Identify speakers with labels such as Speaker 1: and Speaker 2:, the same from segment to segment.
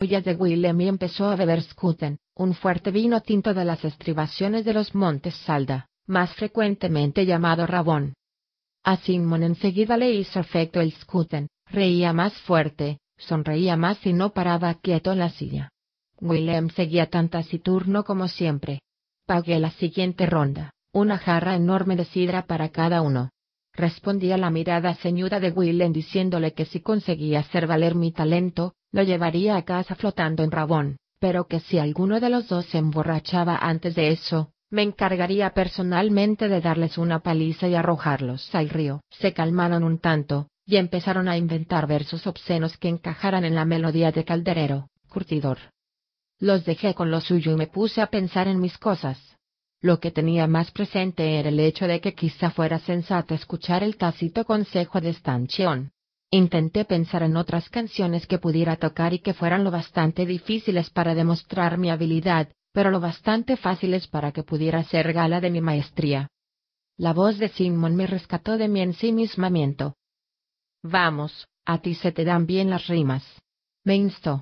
Speaker 1: de Willem y empezó a beber Skuten, un fuerte vino tinto de las estribaciones de los montes Salda, más frecuentemente llamado Rabón. A Simon enseguida le hizo efecto el Skuten, reía más fuerte, sonreía más y no paraba quieto en la silla. Willem seguía tan taciturno como siempre. Pagué la siguiente ronda, una jarra enorme de sidra para cada uno. Respondí a la mirada ceñuda de Willem diciéndole que si conseguía hacer valer mi talento, lo llevaría a casa flotando en rabón, pero que si alguno de los dos se emborrachaba antes de eso, me encargaría personalmente de darles una paliza y arrojarlos al río. Se calmaron un tanto, y empezaron a inventar versos obscenos que encajaran en la melodía de calderero, curtidor. Los dejé con lo suyo y me puse a pensar en mis cosas. Lo que tenía más presente era el hecho de que quizá fuera sensato escuchar el tácito consejo de Stanchion, Intenté pensar en otras canciones que pudiera tocar y que fueran lo bastante difíciles para demostrar mi habilidad, pero lo bastante fáciles para que pudiera ser gala de mi maestría. La voz de Simon me rescató de mi ensimismamiento. Vamos, a ti se te dan bien las rimas. Me instó.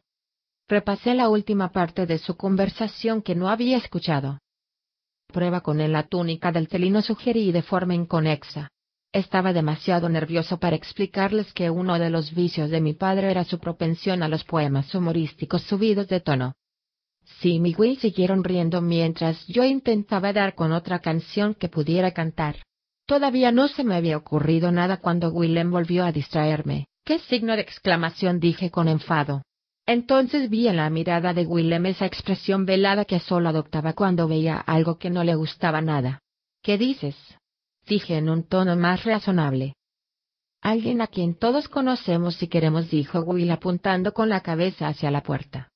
Speaker 1: Repasé la última parte de su conversación que no había escuchado. Prueba con él la túnica del celino sugerí de forma inconexa. Estaba demasiado nervioso para explicarles que uno de los vicios de mi padre era su propensión a los poemas humorísticos subidos de tono. Sim y Will siguieron riendo mientras yo intentaba dar con otra canción que pudiera cantar. Todavía no se me había ocurrido nada cuando Willem volvió a distraerme. ¿Qué signo de exclamación dije con enfado? Entonces vi en la mirada de Willem esa expresión velada que solo adoptaba cuando veía algo que no le gustaba nada. ¿Qué dices? dije en un tono más razonable. Alguien a quien todos conocemos y queremos, dijo Will apuntando con la cabeza hacia la puerta.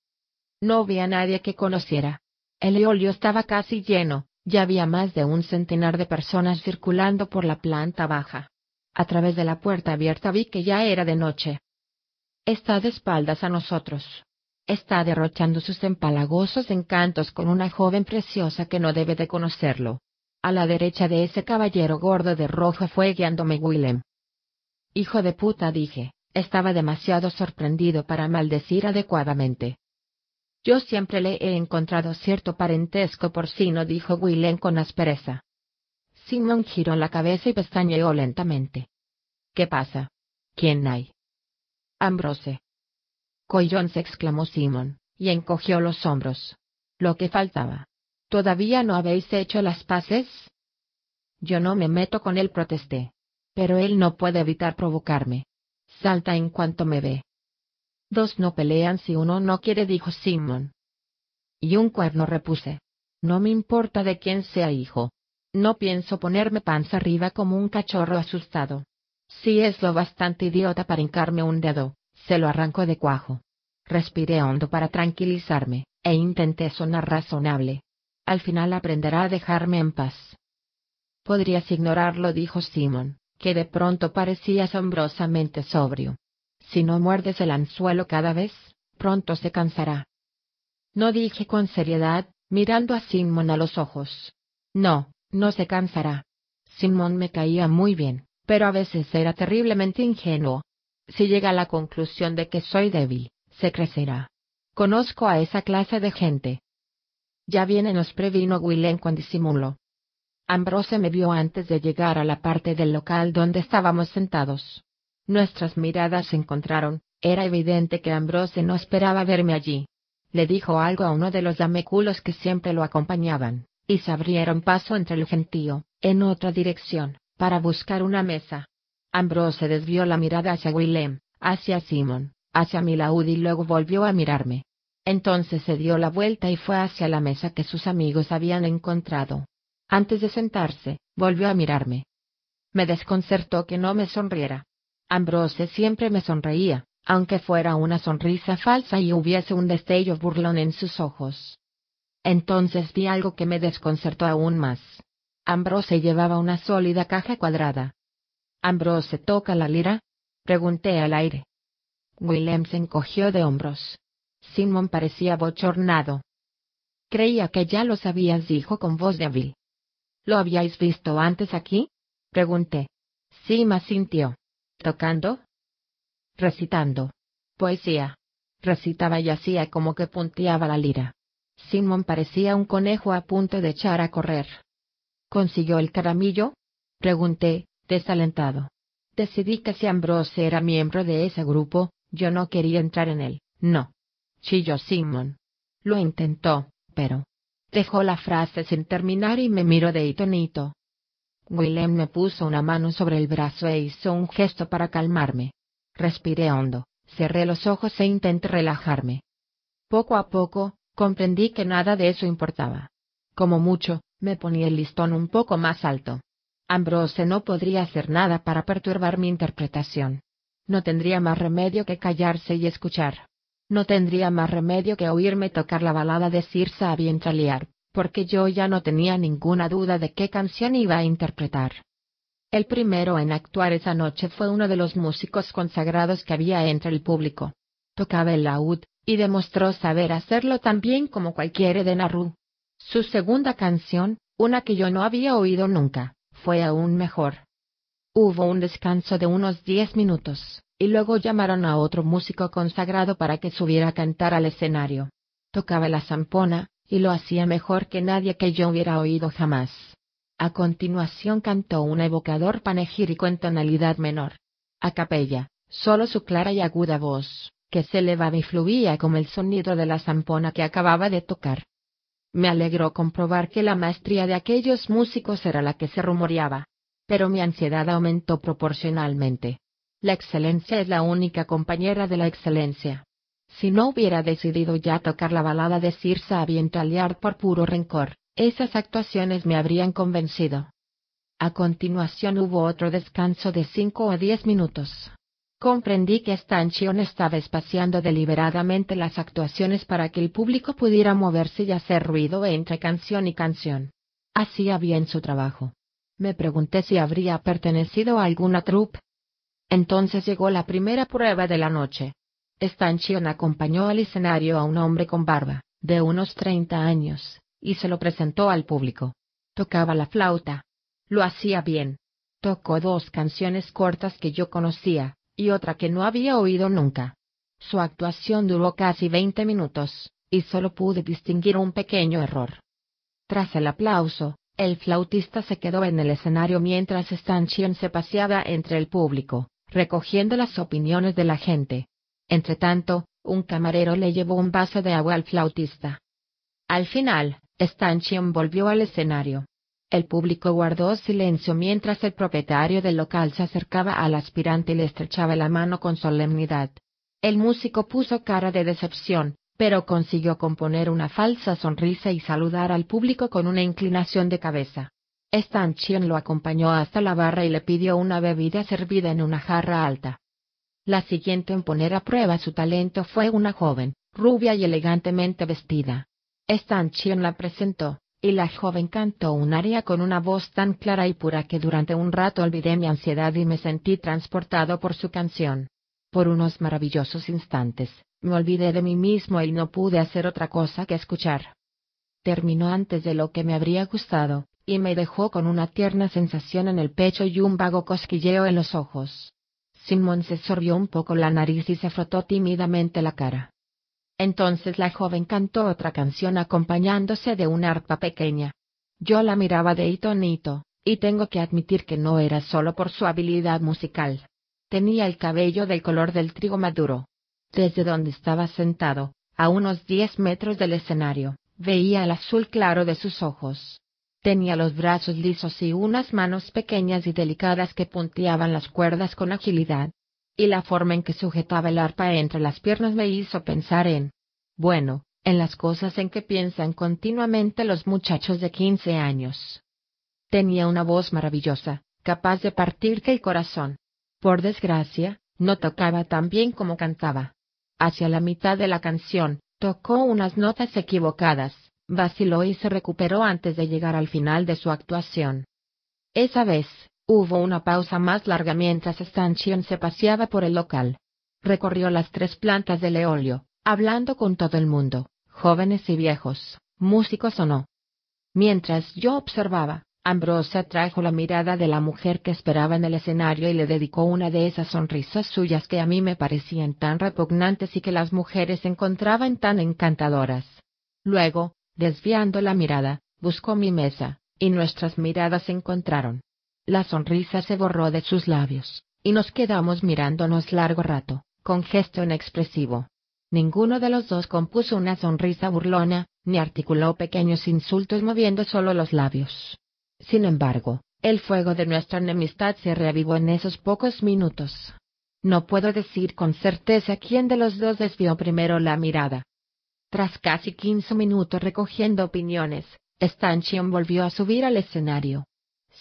Speaker 1: No vi a nadie que conociera. El eolio estaba casi lleno, ya había más de un centenar de personas circulando por la planta baja. A través de la puerta abierta vi que ya era de noche. Está de espaldas a nosotros. Está derrochando sus empalagosos encantos con una joven preciosa que no debe de conocerlo. A la derecha de ese caballero gordo de rojo fue guiándome Willem. Hijo de puta dije, estaba demasiado sorprendido para maldecir adecuadamente. Yo siempre le he encontrado cierto parentesco porcino, dijo Willem con aspereza. Simon giró la cabeza y pestañeó lentamente. ¿Qué pasa? ¿Quién hay? Ambrose. se exclamó Simon, y encogió los hombros. Lo que faltaba. ¿Todavía no habéis hecho las paces? Yo no me meto con él, protesté. Pero él no puede evitar provocarme. Salta en cuanto me ve. Dos no pelean si uno no quiere, dijo Simon. Y un cuerno repuse. No me importa de quién sea hijo. No pienso ponerme panza arriba como un cachorro asustado. Si es lo bastante idiota para hincarme un dedo, se lo arranco de cuajo. Respiré hondo para tranquilizarme, e intenté sonar razonable. Al final aprenderá a dejarme en paz. Podrías ignorarlo, dijo Simon, que de pronto parecía asombrosamente sobrio. Si no muerdes el anzuelo cada vez, pronto se cansará. No dije con seriedad, mirando a Simon a los ojos. No, no se cansará. Simon me caía muy bien, pero a veces era terriblemente ingenuo. Si llega a la conclusión de que soy débil, se crecerá. Conozco a esa clase de gente, ya viene nos previno Willem con disimulo. Ambrose me vio antes de llegar a la parte del local donde estábamos sentados. Nuestras miradas se encontraron, era evidente que Ambrose no esperaba verme allí. Le dijo algo a uno de los dameculos que siempre lo acompañaban, y se abrieron paso entre el gentío, en otra dirección, para buscar una mesa. Ambrose desvió la mirada hacia Willem, hacia Simon, hacia Milaud y luego volvió a mirarme. Entonces se dio la vuelta y fue hacia la mesa que sus amigos habían encontrado. Antes de sentarse, volvió a mirarme. Me desconcertó que no me sonriera. Ambrose siempre me sonreía, aunque fuera una sonrisa falsa y hubiese un destello burlón en sus ojos. Entonces vi algo que me desconcertó aún más. Ambrose llevaba una sólida caja cuadrada. ¿Ambrose toca la lira? Pregunté al aire. Willem se encogió de hombros. Simon parecía bochornado. Creía que ya lo sabías, dijo con voz débil. ¿Lo habíais visto antes aquí? Pregunté. Sim sintió. ¿Tocando? Recitando. Poesía. recitaba y hacía como que punteaba la lira. Simon parecía un conejo a punto de echar a correr. ¿Consiguió el caramillo? Pregunté, desalentado. Decidí que si Ambrose era miembro de ese grupo, yo no quería entrar en él, no. Chilló Simon. Lo intentó, pero... Dejó la frase sin terminar y me miró de hito en hito. Willem me puso una mano sobre el brazo e hizo un gesto para calmarme. Respiré hondo, cerré los ojos e intenté relajarme. Poco a poco, comprendí que nada de eso importaba. Como mucho, me ponía el listón un poco más alto. Ambrose no podría hacer nada para perturbar mi interpretación. No tendría más remedio que callarse y escuchar. No tendría más remedio que oírme tocar la balada de Circe a Vientraliar, porque yo ya no tenía ninguna duda de qué canción iba a interpretar. El primero en actuar esa noche fue uno de los músicos consagrados que había entre el público. Tocaba el laúd, y demostró saber hacerlo tan bien como cualquier Edenarru. Su segunda canción, una que yo no había oído nunca, fue aún mejor. Hubo un descanso de unos diez minutos, y luego llamaron a otro músico consagrado para que subiera a cantar al escenario. Tocaba la zampona, y lo hacía mejor que nadie que yo hubiera oído jamás. A continuación cantó un evocador panegírico en tonalidad menor. A capella, solo su clara y aguda voz, que se elevaba y fluía como el sonido de la zampona que acababa de tocar. Me alegró comprobar que la maestría de aquellos músicos era la que se rumoreaba. Pero mi ansiedad aumentó proporcionalmente. La excelencia es la única compañera de la excelencia. Si no hubiera decidido ya tocar la balada de Circe a Vientaliard por puro rencor, esas actuaciones me habrían convencido. A continuación hubo otro descanso de cinco o diez minutos. Comprendí que Stanchion estaba espaciando deliberadamente las actuaciones para que el público pudiera moverse y hacer ruido entre canción y canción. Hacía bien su trabajo. Me pregunté si habría pertenecido a alguna troupe. Entonces llegó la primera prueba de la noche. Stanchion acompañó al escenario a un hombre con barba, de unos treinta años, y se lo presentó al público. Tocaba la flauta. Lo hacía bien. Tocó dos canciones cortas que yo conocía, y otra que no había oído nunca. Su actuación duró casi veinte minutos, y solo pude distinguir un pequeño error. Tras el aplauso, el flautista se quedó en el escenario mientras Stanchion se paseaba entre el público, recogiendo las opiniones de la gente. Entretanto, un camarero le llevó un vaso de agua al flautista. Al final, Stanchion volvió al escenario. El público guardó silencio mientras el propietario del local se acercaba al aspirante y le estrechaba la mano con solemnidad. El músico puso cara de decepción, pero consiguió componer una falsa sonrisa y saludar al público con una inclinación de cabeza. Stanchion lo acompañó hasta la barra y le pidió una bebida servida en una jarra alta. La siguiente en poner a prueba su talento fue una joven, rubia y elegantemente vestida. Stanchion la presentó, y la joven cantó un aria con una voz tan clara y pura que durante un rato olvidé mi ansiedad y me sentí transportado por su canción. Por unos maravillosos instantes, me olvidé de mí mismo y no pude hacer otra cosa que escuchar. Terminó antes de lo que me habría gustado, y me dejó con una tierna sensación en el pecho y un vago cosquilleo en los ojos. Simón se sorbió un poco la nariz y se frotó tímidamente la cara. Entonces la joven cantó otra canción acompañándose de una arpa pequeña. Yo la miraba de hito en hito, y tengo que admitir que no era solo por su habilidad musical. Tenía el cabello del color del trigo maduro. Desde donde estaba sentado, a unos diez metros del escenario, veía el azul claro de sus ojos. Tenía los brazos lisos y unas manos pequeñas y delicadas que punteaban las cuerdas con agilidad. Y la forma en que sujetaba el arpa entre las piernas me hizo pensar en, bueno, en las cosas en que piensan continuamente los muchachos de quince años. Tenía una voz maravillosa, capaz de partirte el corazón. Por desgracia, no tocaba tan bien como cantaba. Hacia la mitad de la canción, tocó unas notas equivocadas, vaciló y se recuperó antes de llegar al final de su actuación. Esa vez, hubo una pausa más larga mientras Stanchion se paseaba por el local. Recorrió las tres plantas del eolio, hablando con todo el mundo, jóvenes y viejos, músicos o no. Mientras yo observaba, Ambrosia trajo la mirada de la mujer que esperaba en el escenario y le dedicó una de esas sonrisas suyas que a mí me parecían tan repugnantes y que las mujeres encontraban tan encantadoras. Luego, desviando la mirada, buscó mi mesa, y nuestras miradas se encontraron. La sonrisa se borró de sus labios, y nos quedamos mirándonos largo rato, con gesto inexpresivo. Ninguno de los dos compuso una sonrisa burlona, ni articuló pequeños insultos moviendo solo los labios. Sin embargo, el fuego de nuestra enemistad se reavivó en esos pocos minutos. No puedo decir con certeza quién de los dos desvió primero la mirada. Tras casi quince minutos recogiendo opiniones, Stanchion volvió a subir al escenario.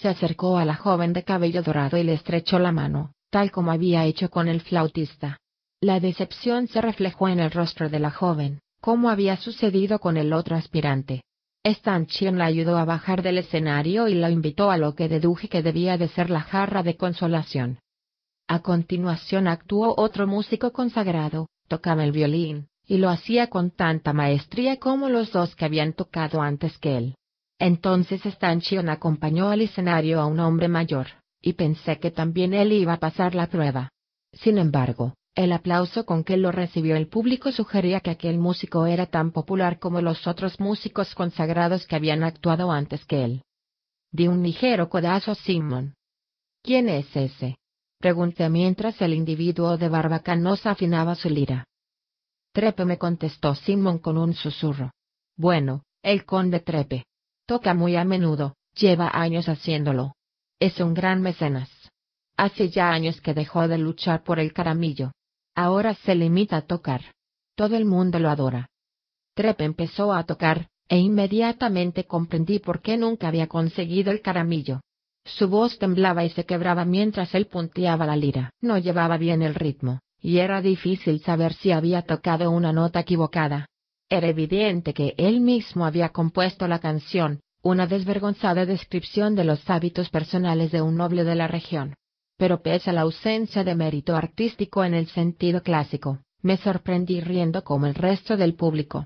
Speaker 1: Se acercó a la joven de cabello dorado y le estrechó la mano, tal como había hecho con el flautista. La decepción se reflejó en el rostro de la joven, como había sucedido con el otro aspirante. Stanchion la ayudó a bajar del escenario y la invitó a lo que deduje que debía de ser la jarra de consolación. A continuación actuó otro músico consagrado, tocaba el violín, y lo hacía con tanta maestría como los dos que habían tocado antes que él. Entonces Stanchion acompañó al escenario a un hombre mayor, y pensé que también él iba a pasar la prueba. Sin embargo, el aplauso con que lo recibió el público sugería que aquel músico era tan popular como los otros músicos consagrados que habían actuado antes que él. Di un ligero codazo a Simon. ¿Quién es ese? Pregunté mientras el individuo de barba canosa afinaba su lira. Trepe me contestó Simon con un susurro. Bueno, el conde Trepe. Toca muy a menudo, lleva años haciéndolo. Es un gran mecenas. Hace ya años que dejó de luchar por el caramillo. Ahora se limita a tocar. Todo el mundo lo adora. Trepe empezó a tocar, e inmediatamente comprendí por qué nunca había conseguido el caramillo. Su voz temblaba y se quebraba mientras él punteaba la lira. No llevaba bien el ritmo, y era difícil saber si había tocado una nota equivocada. Era evidente que él mismo había compuesto la canción, una desvergonzada descripción de los hábitos personales de un noble de la región pero pese a la ausencia de mérito artístico en el sentido clásico, me sorprendí riendo como el resto del público.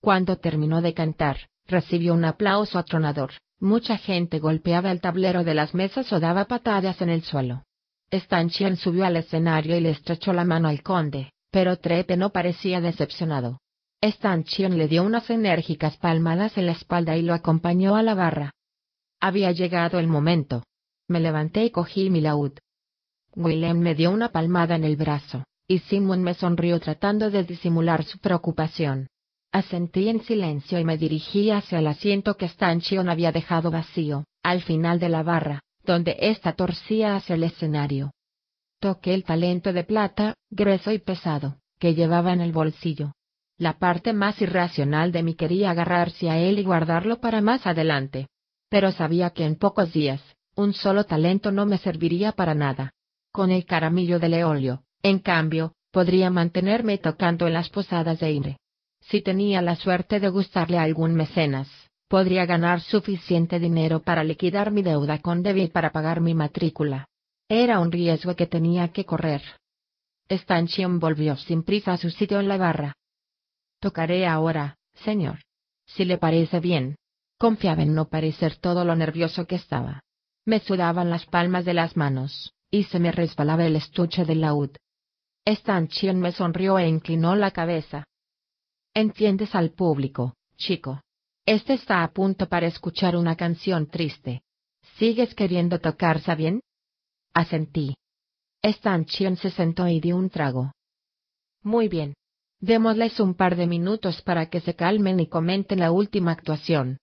Speaker 1: Cuando terminó de cantar, recibió un aplauso atronador, mucha gente golpeaba el tablero de las mesas o daba patadas en el suelo. Stanchion subió al escenario y le estrechó la mano al conde, pero Trepe no parecía decepcionado. Stanchion le dio unas enérgicas palmadas en la espalda y lo acompañó a la barra. Había llegado el momento, me levanté y cogí mi laúd. Willem me dio una palmada en el brazo, y Simon me sonrió tratando de disimular su preocupación. Asentí en silencio y me dirigí hacia el asiento que Stanchion había dejado vacío, al final de la barra, donde ésta torcía hacia el escenario. Toqué el talento de plata, grueso y pesado, que llevaba en el bolsillo. La parte más irracional de mí quería agarrarse a él y guardarlo para más adelante. Pero sabía que en pocos días, un solo talento no me serviría para nada. Con el caramillo de Leolio, en cambio, podría mantenerme tocando en las posadas de Imre. Si tenía la suerte de gustarle a algún mecenas, podría ganar suficiente dinero para liquidar mi deuda con David para pagar mi matrícula. Era un riesgo que tenía que correr. Stanchion volvió sin prisa a su sitio en la barra. Tocaré ahora, señor. Si le parece bien. Confiaba en no parecer todo lo nervioso que estaba. Me sudaban las palmas de las manos, y se me resbalaba el estuche del laúd. Stanchion me sonrió e inclinó la cabeza. Entiendes al público, chico. Este está a punto para escuchar una canción triste. ¿Sigues queriendo tocarse bien? Asentí. Stanchion se sentó y dio un trago. Muy bien. Démosles un par de minutos para que se calmen y comenten la última actuación.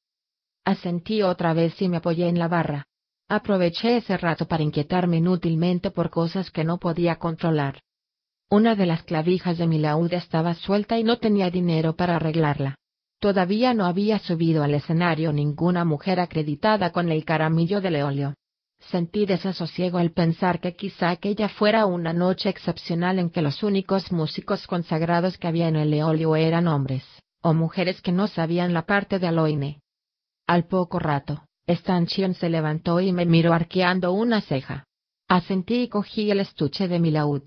Speaker 1: Asentí otra vez y me apoyé en la barra. Aproveché ese rato para inquietarme inútilmente por cosas que no podía controlar. Una de las clavijas de mi laúd estaba suelta y no tenía dinero para arreglarla. Todavía no había subido al escenario ninguna mujer acreditada con el caramillo de Leolio. Sentí desasosiego al pensar que quizá aquella fuera una noche excepcional en que los únicos músicos consagrados que había en el Leolio eran hombres, o mujeres que no sabían la parte de Aloine. Al poco rato, Stanchion se levantó y me miró arqueando una ceja. Asentí y cogí el estuche de mi laúd.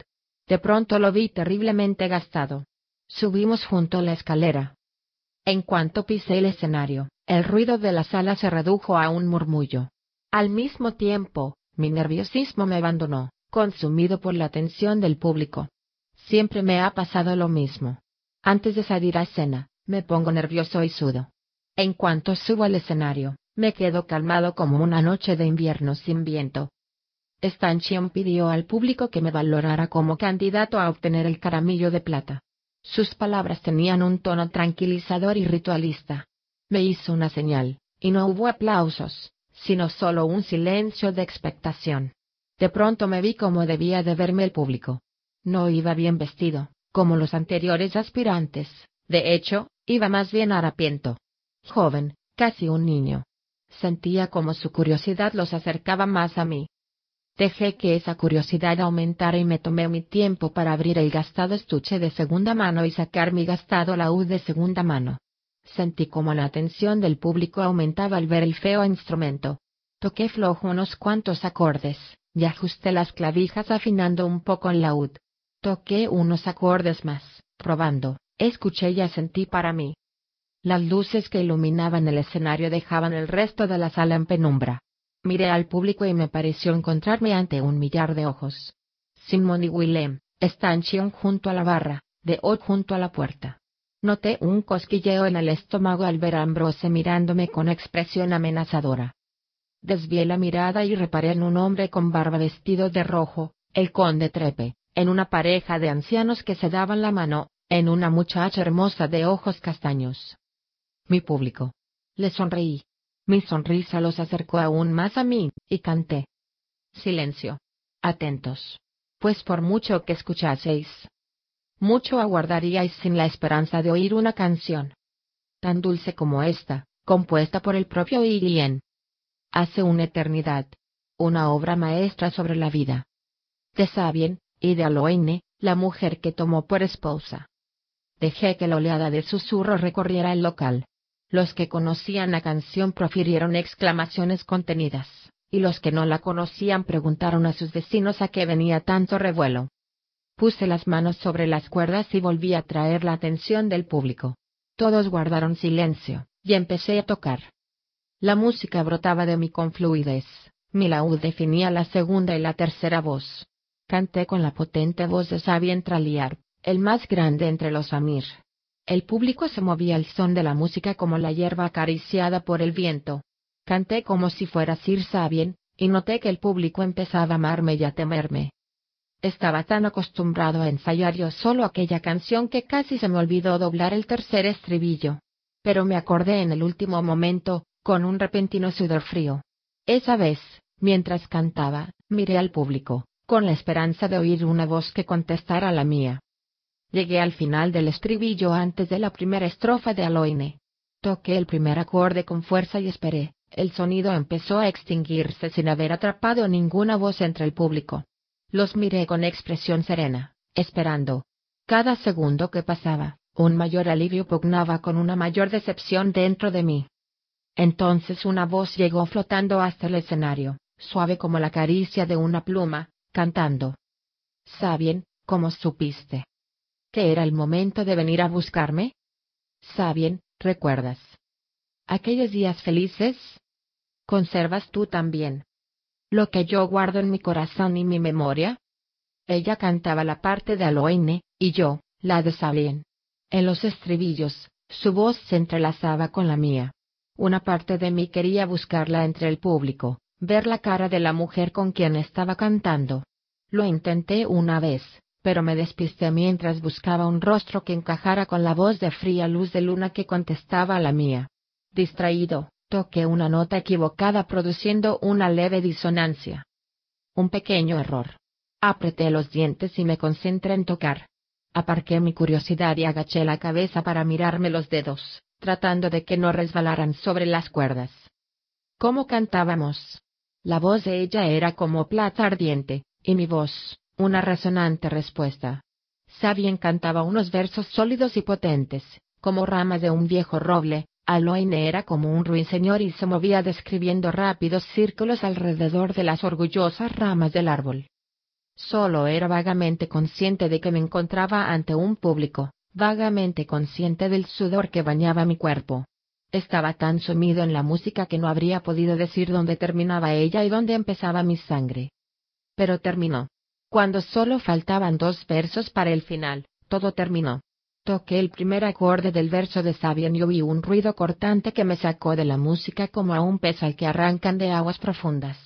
Speaker 1: De pronto lo vi terriblemente gastado. Subimos junto a la escalera. En cuanto pisé el escenario, el ruido de la sala se redujo a un murmullo. Al mismo tiempo, mi nerviosismo me abandonó, consumido por la atención del público. Siempre me ha pasado lo mismo. Antes de salir a escena, me pongo nervioso y sudo. En cuanto subo al escenario, me quedo calmado como una noche de invierno sin viento. Stanchion pidió al público que me valorara como candidato a obtener el caramillo de plata. Sus palabras tenían un tono tranquilizador y ritualista. Me hizo una señal, y no hubo aplausos, sino solo un silencio de expectación. De pronto me vi como debía de verme el público. No iba bien vestido, como los anteriores aspirantes, de hecho, iba más bien harapiento. Joven, casi un niño. Sentía como su curiosidad los acercaba más a mí. Dejé que esa curiosidad aumentara y me tomé mi tiempo para abrir el gastado estuche de segunda mano y sacar mi gastado laúd de segunda mano. Sentí como la atención del público aumentaba al ver el feo instrumento. Toqué flojo unos cuantos acordes, y ajusté las clavijas afinando un poco el laúd. Toqué unos acordes más, probando, escuché y asentí para mí. Las luces que iluminaban el escenario dejaban el resto de la sala en penumbra. Miré al público y me pareció encontrarme ante un millar de ojos. Simon y Willem, Stanchion junto a la barra, de Odd junto a la puerta. Noté un cosquilleo en el estómago al ver a Ambrose mirándome con expresión amenazadora. Desvié la mirada y reparé en un hombre con barba vestido de rojo, el conde Trepe, en una pareja de ancianos que se daban la mano, en una muchacha hermosa de ojos castaños. Mi público. Le sonreí. Mi sonrisa los acercó aún más a mí, y canté. Silencio. Atentos. Pues por mucho que escuchaseis, mucho aguardaríais sin la esperanza de oír una canción tan dulce como esta, compuesta por el propio Irien. Hace una eternidad. Una obra maestra sobre la vida. De Sabien, y de Aloine, la mujer que tomó por esposa. Dejé que la oleada de susurro recorriera el local. Los que conocían la canción profirieron exclamaciones contenidas, y los que no la conocían preguntaron a sus vecinos a qué venía tanto revuelo. Puse las manos sobre las cuerdas y volví a traer la atención del público. Todos guardaron silencio, y empecé a tocar. La música brotaba de mí con fluidez, mi laúd definía la segunda y la tercera voz. Canté con la potente voz de Sabien Traliar, el más grande entre los Amir. El público se movía al son de la música como la hierba acariciada por el viento. Canté como si fuera Sir Sabien, y noté que el público empezaba a amarme y a temerme. Estaba tan acostumbrado a ensayar yo solo aquella canción que casi se me olvidó doblar el tercer estribillo. Pero me acordé en el último momento, con un repentino sudor frío. Esa vez, mientras cantaba, miré al público, con la esperanza de oír una voz que contestara a la mía. Llegué al final del estribillo antes de la primera estrofa de Aloine. Toqué el primer acorde con fuerza y esperé. El sonido empezó a extinguirse sin haber atrapado ninguna voz entre el público. Los miré con expresión serena, esperando. Cada segundo que pasaba, un mayor alivio pugnaba con una mayor decepción dentro de mí. Entonces una voz llegó flotando hasta el escenario, suave como la caricia de una pluma, cantando. Sabien, ¿cómo supiste? ¿Que era el momento de venir a buscarme? Sabien, ¿recuerdas? ¿Aquellos días felices? ¿Conservas tú también lo que yo guardo en mi corazón y mi memoria? Ella cantaba la parte de Aloine, y yo, la de Sabien. En los estribillos, su voz se entrelazaba con la mía. Una parte de mí quería buscarla entre el público, ver la cara de la mujer con quien estaba cantando. Lo intenté una vez, pero me despisté mientras buscaba un rostro que encajara con la voz de fría luz de luna que contestaba a la mía. Distraído, Toqué una nota equivocada produciendo una leve disonancia. Un pequeño error. Apreté los dientes y me concentré en tocar. Aparqué mi curiosidad y agaché la cabeza para mirarme los dedos, tratando de que no resbalaran sobre las cuerdas. ¿Cómo cantábamos? La voz de ella era como plata ardiente, y mi voz, una resonante respuesta. Sabien cantaba unos versos sólidos y potentes, como ramas de un viejo roble, Aloine era como un ruiseñor y se movía describiendo rápidos círculos alrededor de las orgullosas ramas del árbol. Solo era vagamente consciente de que me encontraba ante un público, vagamente consciente del sudor que bañaba mi cuerpo. Estaba tan sumido en la música que no habría podido decir dónde terminaba ella y dónde empezaba mi sangre. Pero terminó. Cuando solo faltaban dos versos para el final, todo terminó. Toqué el primer acorde del verso de Sabian y oí un ruido cortante que me sacó de la música como a un pez al que arrancan de aguas profundas.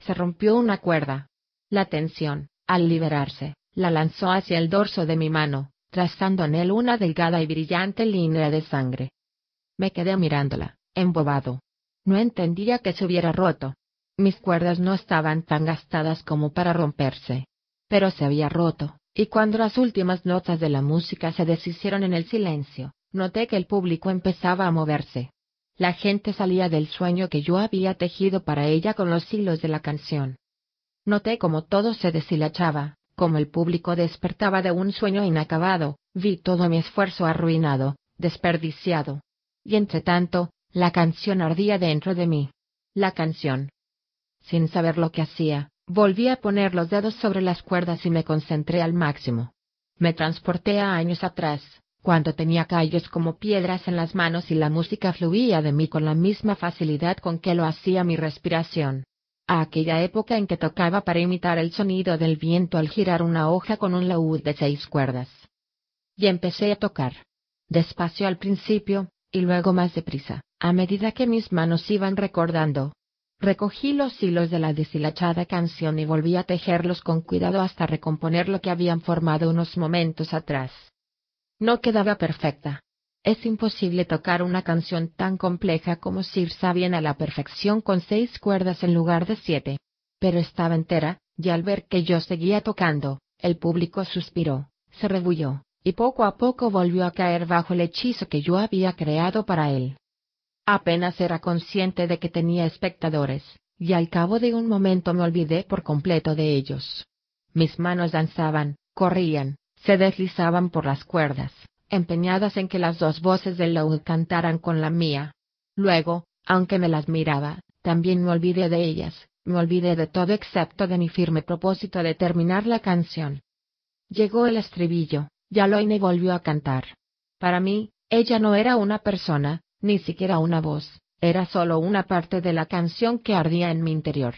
Speaker 1: Se rompió una cuerda. La tensión, al liberarse, la lanzó hacia el dorso de mi mano, trazando en él una delgada y brillante línea de sangre. Me quedé mirándola, embobado. No entendía que se hubiera roto. Mis cuerdas no estaban tan gastadas como para romperse. Pero se había roto, y cuando las últimas notas de la música se deshicieron en el silencio, noté que el público empezaba a moverse. La gente salía del sueño que yo había tejido para ella con los hilos de la canción. Noté cómo todo se deshilachaba, como el público despertaba de un sueño inacabado, vi todo mi esfuerzo arruinado, desperdiciado. Y entre tanto, la canción ardía dentro de mí. La canción. Sin saber lo que hacía, volví a poner los dedos sobre las cuerdas y me concentré al máximo. Me transporté a años atrás, cuando tenía callos como piedras en las manos y la música fluía de mí con la misma facilidad con que lo hacía mi respiración a aquella época en que tocaba para imitar el sonido del viento al girar una hoja con un laúd de seis cuerdas. Y empecé a tocar. Despacio al principio, y luego más deprisa, a medida que mis manos iban recordando. Recogí los hilos de la deshilachada canción y volví a tejerlos con cuidado hasta recomponer lo que habían formado unos momentos atrás. No quedaba perfecta, es imposible tocar una canción tan compleja como Sir Sabien a la perfección con seis cuerdas en lugar de siete. Pero estaba entera, y al ver que yo seguía tocando, el público suspiró, se rebulló, y poco a poco volvió a caer bajo el hechizo que yo había creado para él. Apenas era consciente de que tenía espectadores, y al cabo de un momento me olvidé por completo de ellos. Mis manos danzaban, corrían, se deslizaban por las cuerdas, empeñadas en que las dos voces del laúd cantaran con la mía. Luego, aunque me las miraba, también me olvidé de ellas, me olvidé de todo excepto de mi firme propósito de terminar la canción. Llegó el estribillo, Yaloine volvió a cantar. Para mí, ella no era una persona, ni siquiera una voz, era solo una parte de la canción que ardía en mi interior.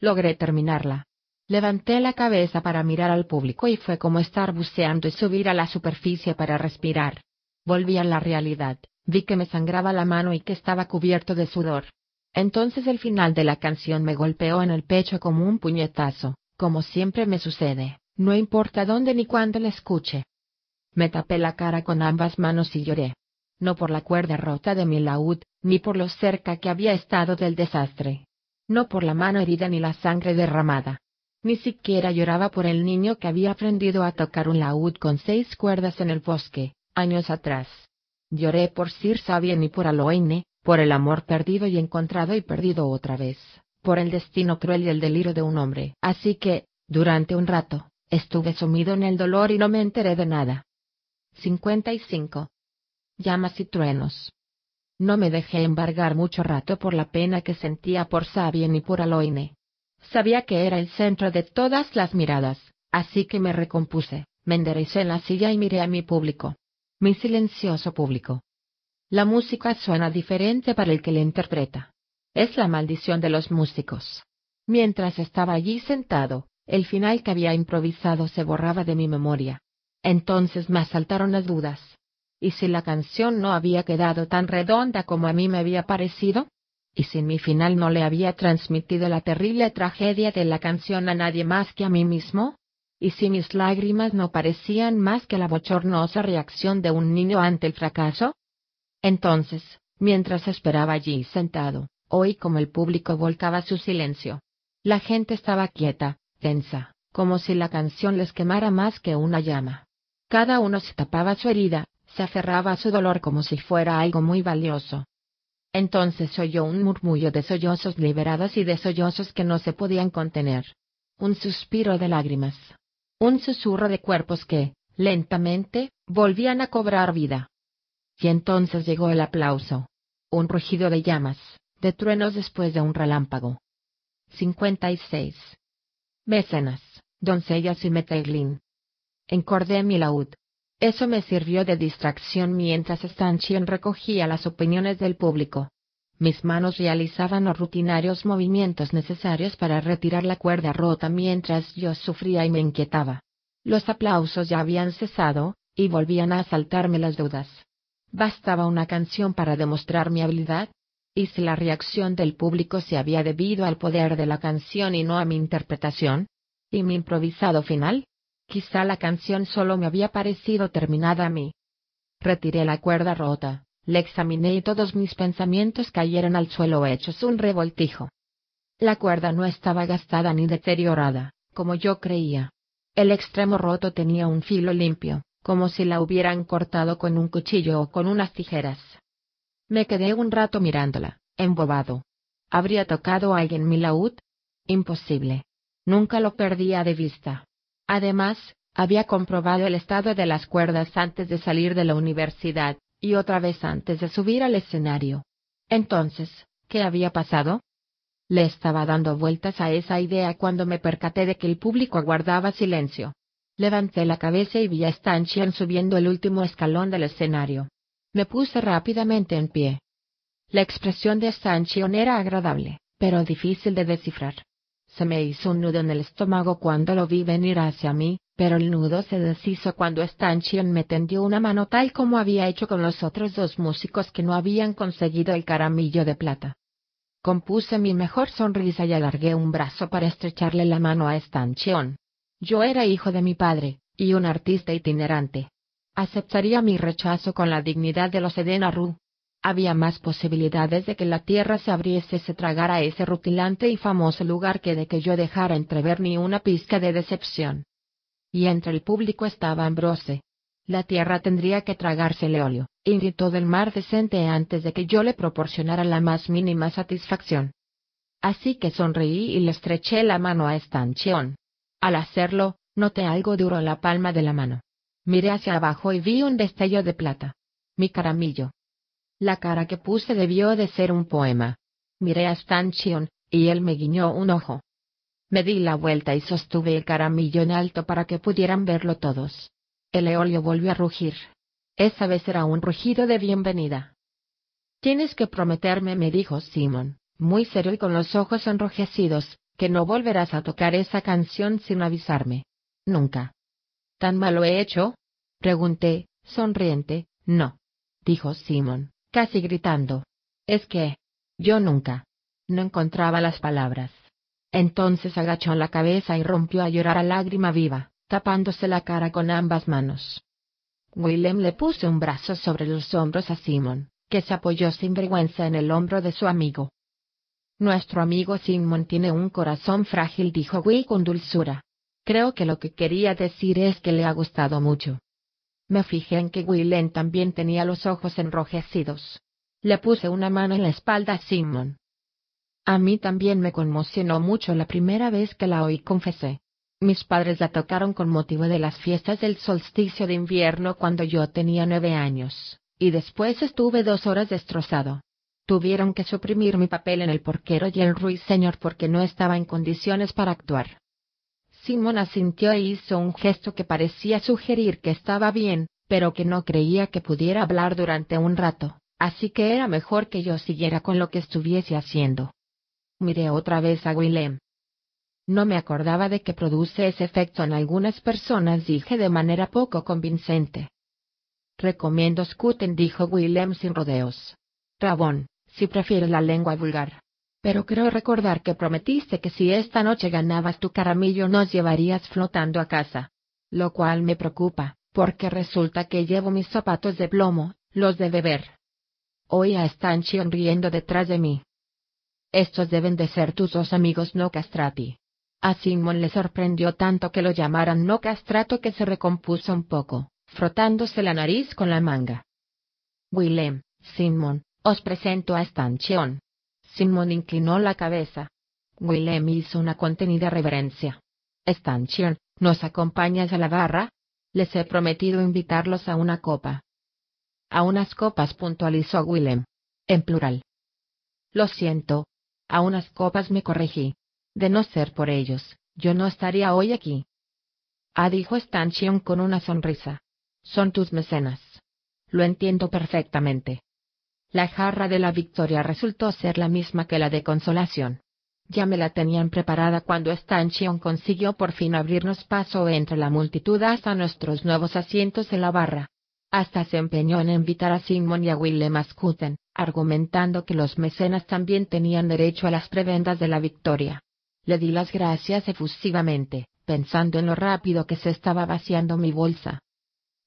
Speaker 1: Logré terminarla, Levanté la cabeza para mirar al público y fue como estar buceando y subir a la superficie para respirar. Volví a la realidad, vi que me sangraba la mano y que estaba cubierto de sudor. Entonces el final de la canción me golpeó en el pecho como un puñetazo, como siempre me sucede, no importa dónde ni cuándo la escuche. Me tapé la cara con ambas manos y lloré. No por la cuerda rota de mi laúd, ni por lo cerca que había estado del desastre. No por la mano herida ni la sangre derramada ni siquiera lloraba por el niño que había aprendido a tocar un laúd con seis cuerdas en el bosque, años atrás. Lloré por Sir Sabien y por Aloine, por el amor perdido y encontrado y perdido otra vez, por el destino cruel y el delirio de un hombre. Así que, durante un rato, estuve sumido en el dolor y no me enteré de nada. 55. Llamas y truenos. No me dejé embargar mucho rato por la pena que sentía por Sabien y por Aloine. Sabía que era el centro de todas las miradas, así que me recompuse, me enderecé en la silla y miré a mi público. Mi silencioso público. La música suena diferente para el que la interpreta. Es la maldición de los músicos. Mientras estaba allí sentado, el final que había improvisado se borraba de mi memoria. Entonces me asaltaron las dudas. ¿Y si la canción no había quedado tan redonda como a mí me había parecido? y si mi final no le había transmitido la terrible tragedia de la canción a nadie más que a mí mismo, y si mis lágrimas no parecían más que la bochornosa reacción de un niño ante el fracaso. Entonces, mientras esperaba allí sentado, oí como el público volcaba su silencio. La gente estaba quieta, tensa, como si la canción les quemara más que una llama. Cada uno se tapaba su herida, se aferraba a su dolor como si fuera algo muy valioso. Entonces oyó un murmullo de sollozos liberados y de sollozos que no se podían contener. Un suspiro de lágrimas. Un susurro de cuerpos que, lentamente, volvían a cobrar vida. Y entonces llegó el aplauso. Un rugido de llamas, de truenos después de un relámpago. 56. Mecenas, doncellas y meteglin. Encordé mi laúd. Eso me sirvió de distracción mientras Stanchion recogía las opiniones del público. Mis manos realizaban los rutinarios movimientos necesarios para retirar la cuerda rota mientras yo sufría y me inquietaba. Los aplausos ya habían cesado, y volvían a asaltarme las dudas. ¿Bastaba una canción para demostrar mi habilidad? ¿Y si la reacción del público se había debido al poder de la canción y no a mi interpretación? ¿Y mi improvisado final? Quizá la canción solo me había parecido terminada a mí. Retiré la cuerda rota, le examiné y todos mis pensamientos cayeron al suelo hechos un revoltijo. La cuerda no estaba gastada ni deteriorada, como yo creía. El extremo roto tenía un filo limpio, como si la hubieran cortado con un cuchillo o con unas tijeras. Me quedé un rato mirándola, embobado. ¿Habría tocado alguien mi laúd? Imposible. Nunca lo perdía de vista. Además, había comprobado el estado de las cuerdas antes de salir de la universidad, y otra vez antes de subir al escenario. Entonces, ¿qué había pasado? Le estaba dando vueltas a esa idea cuando me percaté de que el público guardaba silencio. Levanté la cabeza y vi a Stanchion subiendo el último escalón del escenario. Me puse rápidamente en pie. La expresión de Stanchion era agradable, pero difícil de descifrar. Se me hizo un nudo en el estómago cuando lo vi venir hacia mí, pero el nudo se deshizo cuando Stanchion me tendió una mano tal como había hecho con los otros dos músicos que no habían conseguido el caramillo de plata. Compuse mi mejor sonrisa y alargué un brazo para estrecharle la mano a Stanchion. Yo era hijo de mi padre, y un artista itinerante. Aceptaría mi rechazo con la dignidad de los Edenaru había más posibilidades de que la tierra se abriese y se tragara ese rutilante y famoso lugar que de que yo dejara entrever ni una pizca de decepción. Y entre el público estaba Ambrose. La tierra tendría que tragarse óleo, y todo el mar decente antes de que yo le proporcionara la más mínima satisfacción. Así que sonreí y le estreché la mano a Stanchion. Al hacerlo, noté algo duro en la palma de la mano. Miré hacia abajo y vi un destello de plata. Mi caramillo. La cara que puse debió de ser un poema. Miré a Stanchion, y él me guiñó un ojo. Me di la vuelta y sostuve el caramillo en alto para que pudieran verlo todos. El eolio volvió a rugir. Esa vez era un rugido de bienvenida. Tienes que prometerme, me dijo Simon, muy serio y con los ojos enrojecidos, que no volverás a tocar esa canción sin avisarme. Nunca. ¿Tan mal lo he hecho? Pregunté, sonriente. No. Dijo Simon casi gritando. Es que... Yo nunca. No encontraba las palabras. Entonces agachó la cabeza y rompió a llorar a lágrima viva, tapándose la cara con ambas manos. Willem le puso un brazo sobre los hombros a Simon, que se apoyó sin vergüenza en el hombro de su amigo. Nuestro amigo Simon tiene un corazón frágil, dijo Will con dulzura. Creo que lo que quería decir es que le ha gustado mucho. Me fijé en que Willem también tenía los ojos enrojecidos. Le puse una mano en la espalda a Simon. A mí también me conmocionó mucho la primera vez que la oí, confesé. Mis padres la tocaron con motivo de las fiestas del solsticio de invierno cuando yo tenía nueve años, y después estuve dos horas destrozado. Tuvieron que suprimir mi papel en el porquero y el ruiseñor porque no estaba en condiciones para actuar. Simón asintió e hizo un gesto que parecía sugerir que estaba bien, pero que no creía que pudiera hablar durante un rato, así que era mejor que yo siguiera con lo que estuviese haciendo. Miré otra vez a Willem. No me acordaba de que produce ese efecto en algunas personas, dije de manera poco convincente. Recomiendo Scuten, dijo Willem sin rodeos. Rabón, si prefieres la lengua vulgar pero creo recordar que prometiste que si esta noche ganabas tu caramillo nos llevarías flotando a casa. Lo cual me preocupa, porque resulta que llevo mis zapatos de plomo, los de beber. A Stanchion riendo detrás de mí. Estos deben de ser tus dos amigos no castrati. A Simon le sorprendió tanto que lo llamaran no castrato que se recompuso un poco, frotándose la nariz con la manga. Willem, Simon, os presento a Stanchion. Simon inclinó la cabeza. Willem hizo una contenida reverencia. Stanchion, ¿nos acompañas a la barra? Les he prometido invitarlos a una copa. A unas copas puntualizó Willem. En plural. Lo siento. A unas copas me corregí. De no ser por ellos, yo no estaría hoy aquí. Ah, dijo Stanchion con una sonrisa. Son tus mecenas. Lo entiendo perfectamente. La jarra de la victoria resultó ser la misma que la de consolación. Ya me la tenían preparada cuando Stanchion consiguió por fin abrirnos paso entre la multitud hasta nuestros nuevos asientos en la barra. Hasta se empeñó en invitar a Simon y a Willem Scuten, argumentando que los mecenas también tenían derecho a las prebendas de la victoria. Le di las gracias efusivamente, pensando en lo rápido que se estaba vaciando mi bolsa.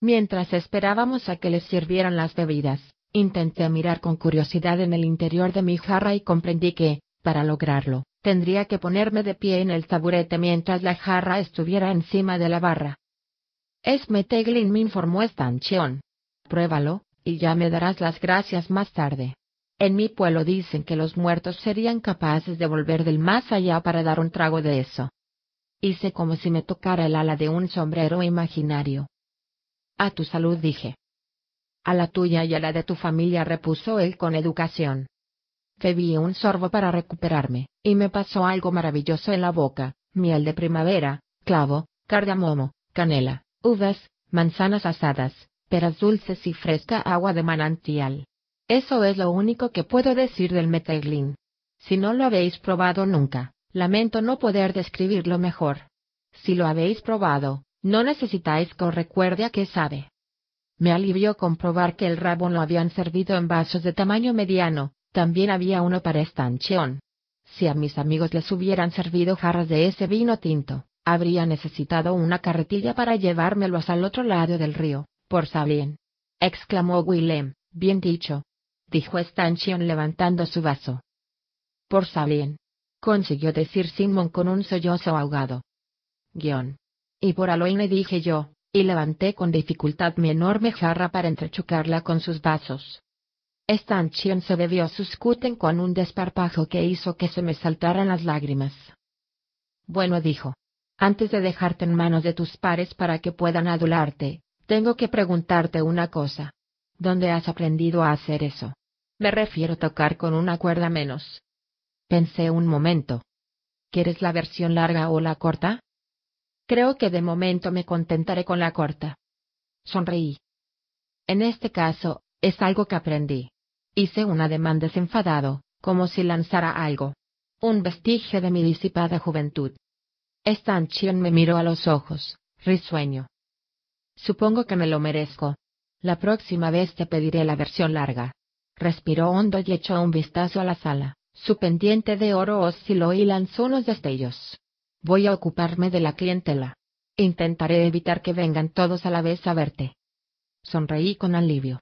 Speaker 1: Mientras esperábamos a que les sirvieran las bebidas, intenté mirar con curiosidad en el interior de mi jarra y comprendí que, para lograrlo, tendría que ponerme de pie en el taburete mientras la jarra estuviera encima de la barra. Es Meteglin me informó Stanchion. Pruébalo, y ya me darás las gracias más tarde. En mi pueblo dicen que los muertos serían capaces de volver del más allá para dar un trago de eso. Hice como si me tocara el ala de un sombrero imaginario. A tu salud dije. A la tuya y a la de tu familia repuso él con educación. Bebí un sorbo para recuperarme, y me pasó algo maravilloso en la boca, miel de primavera, clavo, cardamomo, canela, uvas, manzanas asadas, peras dulces y fresca agua de manantial. Eso es lo único que puedo decir del meteglin. Si no lo habéis probado nunca, lamento no poder describirlo mejor. Si lo habéis probado, no necesitáis que os recuerde a qué sabe. Me alivió comprobar que el rabo lo habían servido en vasos de tamaño mediano, también había uno para estancheón. Si a mis amigos les hubieran servido jarras de ese vino tinto, habría necesitado una carretilla para llevármelos al otro lado del río, por Salien. exclamó Willem, bien dicho. Dijo Stanchion levantando su vaso. Por Salien. Consiguió decir Simon con un sollozo ahogado. Guión. Y por Aloine dije yo, y levanté con dificultad mi enorme jarra para entrechocarla con sus vasos. Stanchion se bebió su scuten con un desparpajo que hizo que se me saltaran las lágrimas. Bueno dijo. Antes de dejarte en manos de tus pares para que puedan adularte, tengo que preguntarte una cosa. ¿Dónde has aprendido a hacer eso? Me refiero a tocar con una cuerda menos. Pensé un momento. ¿Quieres la versión larga o la corta? Creo que de momento me contentaré con la corta. Sonreí. En este caso, es algo que aprendí. Hice un ademán desenfadado, como si lanzara algo. Un vestigio de mi disipada juventud. Stanchion me miró a los ojos, risueño. Supongo que me lo merezco. La próxima vez te pediré la versión larga. Respiró hondo y echó un vistazo a la sala. Su pendiente de oro osciló y lanzó unos destellos. Voy a ocuparme de la clientela. Intentaré evitar que vengan todos a la vez a verte. Sonreí con alivio.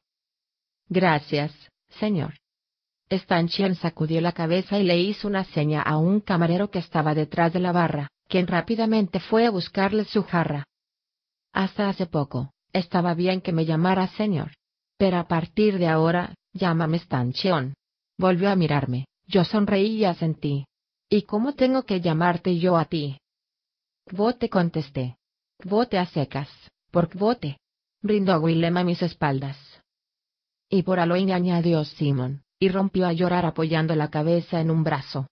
Speaker 1: Gracias, señor. Stanchion sacudió la cabeza y le hizo una seña a un camarero que estaba detrás de la barra, quien rápidamente fue a buscarle su jarra. Hasta hace poco, estaba bien que me llamara señor. Pero a partir de ahora, llámame Stanchion. Volvió a mirarme, yo sonreí y asentí. ¿Y cómo tengo que llamarte yo a ti? Vote contesté. Vote a secas, por vote. Brindó Willem a mis espaldas. Y por Aloin añadió Simon, y rompió a llorar apoyando la cabeza en un brazo.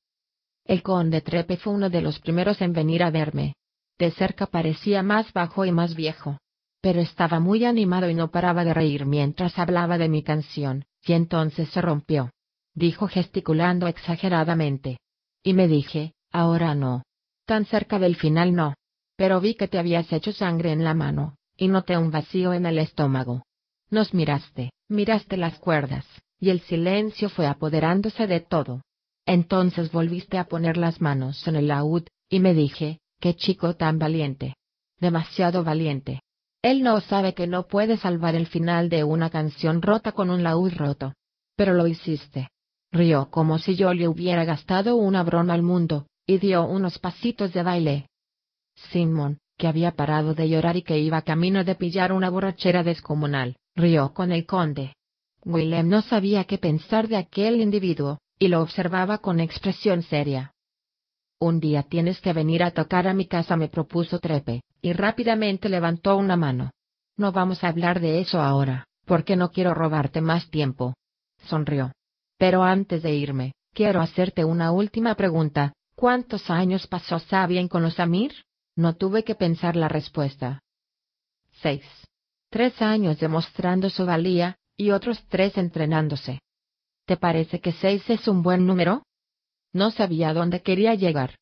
Speaker 1: El conde Trepe fue uno de los primeros en venir a verme. De cerca parecía más bajo y más viejo. Pero estaba muy animado y no paraba de reír mientras hablaba de mi canción, y entonces se rompió. Dijo gesticulando exageradamente. Y me dije, ahora no. Tan cerca del final no. Pero vi que te habías hecho sangre en la mano, y noté un vacío en el estómago. Nos miraste, miraste las cuerdas, y el silencio fue apoderándose de todo. Entonces volviste a poner las manos en el laúd, y me dije, qué chico tan valiente. Demasiado valiente. Él no sabe que no puede salvar el final de una canción rota con un laúd roto. Pero lo hiciste. Rió como si yo le hubiera gastado una broma al mundo, y dio unos pasitos de baile. Simon, que había parado de llorar y que iba camino de pillar una borrachera descomunal, rió con el conde. Willem no sabía qué pensar de aquel individuo, y lo observaba con expresión seria. Un día tienes que venir a tocar a mi casa, me propuso Trepe, y rápidamente levantó una mano. No vamos a hablar de eso ahora, porque no quiero robarte más tiempo. Sonrió. Pero antes de irme, quiero hacerte una última pregunta. ¿Cuántos años pasó Sabien con los Amir? No tuve que pensar la respuesta. Seis. tres años demostrando su valía, y otros tres entrenándose. ¿Te parece que seis es un buen número? No sabía dónde quería llegar.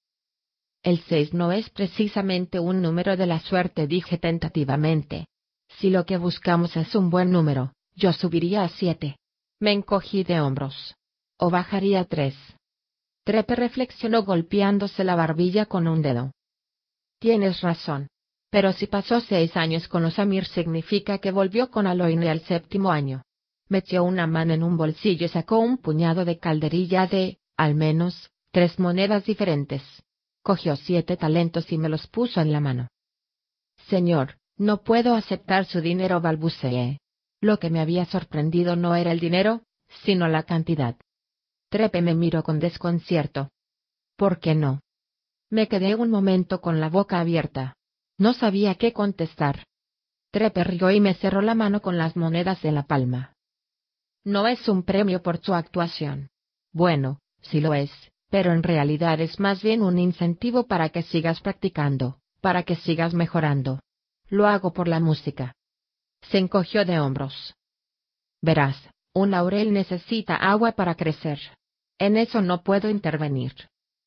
Speaker 1: El seis no es precisamente un número de la suerte, dije tentativamente. Si lo que buscamos es un buen número, yo subiría a siete. Me encogí de hombros. O bajaría tres. Trepe reflexionó golpeándose la barbilla con un dedo. Tienes razón. Pero si pasó seis años con los Amir significa que volvió con Aloine al séptimo año. Metió una mano en un bolsillo y sacó un puñado de calderilla de, al menos, tres monedas diferentes. Cogió siete talentos y me los puso en la mano. Señor, no puedo aceptar su dinero, balbuceé. Lo que me había sorprendido no era el dinero, sino la cantidad. Trepe me miró con desconcierto. ¿Por qué no? Me quedé un momento con la boca abierta. No sabía qué contestar. Trepe rió y me cerró la mano con las monedas en la palma. No es un premio por su actuación. Bueno, sí lo es, pero en realidad es más bien un incentivo para que sigas practicando, para que sigas mejorando. Lo hago por la música. Se encogió de hombros. Verás, un laurel necesita agua para crecer. En eso no puedo intervenir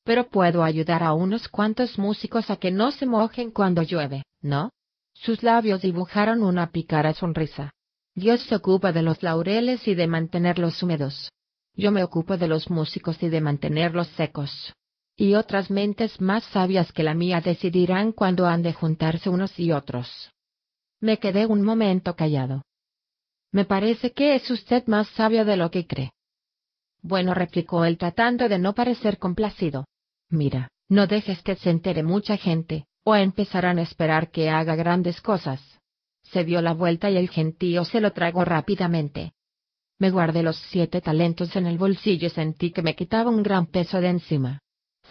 Speaker 1: pero puedo ayudar a unos cuantos músicos a que no se mojen cuando llueve, ¿no? Sus labios dibujaron una pícara sonrisa. Dios se ocupa de los laureles y de mantenerlos húmedos. Yo me ocupo de los músicos y de mantenerlos secos. Y otras mentes más sabias que la mía decidirán cuándo han de juntarse unos y otros. Me quedé un momento callado. Me parece que es usted más sabio de lo que cree. Bueno, replicó él tratando de no parecer complacido. Mira, no dejes que se entere mucha gente, o empezarán a esperar que haga grandes cosas. Se dio la vuelta y el gentío se lo tragó rápidamente. Me guardé los siete talentos en el bolsillo y sentí que me quitaba un gran peso de encima.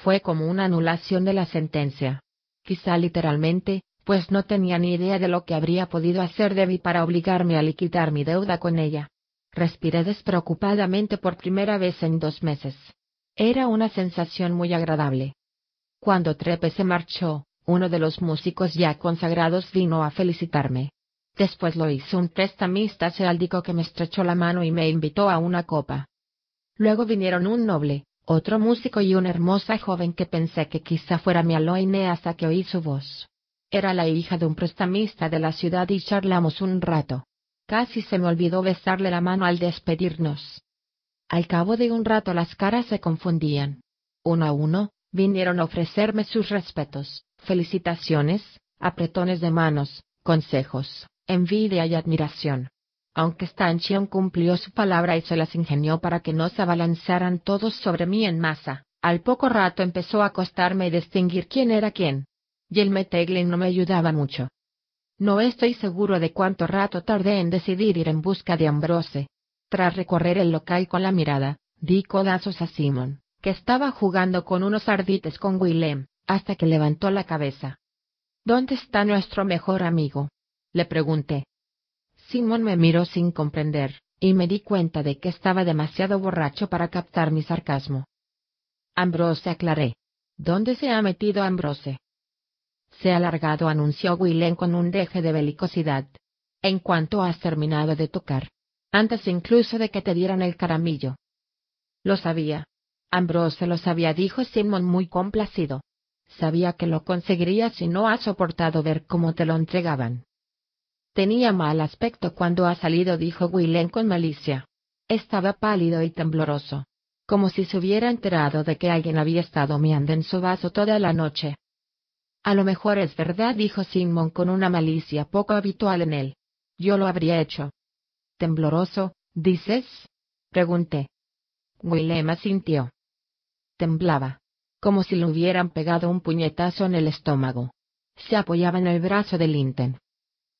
Speaker 1: Fue como una anulación de la sentencia. Quizá literalmente, pues no tenía ni idea de lo que habría podido hacer Debbie para obligarme a liquidar mi deuda con ella. Respiré despreocupadamente por primera vez en dos meses. Era una sensación muy agradable. Cuando Trepe se marchó, uno de los músicos ya consagrados vino a felicitarme. Después lo hizo un prestamista heráldico que me estrechó la mano y me invitó a una copa. Luego vinieron un noble, otro músico y una hermosa joven que pensé que quizá fuera mi Aloine hasta que oí su voz. Era la hija de un prestamista de la ciudad y charlamos un rato. Casi se me olvidó besarle la mano al despedirnos. Al cabo de un rato las caras se confundían. Uno a uno, vinieron a ofrecerme sus respetos, felicitaciones, apretones de manos, consejos, envidia y admiración. Aunque Stanchion cumplió su palabra y se las ingenió para que no se abalanzaran todos sobre mí en masa, al poco rato empezó a costarme distinguir quién era quién. Y el Meteglin no me ayudaba mucho. No estoy seguro de cuánto rato tardé en decidir ir en busca de Ambrose, tras recorrer el local con la mirada, di codazos a Simon, que estaba jugando con unos ardites con Willem, hasta que levantó la cabeza. ¿Dónde está nuestro mejor amigo? Le pregunté. Simon me miró sin comprender, y me di cuenta de que estaba demasiado borracho para captar mi sarcasmo. Ambrose aclaré. ¿Dónde se ha metido Ambrose? Se ha largado, anunció Willem con un deje de belicosidad. En cuanto has terminado de tocar, antes incluso de que te dieran el caramillo. Lo sabía. Ambrose lo sabía, dijo Simon muy complacido. Sabía que lo conseguiría si no ha soportado ver cómo te lo entregaban. Tenía mal aspecto cuando ha salido, dijo Willem con malicia. Estaba pálido y tembloroso, como si se hubiera enterado de que alguien había estado meando en su vaso toda la noche. A lo mejor es verdad, dijo Simon con una malicia poco habitual en él. Yo lo habría hecho tembloroso, dices? pregunté. Willem asintió. Temblaba, como si le hubieran pegado un puñetazo en el estómago. Se apoyaba en el brazo de Linton.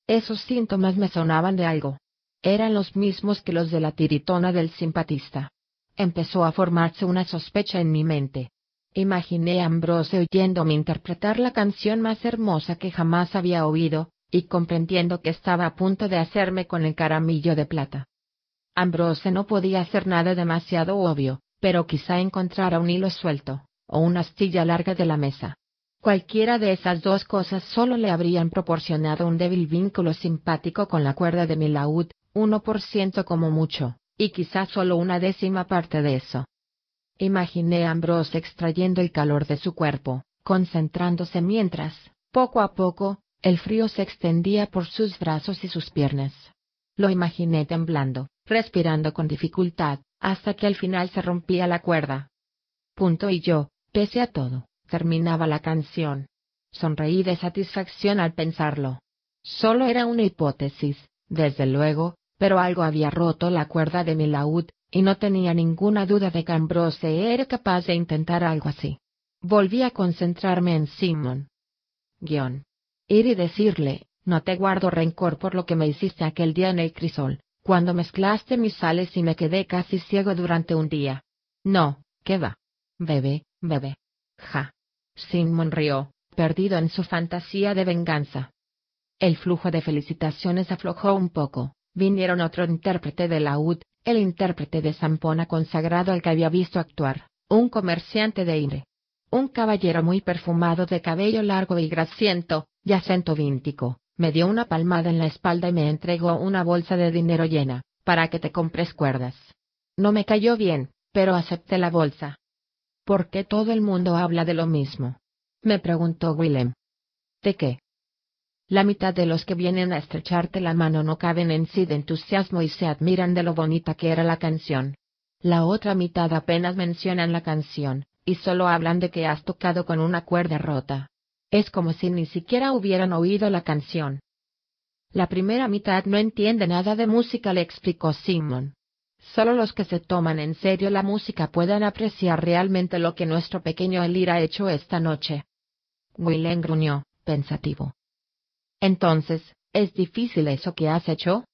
Speaker 1: Esos síntomas me sonaban de algo. Eran los mismos que los de la tiritona del simpatista. Empezó a formarse una sospecha en mi mente. Imaginé a Ambrose oyéndome interpretar la canción más hermosa que jamás había oído, y comprendiendo que estaba a punto de hacerme con el caramillo de plata. Ambrose no podía hacer nada demasiado obvio, pero quizá encontrara un hilo suelto, o una astilla larga de la mesa. Cualquiera de esas dos cosas solo le habrían proporcionado un débil vínculo simpático con la cuerda de mi laúd, 1% como mucho, y quizás solo una décima parte de eso. Imaginé a Ambrose extrayendo el calor de su cuerpo, concentrándose mientras, poco a poco, el frío se extendía por sus brazos y sus piernas. Lo imaginé temblando, respirando con dificultad, hasta que al final se rompía la cuerda. Punto y yo, pese a todo, terminaba la canción. Sonreí de satisfacción al pensarlo. Solo era una hipótesis, desde luego, pero algo había roto la cuerda de mi laúd, y no tenía ninguna duda de que Ambrose era capaz de intentar algo así. Volví a concentrarme en Simon. Guión. Ir y decirle, no te guardo rencor por lo que me hiciste aquel día en el crisol, cuando mezclaste mis sales y me quedé casi ciego durante un día. No, ¿qué va? Bebé, bebé. Ja. Simon rió, perdido en su fantasía de venganza. El flujo de felicitaciones aflojó un poco, vinieron otro intérprete de laúd, el intérprete de zampona consagrado al que había visto actuar, un comerciante de Ire. Un caballero muy perfumado de cabello largo y grasiento, y acento víntico, me dio una palmada en la espalda y me entregó una bolsa de dinero llena, para que te compres cuerdas. No me cayó bien, pero acepté la bolsa. ¿Por qué todo el mundo habla de lo mismo? me preguntó Willem. ¿De qué? La mitad de los que vienen a estrecharte la mano no caben en sí de entusiasmo y se admiran de lo bonita que era la canción. La otra mitad apenas mencionan la canción, y solo hablan de que has tocado con una cuerda rota. Es como si ni siquiera hubieran oído la canción. La primera mitad no entiende nada de música, le explicó Simon. Solo los que se toman en serio la música pueden apreciar realmente lo que nuestro pequeño Elir ha hecho esta noche. Willem gruñó, pensativo. Entonces, ¿es difícil eso que has hecho?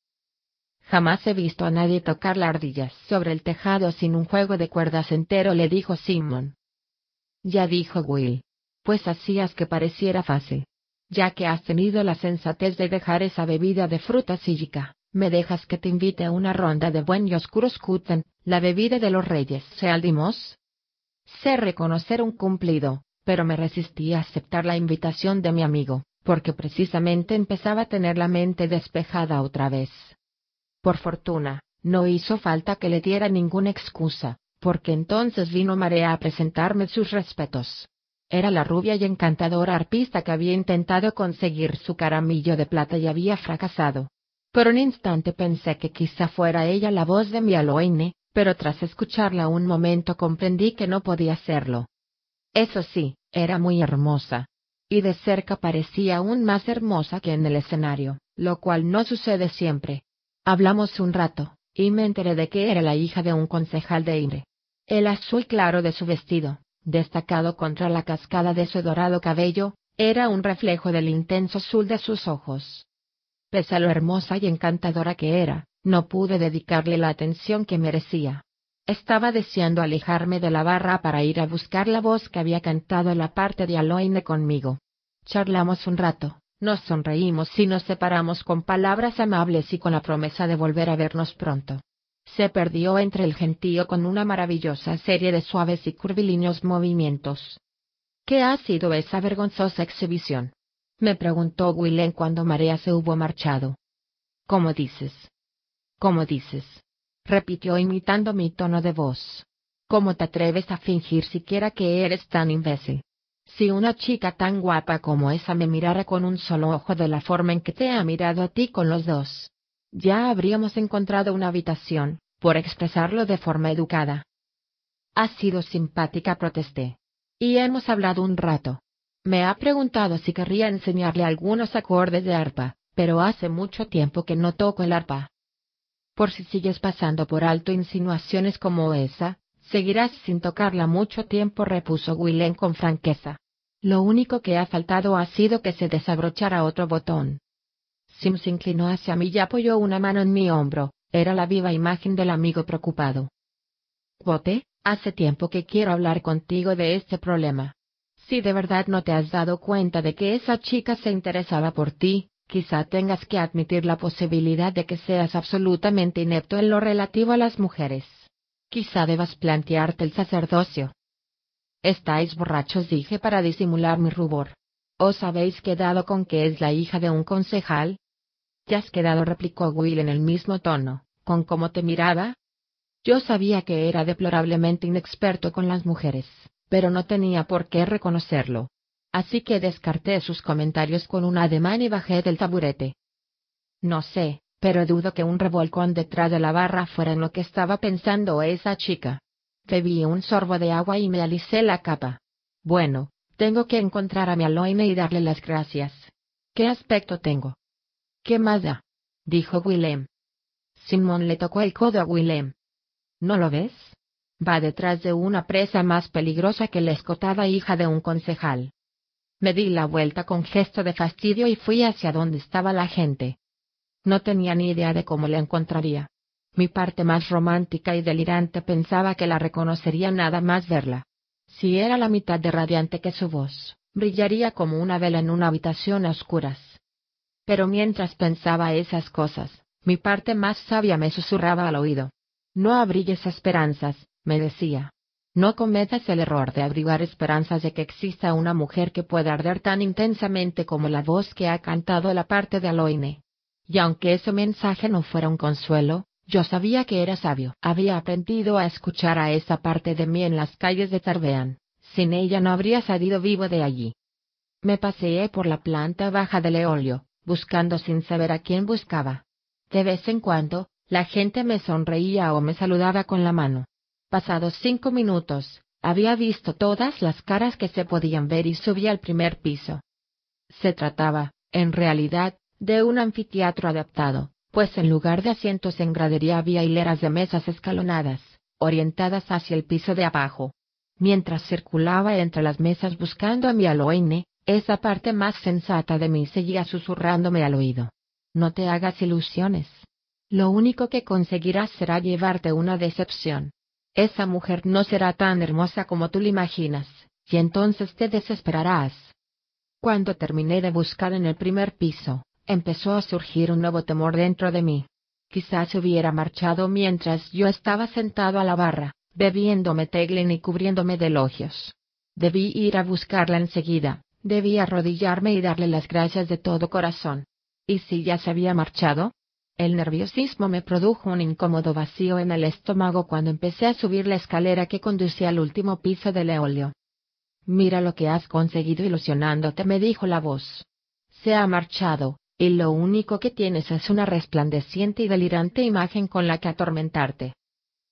Speaker 1: Jamás he visto a nadie tocar la ardilla sobre el tejado sin un juego de cuerdas entero, le dijo Simon. Ya dijo Will. Pues hacías que pareciera fácil. Ya que has tenido la sensatez de dejar esa bebida de fruta sílica, me dejas que te invite a una ronda de buen y oscuro Skuten, la bebida de los reyes, Sealdimos. Sé reconocer un cumplido, pero me resistí a aceptar la invitación de mi amigo porque precisamente empezaba a tener la mente despejada otra vez. Por fortuna, no hizo falta que le diera ninguna excusa, porque entonces vino Marea a presentarme sus respetos. Era la rubia y encantadora arpista que había intentado conseguir su caramillo de plata y había fracasado. Por un instante pensé que quizá fuera ella la voz de mi Aloine, pero tras escucharla un momento comprendí que no podía serlo. Eso sí, era muy hermosa, y de cerca parecía aún más hermosa que en el escenario, lo cual no sucede siempre. Hablamos un rato, y me enteré de que era la hija de un concejal de Ire. El azul claro de su vestido, destacado contra la cascada de su dorado cabello, era un reflejo del intenso azul de sus ojos. Pese a lo hermosa y encantadora que era, no pude dedicarle la atención que merecía. Estaba deseando alejarme de la barra para ir a buscar la voz que había cantado la parte de Aloine conmigo. Charlamos un rato, nos sonreímos y nos separamos con palabras amables y con la promesa de volver a vernos pronto. Se perdió entre el gentío con una maravillosa serie de suaves y curvilíneos movimientos. ¿Qué ha sido esa vergonzosa exhibición? me preguntó Willem cuando Marea se hubo marchado. ¿Cómo dices? ¿Cómo dices? Repitió imitando mi tono de voz. ¿Cómo te atreves a fingir siquiera que eres tan imbécil? Si una chica tan guapa como esa me mirara con un solo ojo de la forma en que te ha mirado a ti con los dos, ya habríamos encontrado una habitación, por expresarlo de forma educada. Has sido simpática, protesté. Y hemos hablado un rato. Me ha preguntado si querría enseñarle algunos acordes de arpa, pero hace mucho tiempo que no toco el arpa. Por si sigues pasando por alto insinuaciones como esa, seguirás sin tocarla mucho tiempo, repuso Willem con franqueza. Lo único que ha faltado ha sido que se desabrochara otro botón. Sim se inclinó hacia mí y apoyó una mano en mi hombro, era la viva imagen del amigo preocupado. Bote, hace tiempo que quiero hablar contigo de este problema. Si de verdad no te has dado cuenta de que esa chica se interesaba por ti, quizá tengas que admitir la posibilidad de que seas absolutamente inepto en lo relativo a las mujeres. Quizá debas plantearte el sacerdocio. Estáis borrachos, dije para disimular mi rubor. ¿Os habéis quedado con que es la hija de un concejal? ¿Te has quedado? replicó Will en el mismo tono, con cómo te miraba. Yo sabía que era deplorablemente inexperto con las mujeres, pero no tenía por qué reconocerlo. Así que descarté sus comentarios con un ademán y bajé del taburete. No sé, pero dudo que un revolcón detrás de la barra fuera en lo que estaba pensando esa chica. Bebí un sorbo de agua y me alicé la capa. Bueno, tengo que encontrar a mi Aloine y darle las gracias. ¿Qué aspecto tengo? ¿Qué más dijo Willem. Simón le tocó el codo a Willem. ¿No lo ves? Va detrás de una presa más peligrosa que la escotada hija de un concejal. Me di la vuelta con gesto de fastidio y fui hacia donde estaba la gente. No tenía ni idea de cómo la encontraría. Mi parte más romántica y delirante pensaba que la reconocería nada más verla. Si era la mitad de radiante que su voz, brillaría como una vela en una habitación a oscuras. Pero mientras pensaba esas cosas, mi parte más sabia me susurraba al oído. No abrigues esperanzas, me decía. No cometas el error de abrigar esperanzas de que exista una mujer que pueda arder tan intensamente como la voz que ha cantado la parte de Aloine. Y aunque ese mensaje no fuera un consuelo, yo sabía que era sabio. Había aprendido a escuchar a esa parte de mí en las calles de Tarbean. Sin ella no habría salido vivo de allí. Me paseé por la planta baja del eolio, buscando sin saber a quién buscaba. De vez en cuando, la gente me sonreía o me saludaba con la mano. Pasados cinco minutos, había visto todas las caras que se podían ver y subí al primer piso. Se trataba, en realidad, de un anfiteatro adaptado, pues en lugar de asientos en gradería había hileras de mesas escalonadas, orientadas hacia el piso de abajo. Mientras circulaba entre las mesas buscando a mi Aloine, esa parte más sensata de mí seguía susurrándome al oído. No te hagas ilusiones. Lo único que conseguirás será llevarte una decepción. Esa mujer no será tan hermosa como tú la imaginas, y entonces te desesperarás. Cuando terminé de buscar en el primer piso, empezó a surgir un nuevo temor dentro de mí. Quizás se hubiera marchado mientras yo estaba sentado a la barra, bebiéndome Teglen y cubriéndome de elogios. Debí ir a buscarla enseguida, debí arrodillarme y darle las gracias de todo corazón. ¿Y si ya se había marchado? El nerviosismo me produjo un incómodo vacío en el estómago cuando empecé a subir la escalera que conducía al último piso del eolio. Mira lo que has conseguido ilusionándote, me dijo la voz. Se ha marchado, y lo único que tienes es una resplandeciente y delirante imagen con la que atormentarte.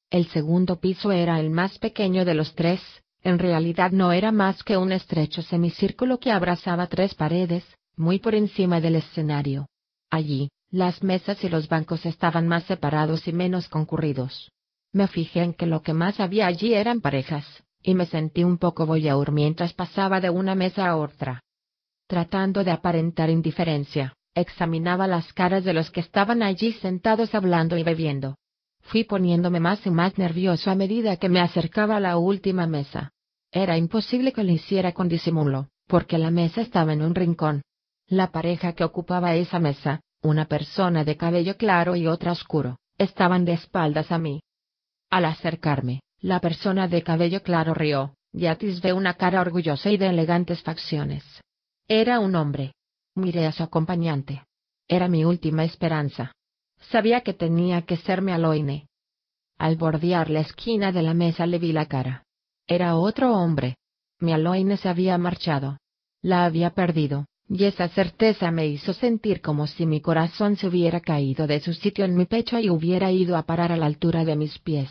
Speaker 1: El segundo piso era el más pequeño de los tres, en realidad no era más que un estrecho semicírculo que abrazaba tres paredes, muy por encima del escenario. Allí, las mesas y los bancos estaban más separados y menos concurridos. Me fijé en que lo que más había allí eran parejas, y me sentí un poco voyeur mientras pasaba de una mesa a otra. Tratando de aparentar indiferencia, examinaba las caras de los que estaban allí sentados hablando y bebiendo. Fui poniéndome más y más nervioso a medida que me acercaba a la última mesa. Era imposible que lo hiciera con disimulo, porque la mesa estaba en un rincón. La pareja que ocupaba esa mesa, una persona de cabello claro y otra oscuro, estaban de espaldas a mí. Al acercarme, la persona de cabello claro rió, y atisbé una cara orgullosa y de elegantes facciones. Era un hombre, Miré a su acompañante. Era mi última esperanza. Sabía que tenía que serme Aloine. Al bordear la esquina de la mesa le vi la cara. Era otro hombre. Mi Aloine se había marchado. La había perdido, y esa certeza me hizo sentir como si mi corazón se hubiera caído de su sitio en mi pecho y hubiera ido a parar a la altura de mis pies.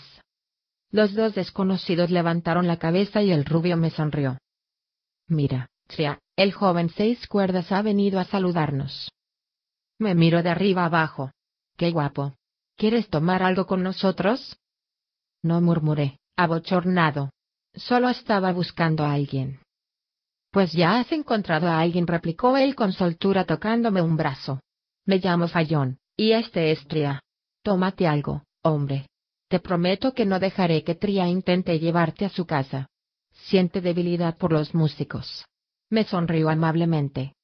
Speaker 1: Los dos desconocidos levantaron la cabeza y el rubio me sonrió. Mira, Tria, el joven seis cuerdas ha venido a saludarnos. Me miro de arriba abajo. Qué guapo. ¿Quieres tomar algo con nosotros? No murmuré, abochornado. Solo estaba buscando a alguien. Pues ya has encontrado a alguien, replicó él con soltura tocándome un brazo. Me llamo Fallón, y este es Tria. Tómate algo, hombre. Te prometo que no dejaré que Tria intente llevarte a su casa. Siente debilidad por los músicos. Me sonrió amablemente.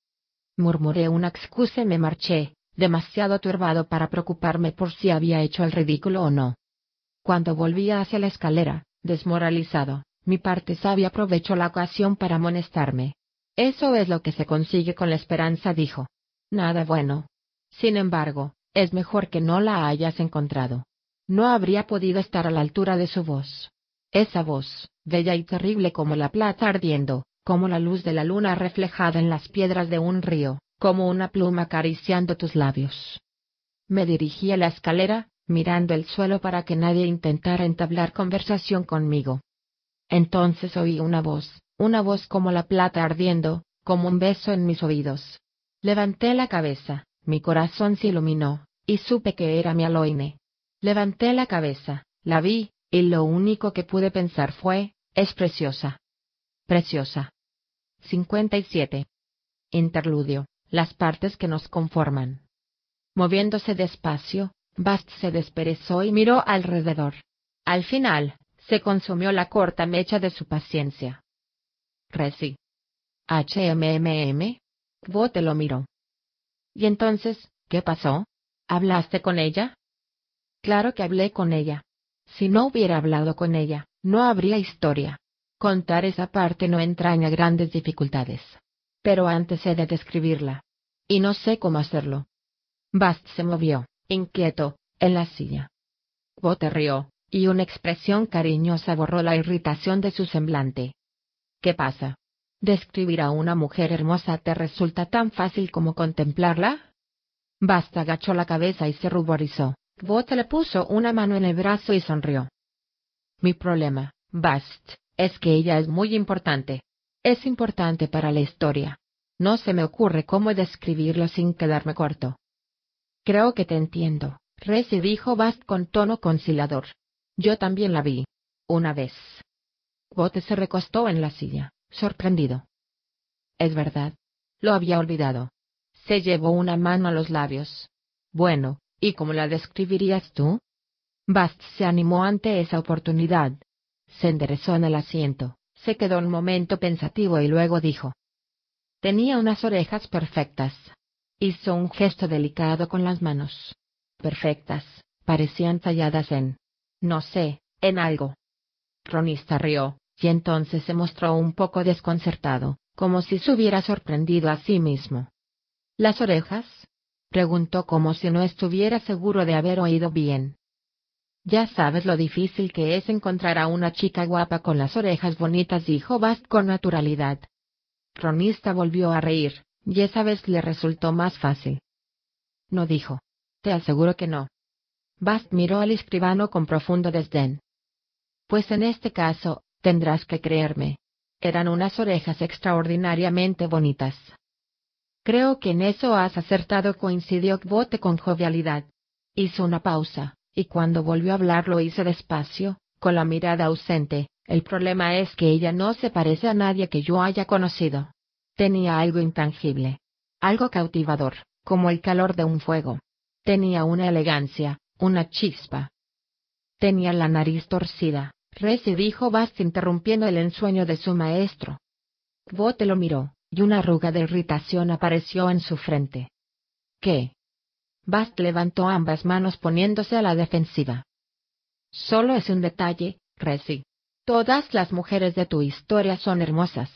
Speaker 1: Murmuré una excusa y me marché, demasiado turbado para preocuparme por si había hecho el ridículo o no. Cuando volvía hacia la escalera, desmoralizado, Mi parte sabia aprovechó la ocasión para amonestarme. Eso es lo que se consigue con la esperanza, dijo. Nada bueno. Sin embargo, es mejor que no la hayas encontrado. No habría podido estar a la altura de su voz. Esa voz, bella y terrible como la plata ardiendo, como la luz de la luna reflejada en las piedras de un río, como una pluma acariciando tus labios. Me dirigí a la escalera, mirando el suelo para que nadie intentara entablar conversación conmigo. Entonces oí una voz, una voz como la plata ardiendo, como un beso en mis oídos. Levanté la cabeza, mi corazón se iluminó, y supe que era mi Aloine. Levanté la cabeza, la vi, y lo único que pude pensar fue, es preciosa. Preciosa. 57. Interludio, las partes que nos conforman. Moviéndose despacio, Bast se desperezó y miró alrededor. Al final, se consumió la corta mecha de su paciencia. Reci. HMMM. Bote lo miró. ¿Y entonces, qué pasó? ¿Hablaste con ella? Claro que hablé con ella. Si no hubiera hablado con ella, no habría historia. Contar esa parte no entraña grandes dificultades. Pero antes he de describirla. Y no sé cómo hacerlo. Bast se movió, inquieto, en la silla. Bote rió, y una expresión cariñosa borró la irritación de su semblante. ¿Qué pasa? ¿Describir a una mujer hermosa te resulta tan fácil como contemplarla? Bast agachó la cabeza y se ruborizó. Bote le puso una mano en el brazo y sonrió. Mi problema, Bast, es que ella es muy importante. Es importante para la historia. No se me ocurre cómo describirlo sin quedarme corto. Creo que te entiendo, Resi dijo Bast con tono conciliador. Yo también la vi. Una vez. Bote se recostó en la silla, sorprendido. Es verdad. Lo había olvidado. Se llevó una mano a los labios. Bueno, ¿Y cómo la describirías tú? Bast se animó ante esa oportunidad. Se enderezó en el asiento, se quedó un momento pensativo y luego dijo. Tenía unas orejas perfectas. Hizo un gesto delicado con las manos. Perfectas, parecían talladas en... no sé, en algo. Ronista rió, y entonces se mostró un poco desconcertado, como si se hubiera sorprendido a sí mismo. ¿Las orejas? preguntó como si no estuviera seguro de haber oído bien. Ya sabes lo difícil que es encontrar a una chica guapa con las orejas bonitas, dijo Bast con naturalidad. Ronista volvió a reír, y esa vez le resultó más fácil. No dijo. Te aseguro que no. Bast miró al escribano con profundo desdén. Pues en este caso, tendrás que creerme. Eran unas orejas extraordinariamente bonitas. Creo que en eso has acertado, coincidió Bote con jovialidad. Hizo una pausa, y cuando volvió a hablar lo hizo despacio, con la mirada ausente. El problema es que ella no se parece a nadie que yo haya conocido. Tenía algo intangible. Algo cautivador, como el calor de un fuego. Tenía una elegancia, una chispa. Tenía la nariz torcida, Reci dijo Bast interrumpiendo el ensueño de su maestro. Bote lo miró y una arruga de irritación apareció en su frente. ¿Qué? Bast levantó ambas manos poniéndose a la defensiva. Solo es un detalle, Resi. Todas las mujeres de tu historia son hermosas.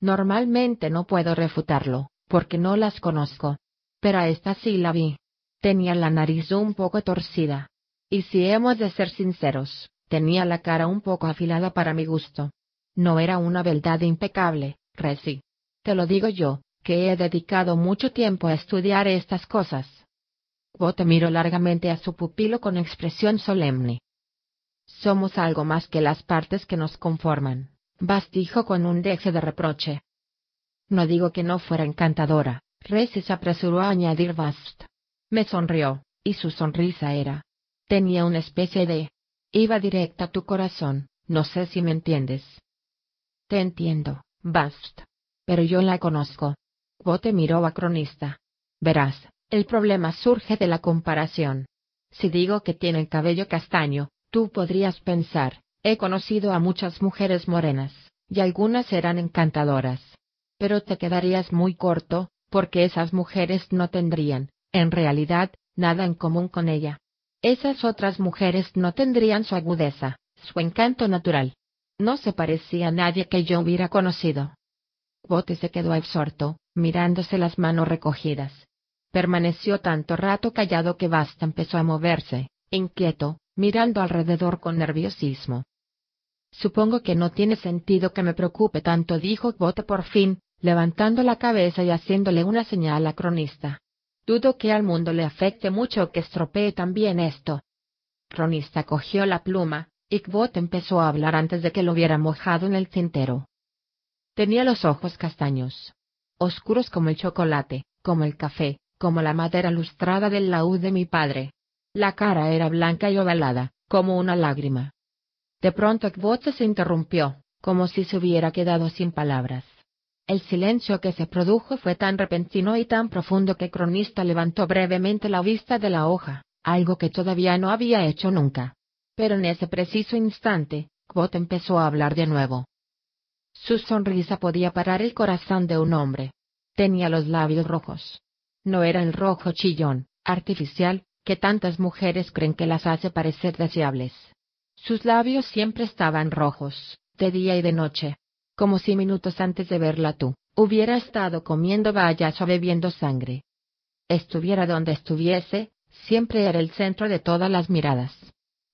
Speaker 1: Normalmente no puedo refutarlo, porque no las conozco. Pero a esta sí la vi. Tenía la nariz un poco torcida. Y si hemos de ser sinceros, tenía la cara un poco afilada para mi gusto. No era una beldad impecable, Resi. Te lo digo yo, que he dedicado mucho tiempo a estudiar estas cosas. Bote miró largamente a su pupilo con expresión solemne. Somos algo más que las partes que nos conforman, Bast dijo con un deje de reproche. No digo que no fuera encantadora, Resi se apresuró a añadir Bast. Me sonrió, y su sonrisa era. Tenía una especie de... Iba directa a tu corazón, no sé si me entiendes. Te entiendo, Bast pero yo la conozco. Bote miró a Cronista. Verás, el problema surge de la comparación. Si digo que tiene el cabello castaño, tú podrías pensar, he conocido a muchas mujeres morenas, y algunas eran encantadoras. Pero te quedarías muy corto, porque esas mujeres no tendrían, en realidad, nada en común con ella. Esas otras mujeres no tendrían su agudeza, su encanto natural. No se parecía a nadie que yo hubiera conocido. Bote se quedó absorto, mirándose las manos recogidas. Permaneció tanto rato callado que Basta empezó a moverse, inquieto, mirando alrededor con nerviosismo. Supongo que no tiene sentido que me preocupe tanto, dijo Bote por fin, levantando la cabeza y haciéndole una señal a cronista. Dudo que al mundo le afecte mucho que estropee también esto. Cronista cogió la pluma, y Kvot empezó a hablar antes de que lo hubiera mojado en el tintero. Tenía los ojos castaños, oscuros como el chocolate, como el café, como la madera lustrada del laúd de mi padre. La cara era blanca y ovalada, como una lágrima. De pronto Kvot se interrumpió, como si se hubiera quedado sin palabras. El silencio que se produjo fue tan repentino y tan profundo que Cronista levantó brevemente la vista de la hoja, algo que todavía no había hecho nunca. Pero en ese preciso instante, Kvot empezó a hablar de nuevo. Su sonrisa podía parar el corazón de un hombre. Tenía los labios rojos. No era el rojo chillón, artificial, que tantas mujeres creen que las hace parecer deseables. Sus labios siempre estaban rojos, de día y de noche, como si minutos antes de verla tú, hubiera estado comiendo bayas o bebiendo sangre. Estuviera donde estuviese, siempre era el centro de todas las miradas.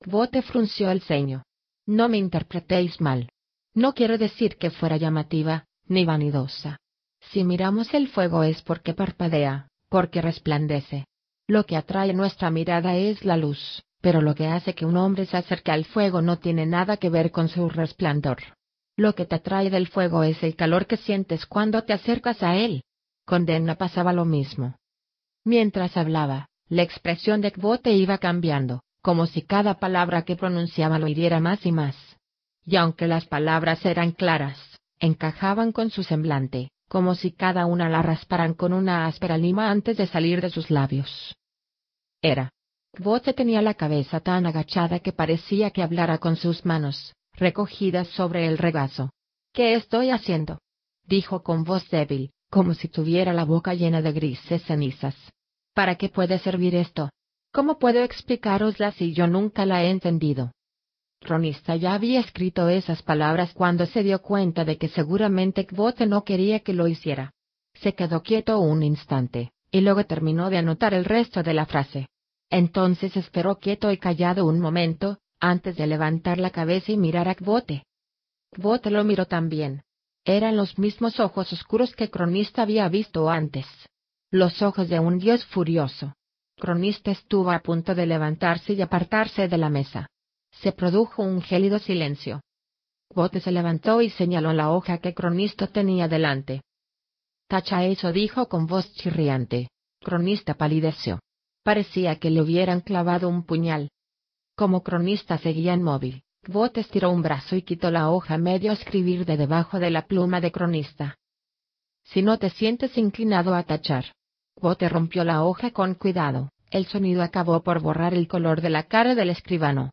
Speaker 1: Bote frunció el ceño. No me interpretéis mal. No quiero decir que fuera llamativa, ni vanidosa. Si miramos el fuego es porque parpadea, porque resplandece. Lo que atrae nuestra mirada es la luz, pero lo que hace que un hombre se acerque al fuego no tiene nada que ver con su resplandor. Lo que te atrae del fuego es el calor que sientes cuando te acercas a él. Con Denna pasaba lo mismo. Mientras hablaba, la expresión de Kvote iba cambiando, como si cada palabra que pronunciaba lo hiriera más y más. Y aunque las palabras eran claras, encajaban con su semblante, como si cada una la rasparan con una áspera lima antes de salir de sus labios. Era. Kvote tenía la cabeza tan agachada que parecía que hablara con sus manos, recogidas sobre el regazo. ¿Qué estoy haciendo? dijo con voz débil, como si tuviera la boca llena de grises cenizas. ¿Para qué puede servir esto? ¿Cómo puedo explicarosla si yo nunca la he entendido? Cronista ya había escrito esas palabras cuando se dio cuenta de que seguramente Kvote no quería que lo hiciera. Se quedó quieto un instante, y luego terminó de anotar el resto de la frase. Entonces esperó quieto y callado un momento, antes de levantar la cabeza y mirar a Kvote. Kvote lo miró también. Eran los mismos ojos oscuros que Cronista había visto antes los ojos de un dios furioso. Cronista estuvo a punto de levantarse y apartarse de la mesa. Se produjo un gélido silencio. Bote se levantó y señaló la hoja que Cronista tenía delante. Tacha eso dijo con voz chirriante. Cronista palideció. Parecía que le hubieran clavado un puñal. Como Cronista seguía inmóvil, Bote estiró un brazo y quitó la hoja medio a escribir de debajo de la pluma de Cronista. Si no te sientes inclinado a tachar, Bote rompió la hoja con cuidado, el sonido acabó por borrar el color de la cara del escribano.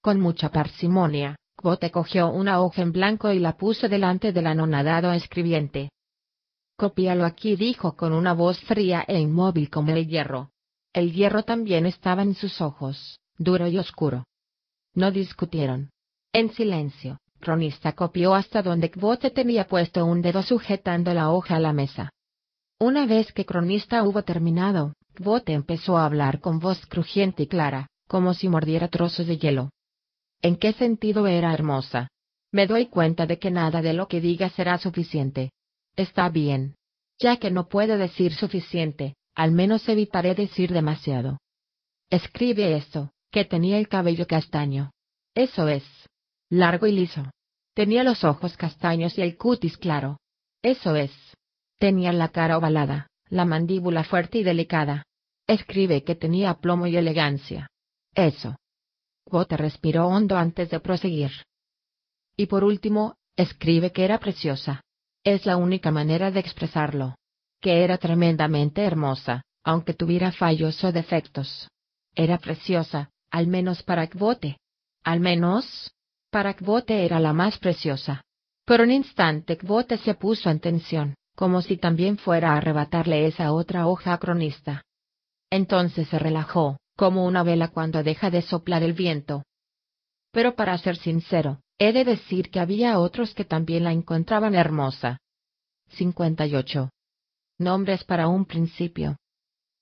Speaker 1: Con mucha parsimonia, Bote cogió una hoja en blanco y la puso delante del anonadado escribiente. Copíalo aquí, dijo con una voz fría e inmóvil como el hierro. El hierro también estaba en sus ojos, duro y oscuro. No discutieron. En silencio, Cronista copió hasta donde Kvote tenía puesto un dedo sujetando la hoja a la mesa. Una vez que Cronista hubo terminado, Kvote empezó a hablar con voz crujiente y clara, como si mordiera trozos de hielo. ¿En qué sentido era hermosa? Me doy cuenta de que nada de lo que diga será suficiente. Está bien. Ya que no puedo decir suficiente, al menos evitaré decir demasiado. Escribe esto, que tenía el cabello castaño. Eso es. Largo y liso. Tenía los ojos castaños y el cutis claro. Eso es. Tenía la cara ovalada, la mandíbula fuerte y delicada. Escribe que tenía plomo y elegancia. Eso. Bote respiró hondo antes de proseguir. Y por último, escribe que era preciosa. Es la única manera de expresarlo. Que era tremendamente hermosa, aunque tuviera fallos o defectos. Era preciosa, al menos para Kvote. Al menos, para Kvote era la más preciosa. Por un instante Kvote se puso en tensión como si también fuera a arrebatarle esa otra hoja cronista. Entonces se relajó, como una vela cuando deja de soplar el viento. Pero para ser sincero, he de decir que había otros que también la encontraban hermosa. 58. Nombres para un principio.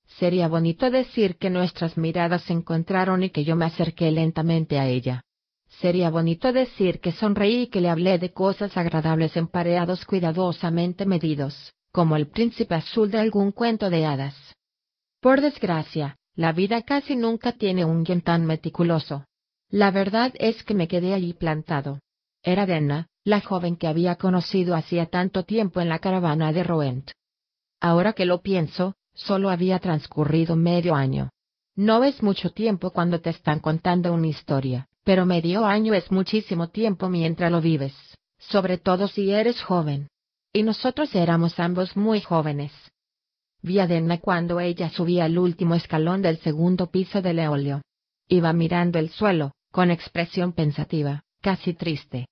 Speaker 1: Sería bonito decir que nuestras miradas se encontraron y que yo me acerqué lentamente a ella. Sería bonito decir que sonreí y que le hablé de cosas agradables en pareados cuidadosamente medidos, como el príncipe azul de algún cuento de hadas. Por desgracia, la vida casi nunca tiene un guion tan meticuloso. La verdad es que me quedé allí plantado. Era Dena, la joven que había conocido hacía tanto tiempo en la caravana de Roent. Ahora que lo pienso, solo había transcurrido medio año. No es mucho tiempo cuando te están contando una historia, pero medio año es muchísimo tiempo mientras lo vives, sobre todo si eres joven. Y nosotros éramos ambos muy jóvenes. Vi a Dena cuando ella subía al último escalón del segundo piso del eolio. Iba mirando el suelo, con expresión pensativa, casi triste.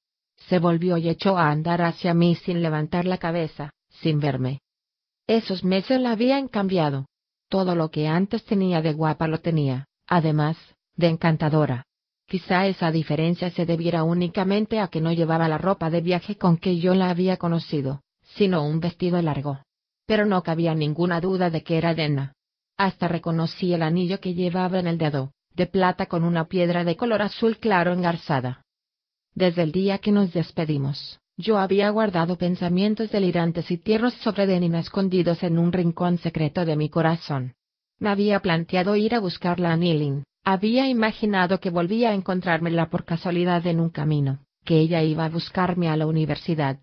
Speaker 1: Se volvió y echó a andar hacia mí sin levantar la cabeza, sin verme. Esos meses la habían cambiado. Todo lo que antes tenía de guapa lo tenía, además, de encantadora. Quizá esa diferencia se debiera únicamente a que no llevaba la ropa de viaje con que yo la había conocido, sino un vestido largo. Pero no cabía ninguna duda de que era Dena. Hasta reconocí el anillo que llevaba en el dedo, de plata con una piedra de color azul claro engarzada. Desde el día que nos despedimos, yo había guardado pensamientos delirantes y tiernos sobre Denina escondidos en un rincón secreto de mi corazón. Me había planteado ir a buscarla a Nilin, había imaginado que volvía a encontrármela por casualidad en un camino, que ella iba a buscarme a la universidad.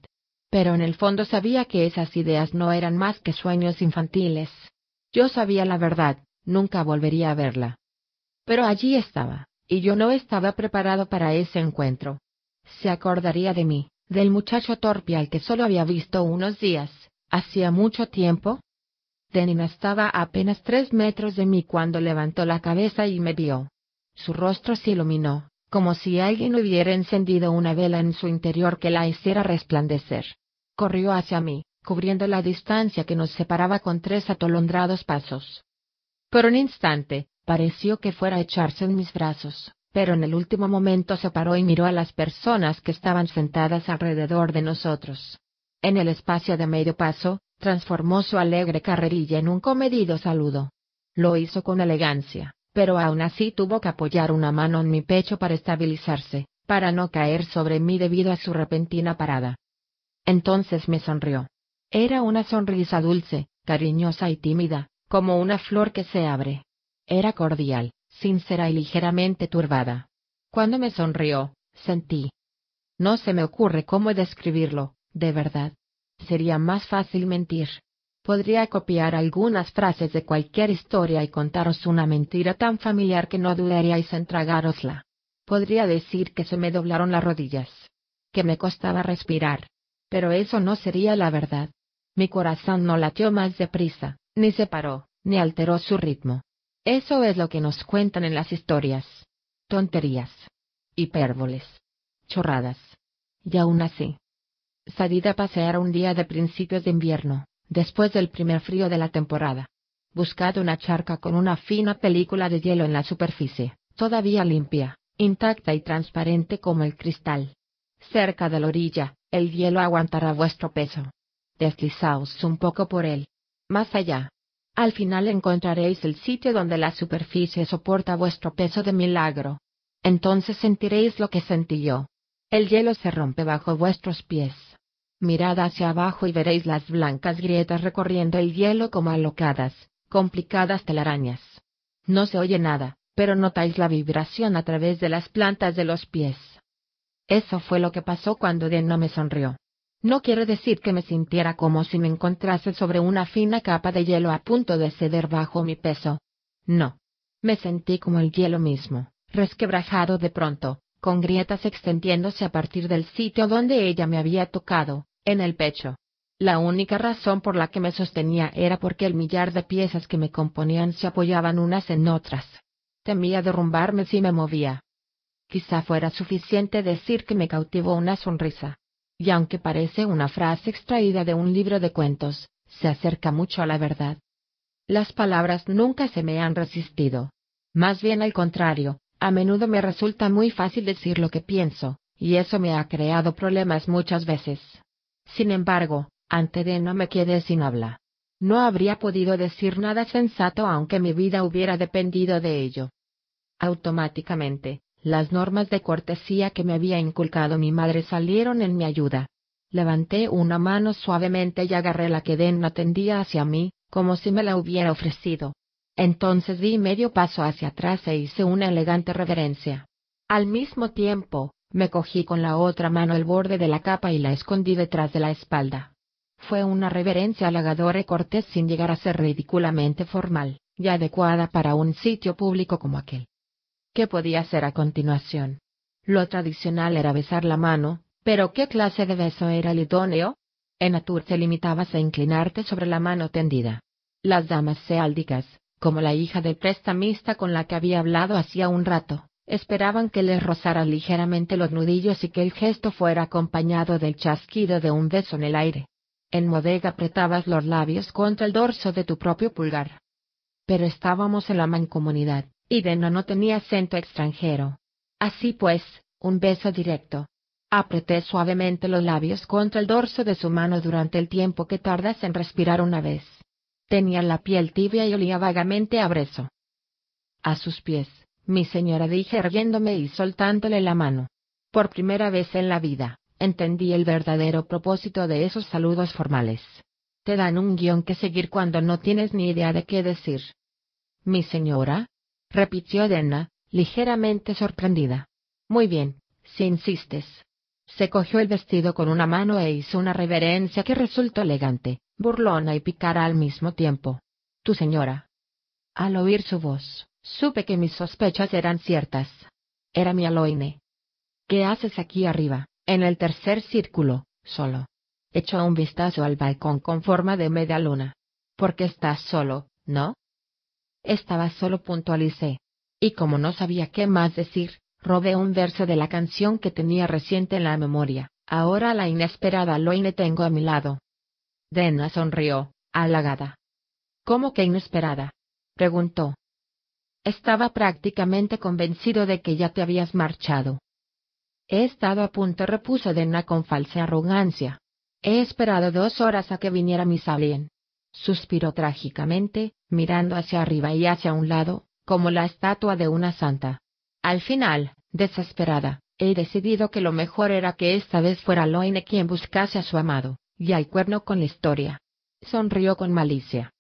Speaker 1: Pero en el fondo sabía que esas ideas no eran más que sueños infantiles. Yo sabía la verdad, nunca volvería a verla. Pero allí estaba, y yo no estaba preparado para ese encuentro. Se acordaría de mí, del muchacho torpe al que solo había visto unos días, hacía mucho tiempo. Denina estaba a apenas tres metros de mí cuando levantó la cabeza y me vio. Su rostro se iluminó, como si alguien hubiera encendido una vela en su interior que la hiciera resplandecer. Corrió hacia mí, cubriendo la distancia que nos separaba con tres atolondrados pasos. Por un instante, pareció que fuera a echarse en mis brazos, pero en el último momento se paró y miró a las personas que estaban sentadas alrededor de nosotros. En el espacio de medio paso, transformó su alegre carrerilla en un comedido saludo. Lo hizo con elegancia, pero aún así tuvo que apoyar una mano en mi pecho para estabilizarse, para no caer sobre mí debido a su repentina parada. Entonces me sonrió. Era una sonrisa dulce, cariñosa y tímida, como una flor que se abre. Era cordial, sincera y ligeramente turbada. Cuando me sonrió, sentí. No se me ocurre cómo describirlo, de verdad. Sería más fácil mentir. Podría copiar algunas frases de cualquier historia y contaros una mentira tan familiar que no dudaríais en tragárosla. Podría decir que se me doblaron las rodillas. Que me costaba respirar. Pero eso no sería la verdad. Mi corazón no latió más deprisa, ni se paró, ni alteró su ritmo. Eso es lo que nos cuentan en las historias. Tonterías. Hipérboles. Chorradas. Y aún así. Salí a pasear un día de principios de invierno, después del primer frío de la temporada. Buscad una charca con una fina película de hielo en la superficie, todavía limpia, intacta y transparente como el cristal. Cerca de la orilla, el hielo aguantará vuestro peso. Deslizaos un poco por él. Más allá, al final encontraréis el sitio donde la superficie soporta vuestro peso de milagro. Entonces sentiréis lo que sentí yo. El hielo se rompe bajo vuestros pies. Mirad hacia abajo y veréis las blancas grietas recorriendo el hielo como alocadas, complicadas telarañas. No se oye nada, pero notáis la vibración a través de las plantas de los pies. Eso fue lo que pasó cuando no me sonrió. No quiere decir que me sintiera como si me encontrase sobre una fina capa de hielo a punto de ceder bajo mi peso. No. Me sentí como el hielo mismo, resquebrajado de pronto, con grietas extendiéndose a partir del sitio donde ella me había tocado, en el pecho. La única razón por la que me sostenía era porque el millar de piezas que me componían se apoyaban unas en otras. Temía derrumbarme si me movía. Quizá fuera suficiente decir que me cautivó una sonrisa y aunque parece una frase extraída de un libro de cuentos, se acerca mucho a la verdad. Las palabras nunca se me han resistido. Más bien al contrario, A menudo me resulta muy fácil decir lo que pienso, y eso me ha creado problemas muchas veces. Sin embargo, ante de no me quedé sin habla. No habría podido decir nada sensato aunque mi vida hubiera dependido de ello. Automáticamente, las normas de cortesía que me había inculcado mi madre salieron en mi ayuda. Levanté una mano suavemente y agarré la que Denna tendía hacia mí, como si me la hubiera ofrecido. Entonces di medio paso hacia atrás e hice una elegante reverencia. Al mismo tiempo, me cogí con la otra mano el borde de la capa y la escondí detrás de la espalda. Fue una reverencia halagadora y cortés sin llegar a ser ridículamente formal, y adecuada para un sitio público como aquel. ¿Qué podía hacer a continuación? Lo tradicional era besar la mano, pero ¿qué clase de beso era el idóneo? En Atur te limitabas a inclinarte sobre la mano tendida. Las damas seáldicas, como la hija del prestamista con la que había hablado hacía un rato, esperaban que les rozara ligeramente los nudillos y que el gesto fuera acompañado del chasquido de un beso en el aire. En bodega apretabas los labios contra el dorso de tu propio pulgar. Pero estábamos en la mancomunidad, y no tenía acento extranjero. Así pues, un beso directo. Apreté suavemente los labios contra el dorso de su mano durante el tiempo que tardas en respirar una vez. Tenía la piel tibia y olía vagamente a brezo. A sus pies, mi señora dije erguiéndome y soltándole la mano. Por primera vez en la vida, entendí el verdadero propósito de esos saludos formales. Te dan un guion que seguir cuando no tienes ni idea de qué decir. Mi señora, repitió Denna, ligeramente sorprendida. Muy bien, si insistes. Se cogió el vestido con una mano e hizo una reverencia que resultó elegante, burlona y picara al mismo tiempo. Tu señora. Al oír su voz, supe que mis sospechas eran ciertas. Era mi Aloine. ¿Qué haces aquí arriba, en el tercer círculo, solo? Echó un vistazo al balcón con forma de media luna. Porque estás solo, ¿no? Estaba solo puntualicé. Y como no sabía qué más decir, robé un verso de la canción que tenía reciente en la memoria. Ahora la inesperada Loine tengo a mi lado. Dena sonrió, halagada. ¿Cómo que inesperada? preguntó. Estaba prácticamente convencido de que ya te habías marchado. He estado a punto, repuso Dena con falsa arrogancia. He esperado dos horas a que viniera Miss Alien. Suspiró trágicamente, mirando hacia arriba y hacia un lado, como la estatua de una santa. Al final, desesperada, he decidido que lo mejor era que esta vez fuera Loine quien buscase a su amado y al cuerno con la historia. Sonrió con malicia.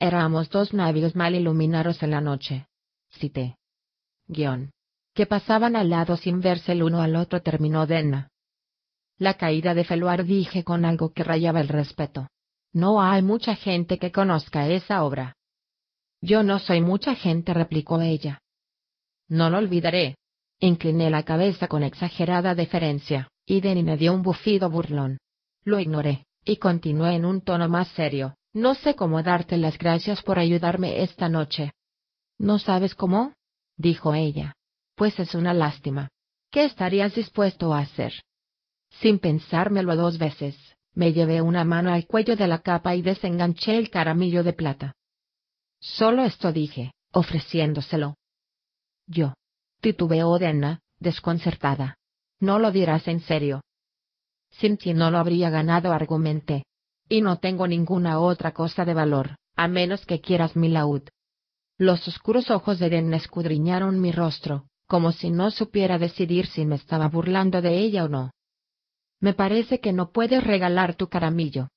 Speaker 1: Éramos dos navios mal iluminados en la noche. Cité. Guión. Que pasaban al lado sin verse el uno al otro terminó Denna. La caída de Feluar dije con algo que rayaba el respeto. No hay mucha gente que conozca esa obra. Yo no soy mucha gente, replicó ella. No lo olvidaré. Incliné la cabeza con exagerada deferencia, y Denny me dio un bufido burlón. Lo ignoré, y continué en un tono más serio. No sé cómo darte las gracias por ayudarme esta noche. ¿No sabes cómo? dijo ella. Pues es una lástima. ¿Qué estarías dispuesto a hacer? Sin pensármelo dos veces, me llevé una mano al cuello de la capa y desenganché el caramillo de plata. Solo esto dije, ofreciéndoselo. Yo. Titubeó Denna, desconcertada. No lo dirás en serio. Sin ti no lo habría ganado, argumenté. Y no tengo ninguna otra cosa de valor, a menos que quieras mi laúd. Los oscuros ojos de Den escudriñaron mi rostro, como si no supiera decidir si me estaba burlando de ella o no. Me parece que no puedes regalar tu caramillo.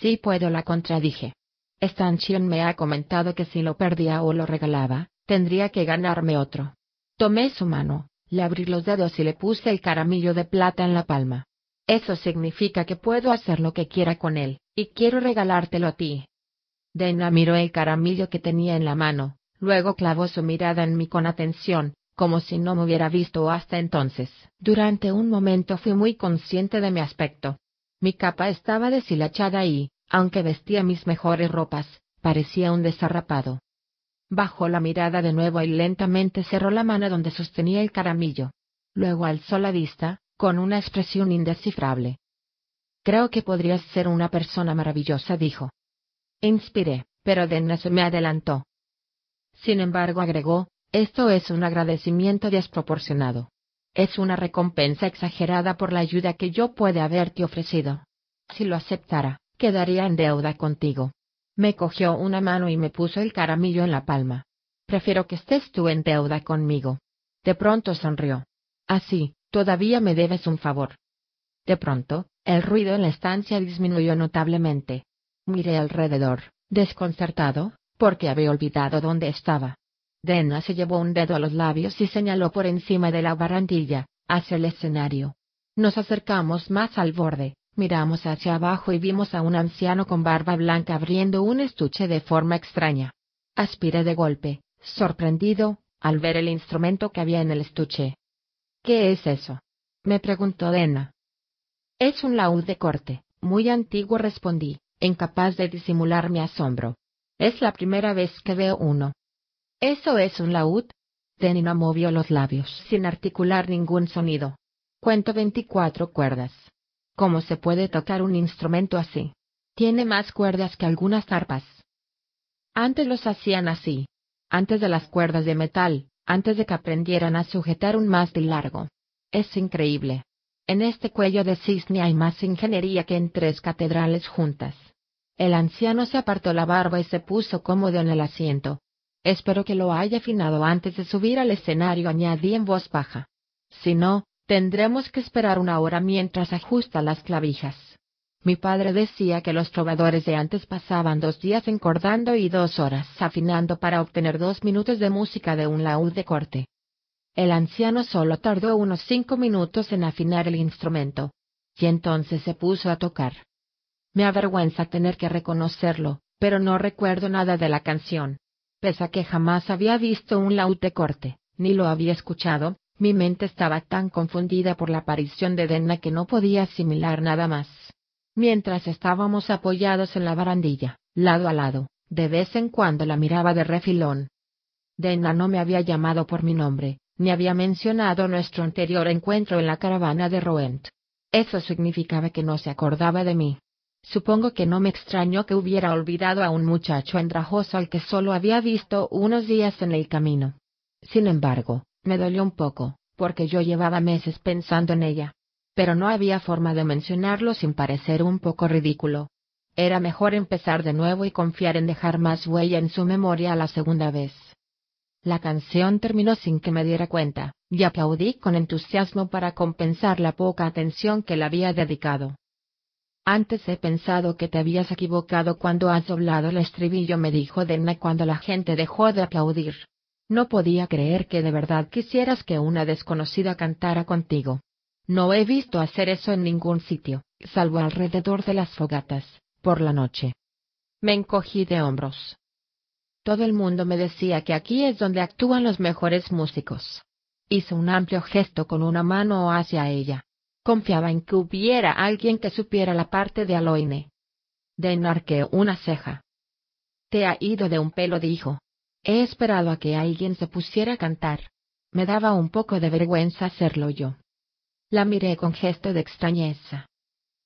Speaker 1: Sí puedo, la contradije. Stanchion me ha comentado que si lo perdía o lo regalaba, tendría que ganarme otro. Tomé su mano, le abrí los dedos y le puse el caramillo de plata en la palma. Eso significa que puedo hacer lo que quiera con él, y quiero regalártelo a ti. Dena miró el caramillo que tenía en la mano, luego clavó su mirada en mí con atención, como si no me hubiera visto hasta entonces. Durante un momento fui muy consciente de mi aspecto. Mi capa estaba deshilachada y, aunque vestía mis mejores ropas, parecía un desarrapado. Bajó la mirada de nuevo y lentamente cerró la mano donde sostenía el caramillo. Luego alzó la vista, con una expresión indescifrable. Creo que podrías ser una persona maravillosa, dijo. Inspiré, pero Dennis me adelantó. Sin embargo, agregó, Esto es un agradecimiento desproporcionado. Es una recompensa exagerada por la ayuda que yo puede haberte ofrecido. Si lo aceptara, quedaría en deuda contigo. Me cogió una mano y me puso el caramillo en la palma. Prefiero que estés tú en deuda conmigo. De pronto sonrió. Así, todavía me debes un favor. De pronto, el ruido en la estancia disminuyó notablemente. Miré alrededor, desconcertado, porque había olvidado dónde estaba. Dena se llevó un dedo a los labios y señaló por encima de la barandilla, hacia el escenario. Nos acercamos más al borde, miramos hacia abajo y vimos a un anciano con barba blanca abriendo un estuche de forma extraña. Aspiré de golpe, sorprendido, al ver el instrumento que había en el estuche. ¿Qué es eso? me preguntó Dena. Es un laúd de corte, muy antiguo respondí, incapaz de disimular mi asombro. Es la primera vez que veo uno. ¿Eso es un laúd? Denina movió los labios sin articular ningún sonido. Cuento veinticuatro cuerdas. ¿Cómo se puede tocar un instrumento así? Tiene más cuerdas que algunas arpas. Antes los hacían así. Antes de las cuerdas de metal, antes de que aprendieran a sujetar un mástil largo. Es increíble. En este cuello de cisne hay más ingeniería que en tres catedrales juntas. El anciano se apartó la barba y se puso cómodo en el asiento. Espero que lo haya afinado antes de subir al escenario, añadí en voz baja. Si no, tendremos que esperar una hora mientras ajusta las clavijas. Mi padre decía que los trovadores de antes pasaban dos días encordando y dos horas afinando para obtener dos minutos de música de un laúd de corte. El anciano solo tardó unos cinco minutos en afinar el instrumento. Y entonces se puso a tocar. Me avergüenza tener que reconocerlo, pero no recuerdo nada de la canción. Pese a que jamás había visto un laúd corte, ni lo había escuchado, mi mente estaba tan confundida por la aparición de Denna que no podía asimilar nada más. Mientras estábamos apoyados en la barandilla, lado a lado, de vez en cuando la miraba de refilón. Denna no me había llamado por mi nombre, ni había mencionado nuestro anterior encuentro en la caravana de Roent. Eso significaba que no se acordaba de mí. Supongo que no me extrañó que hubiera olvidado a un muchacho andrajoso al que solo había visto unos días en el camino. Sin embargo, me dolió un poco, porque yo llevaba meses pensando en ella. Pero no había forma de mencionarlo sin parecer un poco ridículo. Era mejor empezar de nuevo y confiar en dejar más huella en su memoria la segunda vez. La canción terminó sin que me diera cuenta, y aplaudí con entusiasmo para compensar la poca atención que le había dedicado. Antes he pensado que te habías equivocado cuando has doblado el estribillo, me dijo Denna cuando la gente dejó de aplaudir. No podía creer que de verdad quisieras que una desconocida cantara contigo. No he visto hacer eso en ningún sitio, salvo alrededor de las fogatas, por la noche. Me encogí de hombros. Todo el mundo me decía que aquí es donde actúan los mejores músicos. Hizo un amplio gesto con una mano hacia ella. Confiaba en que hubiera alguien que supiera la parte de Aloine. De enarqueó una ceja. Te ha ido de un pelo, dijo. He esperado a que alguien se pusiera a cantar. Me daba un poco de vergüenza hacerlo yo. La miré con gesto de extrañeza.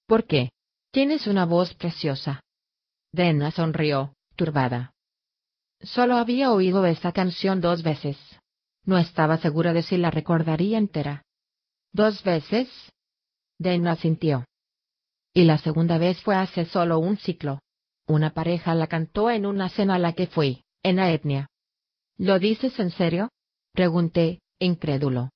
Speaker 1: ¿Por qué? Tienes una voz preciosa. Dena sonrió, turbada. Solo había oído esa canción dos veces. No estaba segura de si la recordaría entera. ¿Dos veces? Dana sintió. Y la segunda vez fue hace solo un ciclo. Una pareja la cantó en una cena a la que fui, en la etnia. ¿Lo dices en serio? Pregunté, incrédulo.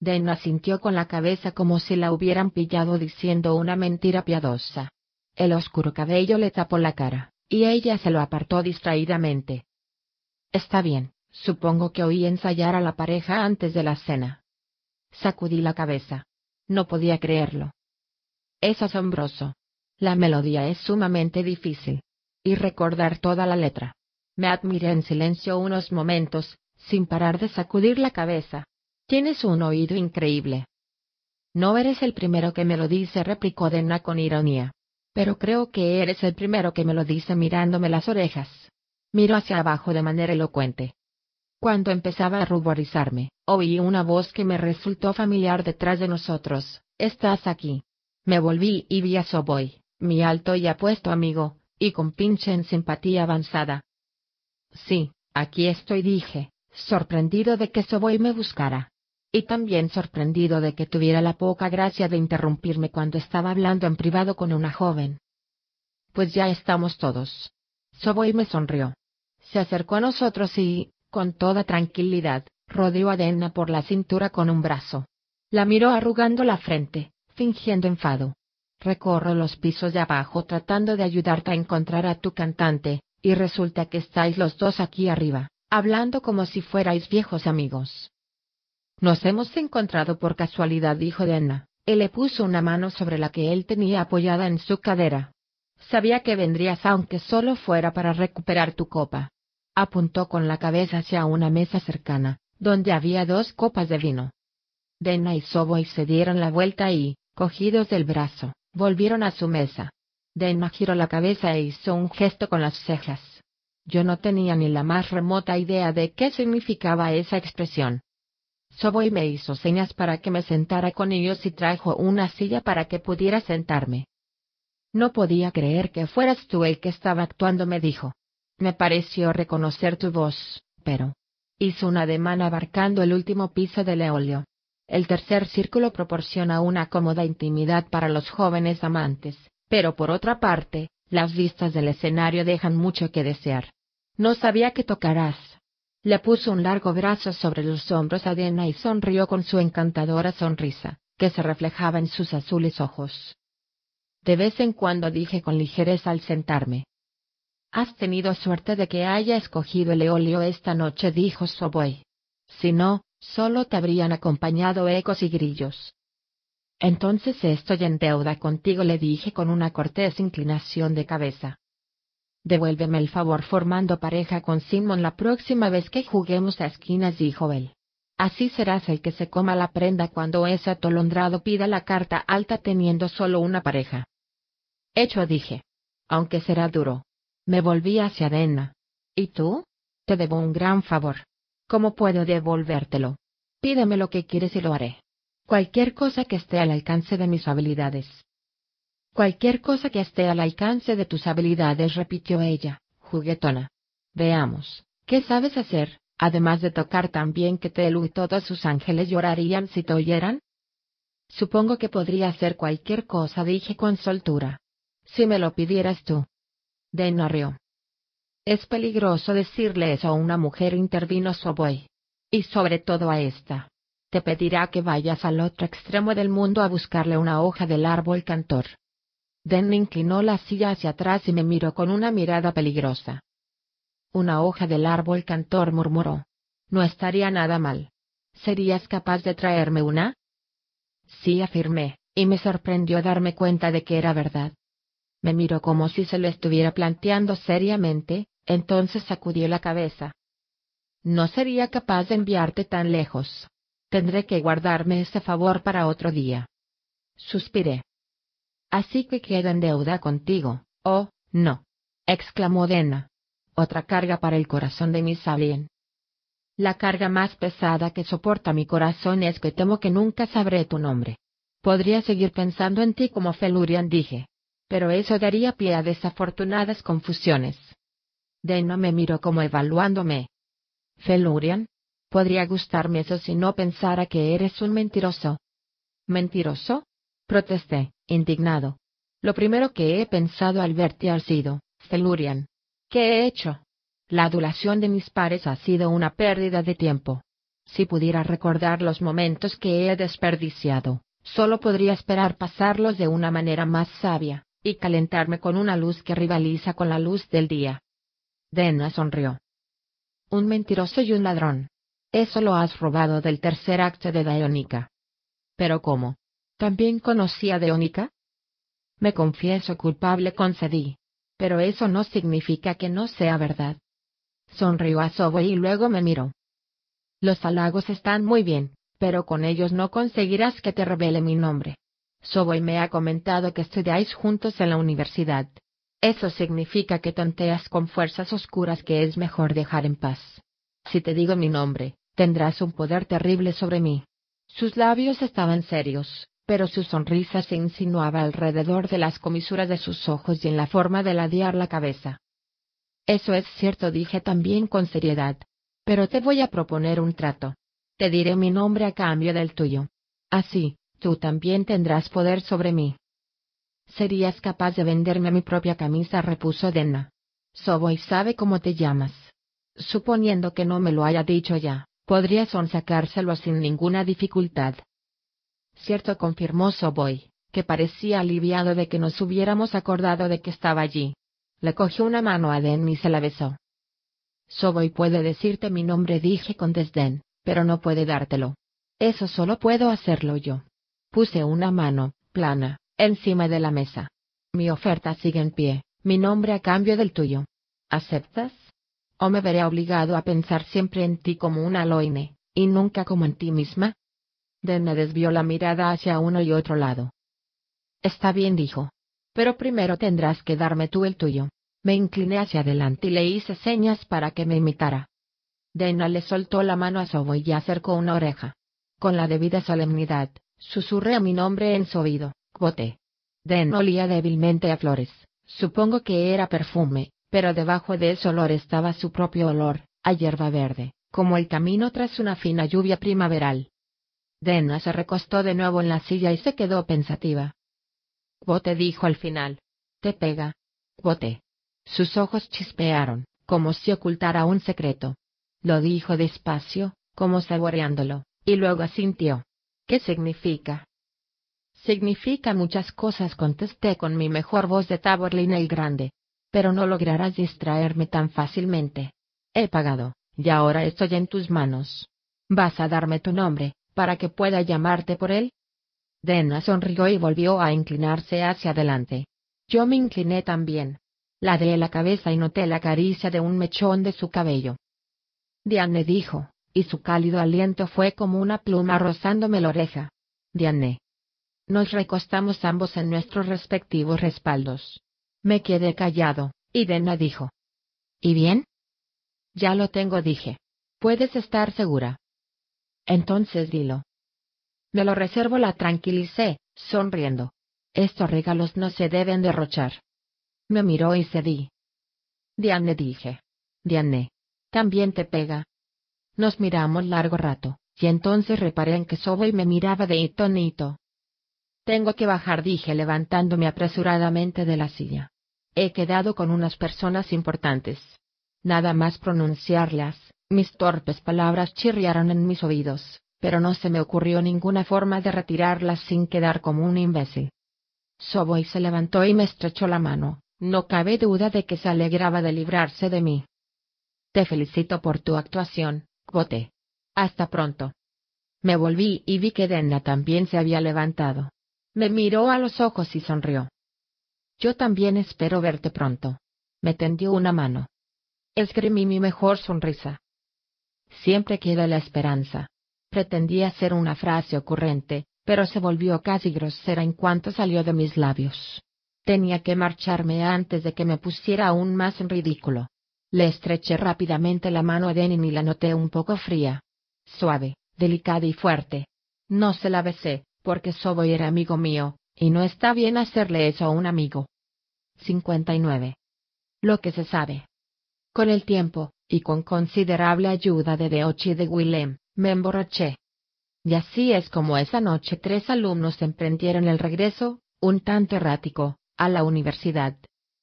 Speaker 1: Dana sintió con la cabeza como si la hubieran pillado diciendo una mentira piadosa. El oscuro cabello le tapó la cara, y ella se lo apartó distraídamente. Está bien, supongo que oí ensayar a la pareja antes de la cena. Sacudí la cabeza. No podía creerlo. Es asombroso. La melodía es sumamente difícil. Y recordar toda la letra. Me admiré en silencio unos momentos, sin parar de sacudir la cabeza. Tienes un oído increíble. No eres el primero que me lo dice, replicó Dena con ironía. Pero creo que eres el primero que me lo dice mirándome las orejas. Miro hacia abajo de manera elocuente. Cuando empezaba a ruborizarme, oí una voz que me resultó familiar detrás de nosotros. Estás aquí. Me volví y vi a Soboy, mi alto y apuesto amigo, y con pinche en simpatía avanzada. Sí, aquí estoy, dije, sorprendido de que Soboy me buscara. Y también sorprendido de que tuviera la poca gracia de interrumpirme cuando estaba hablando en privado con una joven. Pues ya estamos todos. Soboy me sonrió. Se acercó a nosotros y, con toda tranquilidad, rodeó a Denna por la cintura con un brazo. La miró arrugando la frente, fingiendo enfado. Recorro los pisos de abajo tratando de ayudarte a encontrar a tu cantante, y resulta que estáis los dos aquí arriba, hablando como si fuerais viejos amigos. Nos hemos encontrado por casualidad, dijo Denna. Él le puso una mano sobre la que él tenía apoyada en su cadera. Sabía que vendrías aunque solo fuera para recuperar tu copa. Apuntó con la cabeza hacia una mesa cercana, donde había dos copas de vino. Denna y Soboy se dieron la vuelta y, cogidos del brazo, volvieron a su mesa. Denna giró la cabeza e hizo un gesto con las cejas. Yo no tenía ni la más remota idea de qué significaba esa expresión. Soboy me hizo señas para que me sentara con ellos y trajo una silla para que pudiera sentarme. No podía creer que fueras tú el que estaba actuando, me dijo. Me pareció reconocer tu voz, pero... Hizo un ademán abarcando el último piso del eolio. El tercer círculo proporciona una cómoda intimidad para los jóvenes amantes, pero por otra parte, las vistas del escenario dejan mucho que desear. No sabía que tocarás, le puso un largo brazo sobre los hombros a Dena y sonrió con su encantadora sonrisa, que se reflejaba en sus azules ojos. De vez en cuando dije con ligereza al sentarme. Has tenido suerte de que haya escogido el eolio esta noche, dijo Soboy. Si no, solo te habrían acompañado ecos y grillos. Entonces estoy en deuda contigo, le dije con una cortés inclinación de cabeza. Devuélveme el favor formando pareja con Simon la próxima vez que juguemos a esquinas, dijo él. Así serás el que se coma la prenda cuando ese atolondrado pida la carta alta teniendo solo una pareja. Hecho dije. Aunque será duro. Me volví hacia Dena. ¿Y tú? Te debo un gran favor. ¿Cómo puedo devolvértelo? Pídeme lo que quieres y lo haré. Cualquier cosa que esté al alcance de mis habilidades. Cualquier cosa que esté al alcance de tus habilidades, repitió ella, juguetona. Veamos, ¿qué sabes hacer, además de tocar tan bien que Telu y todos sus ángeles llorarían si te oyeran? Supongo que podría hacer cualquier cosa, dije con soltura. Si me lo pidieras tú. Dena rió. Es peligroso decirle eso a una mujer, intervino Soboy. Y sobre todo a esta. Te pedirá que vayas al otro extremo del mundo a buscarle una hoja del árbol cantor. Den inclinó la silla hacia atrás y me miró con una mirada peligrosa. Una hoja del árbol cantor murmuró. No estaría nada mal. ¿Serías capaz de traerme una? Sí, afirmé, y me sorprendió darme cuenta de que era verdad. Me miró como si se lo estuviera planteando seriamente, entonces sacudió la cabeza. No sería capaz de enviarte tan lejos. Tendré que guardarme ese favor para otro día. Suspiré. Así que queda en deuda contigo, oh, no. exclamó Dena. Otra carga para el corazón de mi Sabien. La carga más pesada que soporta mi corazón es que temo que nunca sabré tu nombre. Podría seguir pensando en ti como Felurian dije. Pero eso daría pie a desafortunadas confusiones. Dena me miró como evaluándome. Felurian. Podría gustarme eso si no pensara que eres un mentiroso. ¿Mentiroso? Protesté, indignado. Lo primero que he pensado al verte ha sido, Felurian. ¿Qué he hecho? La adulación de mis pares ha sido una pérdida de tiempo. Si pudiera recordar los momentos que he desperdiciado, solo podría esperar pasarlos de una manera más sabia, y calentarme con una luz que rivaliza con la luz del día. Dena sonrió. Un mentiroso y un ladrón. Eso lo has robado del tercer acto de Dionica. Pero ¿cómo? ¿También conocía a Deónica? Me confieso culpable, concedí. Pero eso no significa que no sea verdad. Sonrió a Soboy y luego me miró. Los halagos están muy bien, pero con ellos no conseguirás que te revele mi nombre. Soboy me ha comentado que estudiáis juntos en la universidad. Eso significa que tonteas con fuerzas oscuras que es mejor dejar en paz. Si te digo mi nombre, tendrás un poder terrible sobre mí. Sus labios estaban serios, pero su sonrisa se insinuaba alrededor de las comisuras de sus ojos y en la forma de ladear la cabeza. Eso es cierto, dije también con seriedad. Pero te voy a proponer un trato. Te diré mi nombre a cambio del tuyo. Así, tú también tendrás poder sobre mí. ¿Serías capaz de venderme mi propia camisa? repuso Denna. Soboy sabe cómo te llamas. Suponiendo que no me lo haya dicho ya, podría sonsacárselo sin ninguna dificultad. Cierto confirmó Soboy, que parecía aliviado de que nos hubiéramos acordado de que estaba allí. Le cogió una mano a Den y se la besó. Soboy puede decirte mi nombre, dije con desdén, pero no puede dártelo. Eso solo puedo hacerlo yo. Puse una mano, plana, encima de la mesa. Mi oferta sigue en pie, mi nombre a cambio del tuyo. ¿Aceptas? ¿O me veré obligado a pensar siempre en ti como una loine, y nunca como en ti misma? Dena desvió la mirada hacia uno y otro lado. Está bien, dijo. Pero primero tendrás que darme tú el tuyo. Me incliné hacia adelante y le hice señas para que me imitara. Dena le soltó la mano a Sobo y acercó una oreja. Con la debida solemnidad, susurré a mi nombre en su oído, Quote. Den olía débilmente a flores, supongo que era perfume, pero debajo de ese olor estaba su propio olor, a hierba verde, como el camino tras una fina lluvia primaveral. Dena se recostó de nuevo en la silla y se quedó pensativa. Quote dijo al final. Te pega. Quote. Sus ojos chispearon, como si ocultara un secreto. Lo dijo despacio, como saboreándolo, y luego asintió. ¿Qué significa? Significa muchas cosas, contesté con mi mejor voz de Taborlin el Grande. Pero no lograrás distraerme tan fácilmente. He pagado, y ahora estoy en tus manos. ¿Vas a darme tu nombre, para que pueda llamarte por él? Dena sonrió y volvió a inclinarse hacia adelante. Yo me incliné también. Ladré la cabeza y noté la caricia de un mechón de su cabello. Diane dijo, y su cálido aliento fue como una pluma rozándome la oreja. Diane. Nos recostamos ambos en nuestros respectivos respaldos. Me quedé callado, y Dena dijo. ¿Y bien? Ya lo tengo, dije. Puedes estar segura. Entonces dilo. Me lo reservo, la tranquilicé, sonriendo. Estos regalos no se deben derrochar. Me miró y cedí. Diane dije. Diane. También te pega. Nos miramos largo rato, y entonces reparé en que Soboy me miraba de hito en hito. Tengo que bajar, dije levantándome apresuradamente de la silla. He quedado con unas personas importantes. Nada más pronunciarlas, mis torpes palabras chirriaron en mis oídos pero no se me ocurrió ninguna forma de retirarlas sin quedar como un imbécil. Soboy se levantó y me estrechó la mano, no cabe duda de que se alegraba de librarse de mí. Te felicito por tu actuación, Gote. Hasta pronto. Me volví y vi que Denna también se había levantado. Me miró a los ojos y sonrió. Yo también espero verte pronto. Me tendió una mano. Esgrimí mi mejor sonrisa. Siempre queda la esperanza. Pretendía ser una frase ocurrente, pero se volvió casi grosera en cuanto salió de mis labios. Tenía que marcharme antes de que me pusiera aún más en ridículo. Le estreché rápidamente la mano a Denin y la noté un poco fría. Suave, delicada y fuerte. No se la besé, porque Soboy era amigo mío, y no está bien hacerle eso a un amigo. 59. Lo que se sabe. Con el tiempo, y con considerable ayuda de Deochi y de Willem, me emborraché. Y así es como esa noche tres alumnos emprendieron el regreso, un tanto errático, a la universidad.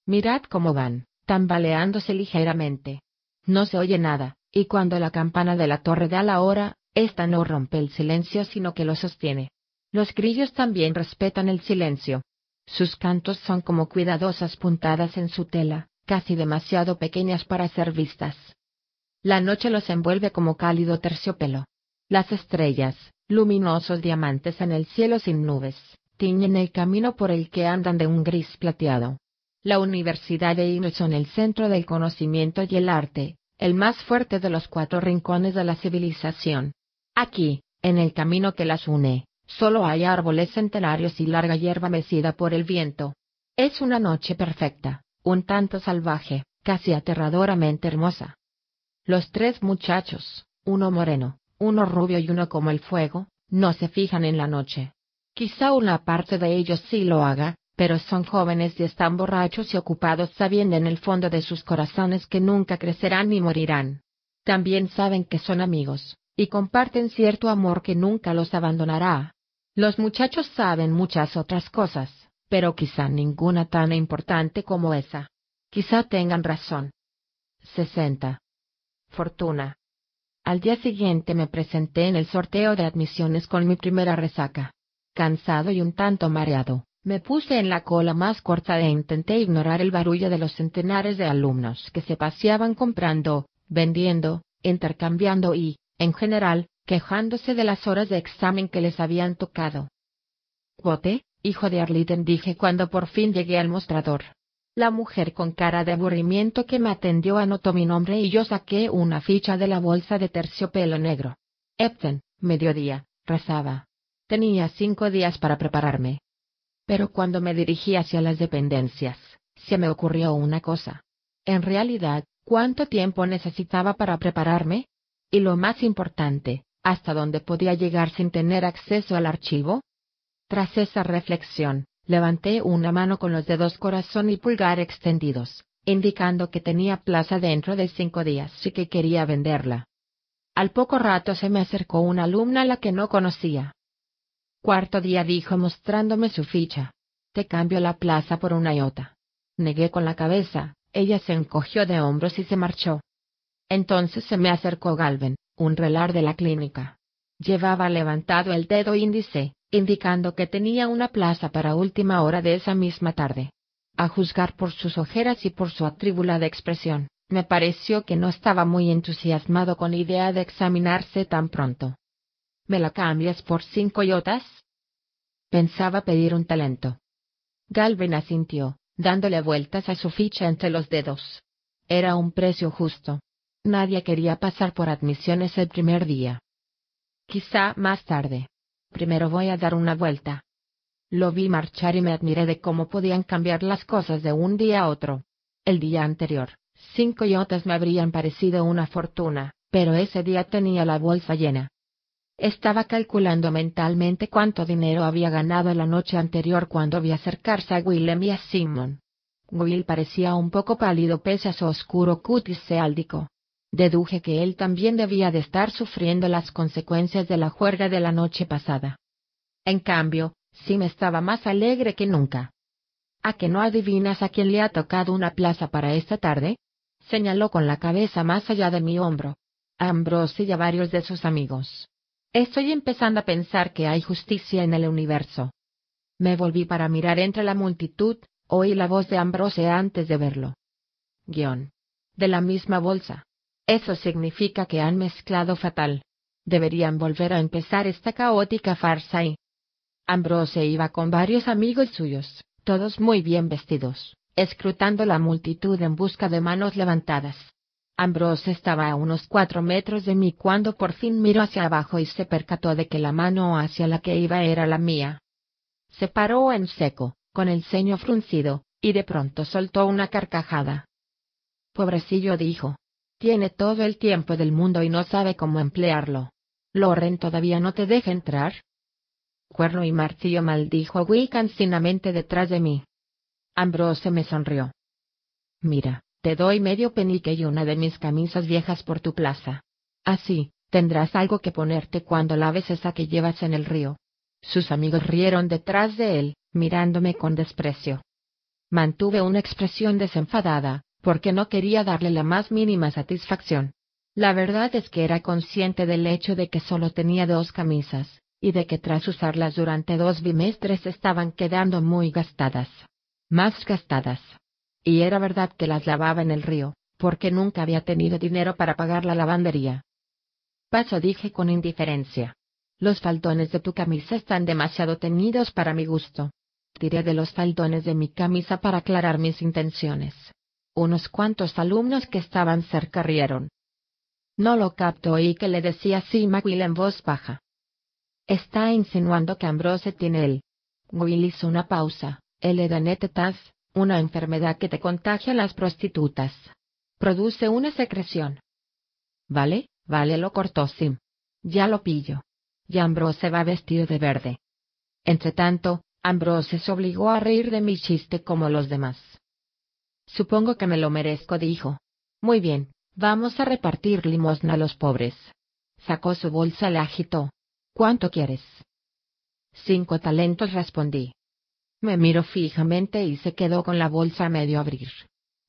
Speaker 1: Mirad cómo van, tambaleándose ligeramente. No se oye nada, y cuando la campana de la torre da la hora, ésta no rompe el silencio sino que lo sostiene. Los grillos también respetan el silencio. Sus cantos son como cuidadosas puntadas en su tela, casi demasiado pequeñas para ser vistas. La noche los envuelve como cálido terciopelo. Las estrellas, luminosos diamantes en el cielo sin nubes, tiñen el camino por el que andan de un gris plateado. La Universidad de Ino son el centro del conocimiento y el arte, el más fuerte de los cuatro rincones de la civilización. Aquí, en el camino que las une, solo hay árboles centenarios y larga hierba mecida por el viento. Es una noche perfecta, un tanto salvaje, casi aterradoramente hermosa. Los tres muchachos, uno moreno, uno rubio y uno como el fuego, no se fijan en la noche. Quizá una parte de ellos sí lo haga, pero son jóvenes y están borrachos y ocupados sabiendo en el fondo de sus corazones que nunca crecerán ni morirán. También saben que son amigos, y comparten cierto amor que nunca los abandonará. Los muchachos saben muchas otras cosas, pero quizá ninguna tan importante como esa. Quizá tengan razón. 60. Fortuna. Al día siguiente me presenté en el sorteo de admisiones con mi primera resaca. Cansado y un tanto mareado, me puse en la cola más corta e intenté ignorar el barullo de los centenares de alumnos que se paseaban comprando, vendiendo, intercambiando y, en general, quejándose de las horas de examen que les habían tocado. Bote, hijo de Arlitten dije cuando por fin llegué al mostrador. La mujer con cara de aburrimiento que me atendió anotó mi nombre y yo saqué una ficha de la bolsa de terciopelo negro. Epton, mediodía, rezaba. Tenía cinco días para prepararme. Pero cuando me dirigí hacia las dependencias, se me ocurrió una cosa. En realidad, ¿cuánto tiempo necesitaba para prepararme? Y lo más importante, ¿hasta dónde podía llegar sin tener acceso al archivo? Tras esa reflexión, levanté una mano con los dedos corazón y pulgar extendidos, indicando que tenía plaza dentro de cinco días y que quería venderla. Al poco rato se me acercó una alumna a la que no conocía. Cuarto día dijo mostrándome su ficha. Te cambio la plaza por una iota. Negué con la cabeza, ella se encogió de hombros y se marchó. Entonces se me acercó Galven, un relar de la clínica. Llevaba levantado el dedo índice, indicando que tenía una plaza para última hora de esa misma tarde. A juzgar por sus ojeras y por su atribulada expresión, me pareció que no estaba muy entusiasmado con la idea de examinarse tan pronto. ¿Me la cambias por cinco yotas? Pensaba pedir un talento. Galvin asintió, dándole vueltas a su ficha entre los dedos. Era un precio justo. Nadie quería pasar por admisiones el primer día. Quizá más tarde. Primero voy a dar una vuelta. Lo vi marchar y me admiré de cómo podían cambiar las cosas de un día a otro. El día anterior, cinco yotas me habrían parecido una fortuna, pero ese día tenía la bolsa llena. Estaba calculando mentalmente cuánto dinero había ganado la noche anterior cuando vi acercarse a Willem y a Simon. Will parecía un poco pálido pese a su oscuro cutis seáldico. Deduje que él también debía de estar sufriendo las consecuencias de la juerga de la noche pasada. En cambio, Sim estaba más alegre que nunca. ¿A que no adivinas a quién le ha tocado una plaza para esta tarde? Señaló con la cabeza más allá de mi hombro. A Ambrose y a varios de sus amigos. Estoy empezando a pensar que hay justicia en el universo. Me volví para mirar entre la multitud, oí la voz de Ambrose antes de verlo. Guión. De la misma bolsa. Eso significa que han mezclado fatal. Deberían volver a empezar esta caótica farsa y... Ambrose iba con varios amigos suyos, todos muy bien vestidos, escrutando la multitud en busca de manos levantadas. Ambrose estaba a unos cuatro metros de mí cuando por fin miró hacia abajo y se percató de que la mano hacia la que iba era la mía. Se paró en seco, con el ceño fruncido, y de pronto soltó una carcajada. Pobrecillo dijo, tiene todo el tiempo del mundo y no sabe cómo emplearlo. ¿Loren todavía no te deja entrar? Cuerno y martillo maldijo Will cansinamente detrás de mí. Ambrose me sonrió. Mira, te doy medio penique y una de mis camisas viejas por tu plaza. Así, tendrás algo que ponerte cuando laves esa que llevas en el río. Sus amigos rieron detrás de él, mirándome con desprecio. Mantuve una expresión desenfadada, porque no quería darle la más mínima satisfacción. La verdad es que era consciente del hecho de que solo tenía dos camisas, y de que tras usarlas durante dos bimestres estaban quedando muy gastadas. Más gastadas. Y era verdad que las lavaba en el río, porque nunca había tenido dinero para pagar la lavandería. Paso dije con indiferencia. Los faldones de tu camisa están demasiado teñidos para mi gusto. Tiré de los faldones de mi camisa para aclarar mis intenciones. Unos cuantos alumnos que estaban cerca rieron. No lo capto y que le decía Sima Will en voz baja. Está insinuando que Ambrose tiene el. Will hizo una pausa. El edanetetas, una enfermedad que te contagia a las prostitutas. Produce una secreción. Vale, vale, lo cortó Sim. Ya lo pillo. Y Ambrose va vestido de verde. Entretanto, Ambrose se obligó a reír de mi chiste como los demás. Supongo que me lo merezco, dijo. Muy bien, Vamos a repartir limosna a los pobres. Sacó su bolsa y la agitó. ¿Cuánto quieres? Cinco talentos respondí. Me miró fijamente y se quedó con la bolsa a medio abrir.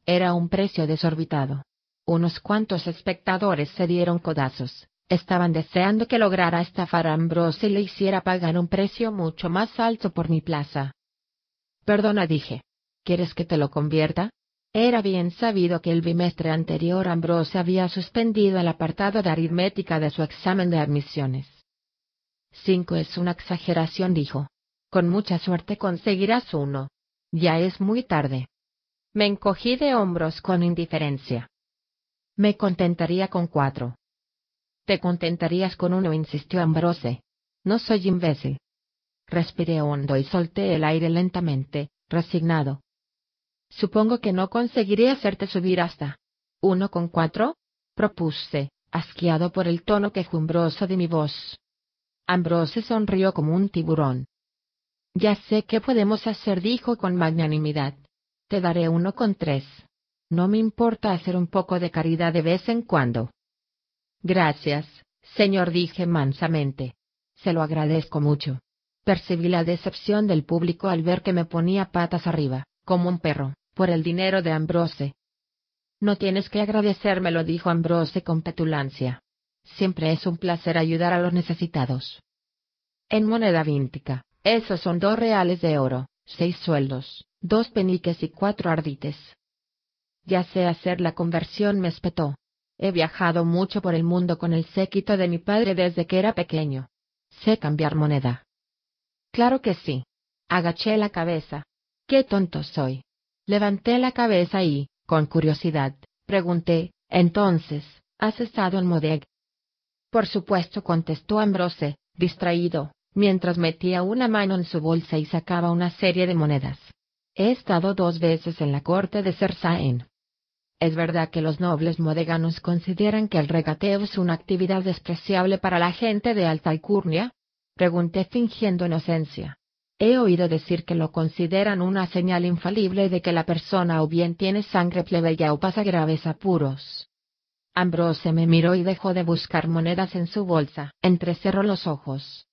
Speaker 1: Era un precio desorbitado. Unos cuantos espectadores se dieron codazos. Estaban deseando que lograra estafar a Ambrose y le hiciera pagar un precio mucho más alto por mi plaza. Perdona, dije. ¿Quieres que te lo convierta? Era bien sabido que el bimestre anterior Ambrose había suspendido el apartado de aritmética de su examen de admisiones. Cinco es una exageración, dijo. Con mucha suerte conseguirás uno. Ya es muy tarde. Me encogí de hombros con indiferencia. Me contentaría con cuatro. Te contentarías con uno, insistió Ambrose. No soy imbécil. Respiré hondo y solté el aire lentamente, resignado. Supongo que no conseguiré hacerte subir hasta uno con cuatro, propuse, asqueado por el tono quejumbroso de mi voz. Ambrose sonrió como un tiburón. Ya sé qué podemos hacer, dijo con magnanimidad. Te daré uno con tres. No me importa hacer un poco de caridad de vez en cuando. Gracias, señor, dije mansamente. Se lo agradezco mucho. Percibí la decepción del público al ver que me ponía patas arriba, como un perro, por el dinero de Ambrose. No tienes que agradecérmelo, dijo Ambrose con petulancia. Siempre es un placer ayudar a los necesitados. En moneda víntica, esos son dos reales de oro, seis sueldos, dos peniques y cuatro ardites. Ya sé hacer la conversión, me espetó. He viajado mucho por el mundo con el séquito de mi padre desde que era pequeño. Sé cambiar moneda. Claro que sí. Agaché la cabeza. Qué tonto soy. Levanté la cabeza y, con curiosidad, pregunté, entonces, ¿has estado en Modeg? Por supuesto, contestó Ambrose, distraído, mientras metía una mano en su bolsa y sacaba una serie de monedas. He estado dos veces en la corte de Sersaen. ¿Es verdad que los nobles modeganos consideran que el regateo es una actividad despreciable para la gente de alta alcurnia? Pregunté fingiendo inocencia. He oído decir que lo consideran una señal infalible de que la persona o bien tiene sangre plebeya o pasa graves apuros. Ambrose me miró y dejó de buscar monedas en su bolsa. Entrecerró los ojos.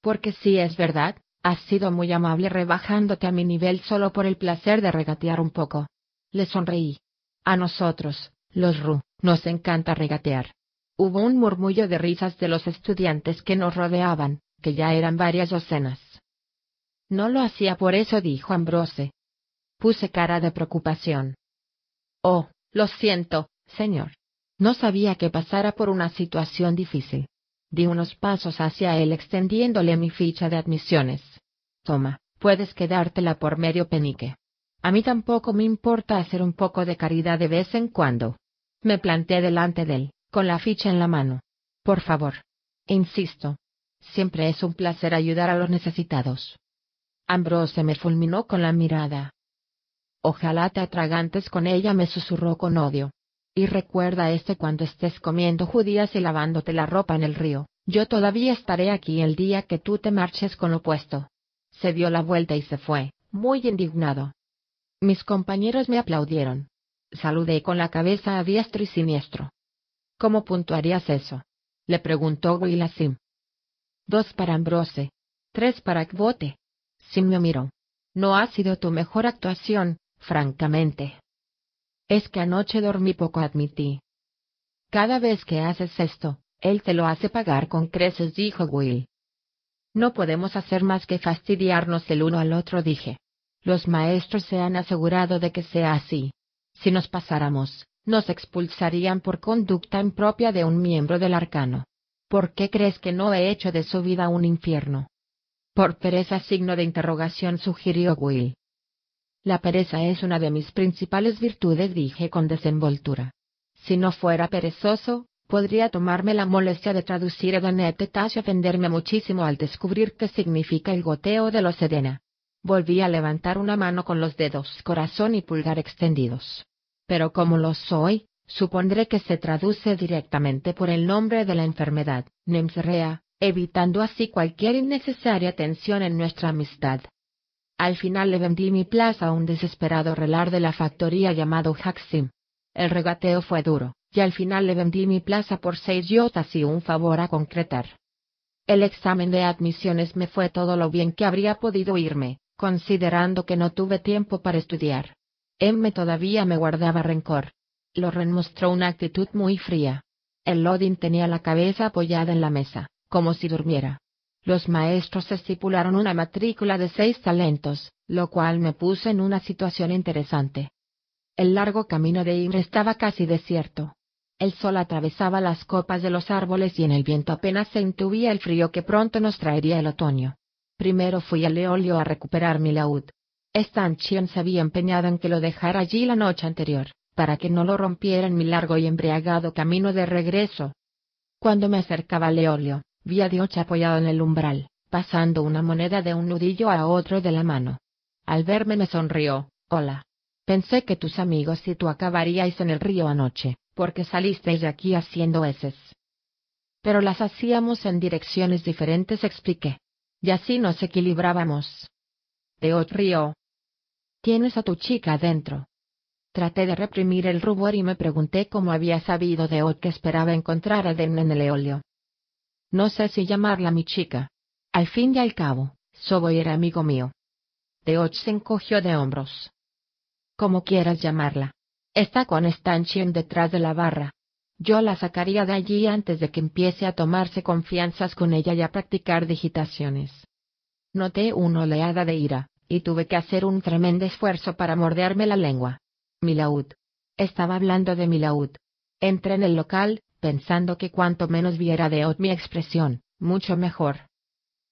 Speaker 1: Porque si es verdad, has sido muy amable rebajándote a mi nivel solo por el placer de regatear un poco. Le sonreí. A nosotros, los Ru, nos encanta regatear. Hubo un murmullo de risas de los estudiantes que nos rodeaban, que ya eran varias docenas. No lo hacía por eso, dijo Ambrose. Puse cara de preocupación. Oh, lo siento, señor. No sabía que pasara por una situación difícil. Di unos pasos hacia él extendiéndole mi ficha de admisiones. Toma, puedes quedártela por medio penique. A mí tampoco me importa hacer un poco de caridad de vez en cuando. Me planté delante de él con la ficha en la mano. Por favor. Insisto. Siempre es un placer ayudar a los necesitados. Ambrose me fulminó con la mirada. Ojalá te atragantes con ella, me susurró con odio. Y recuerda este cuando estés comiendo judías y lavándote la ropa en el río. Yo todavía estaré aquí el día que tú te marches con lo puesto. Se dio la vuelta y se fue, muy indignado. Mis compañeros me aplaudieron. Saludé con la cabeza a diestro y siniestro. ¿Cómo puntuarías eso? Le preguntó Sim. Dos para Ambrose. Tres para Kvote. Sim me miró. No ha sido tu mejor actuación, francamente. Es que anoche dormí poco, admití. Cada vez que haces esto, él te lo hace pagar con creces, dijo Will. No podemos hacer más que fastidiarnos el uno al otro, dije. Los maestros se han asegurado de que sea así. Si nos pasáramos, nos expulsarían por conducta impropia de un miembro del arcano. ¿Por qué crees que no he hecho de su vida un infierno? Por pereza signo de interrogación sugirió Will. La pereza es una de mis principales virtudes, dije con desenvoltura. Si no fuera perezoso, podría tomarme la molestia de traducir a y ofenderme muchísimo al descubrir qué significa el goteo de los Edena. Volví a levantar una mano con los dedos corazón y pulgar extendidos pero como lo soy, supondré que se traduce directamente por el nombre de la enfermedad, Nemsrea, evitando así cualquier innecesaria tensión en nuestra amistad. Al final le vendí mi plaza a un desesperado relar de la factoría llamado Haxim. El regateo fue duro, y al final le vendí mi plaza por seis yotas y un favor a concretar. El examen de admisiones me fue todo lo bien que habría podido irme, considerando que no tuve tiempo para estudiar. M todavía me guardaba rencor. Loren mostró una actitud muy fría. El Lodin tenía la cabeza apoyada en la mesa, como si durmiera. Los maestros estipularon una matrícula de seis talentos, lo cual me puso en una situación interesante. El largo camino de Ir estaba casi desierto. El sol atravesaba las copas de los árboles y en el viento apenas se intuía el frío que pronto nos traería el otoño. Primero fui a Leolio a recuperar mi laúd. Stanchion se había empeñado en que lo dejara allí la noche anterior, para que no lo rompiera en mi largo y embriagado camino de regreso. Cuando me acercaba a Leolio, vi a Dioch apoyado en el umbral, pasando una moneda de un nudillo a otro de la mano. Al verme me sonrió, hola. Pensé que tus amigos y tú acabaríais en el río anoche porque salisteis de aquí haciendo heces. Pero las hacíamos en direcciones diferentes, expliqué. Y así nos equilibrábamos. Teot río. Tienes a tu chica adentro. Traté de reprimir el rubor y me pregunté cómo había sabido Deot que esperaba encontrar a Den en el eolio. No sé si llamarla mi chica. Al fin y al cabo, Soboy era amigo mío. Deot se encogió de hombros. Como quieras llamarla. Está con Stanchion detrás de la barra. Yo la sacaría de allí antes de que empiece a tomarse confianzas con ella y a practicar digitaciones. Noté una oleada de ira, y tuve que hacer un tremendo esfuerzo para morderme la lengua. Milaud. Estaba hablando de Milaud. Entré en el local, pensando que cuanto menos viera de Ot mi expresión, mucho mejor.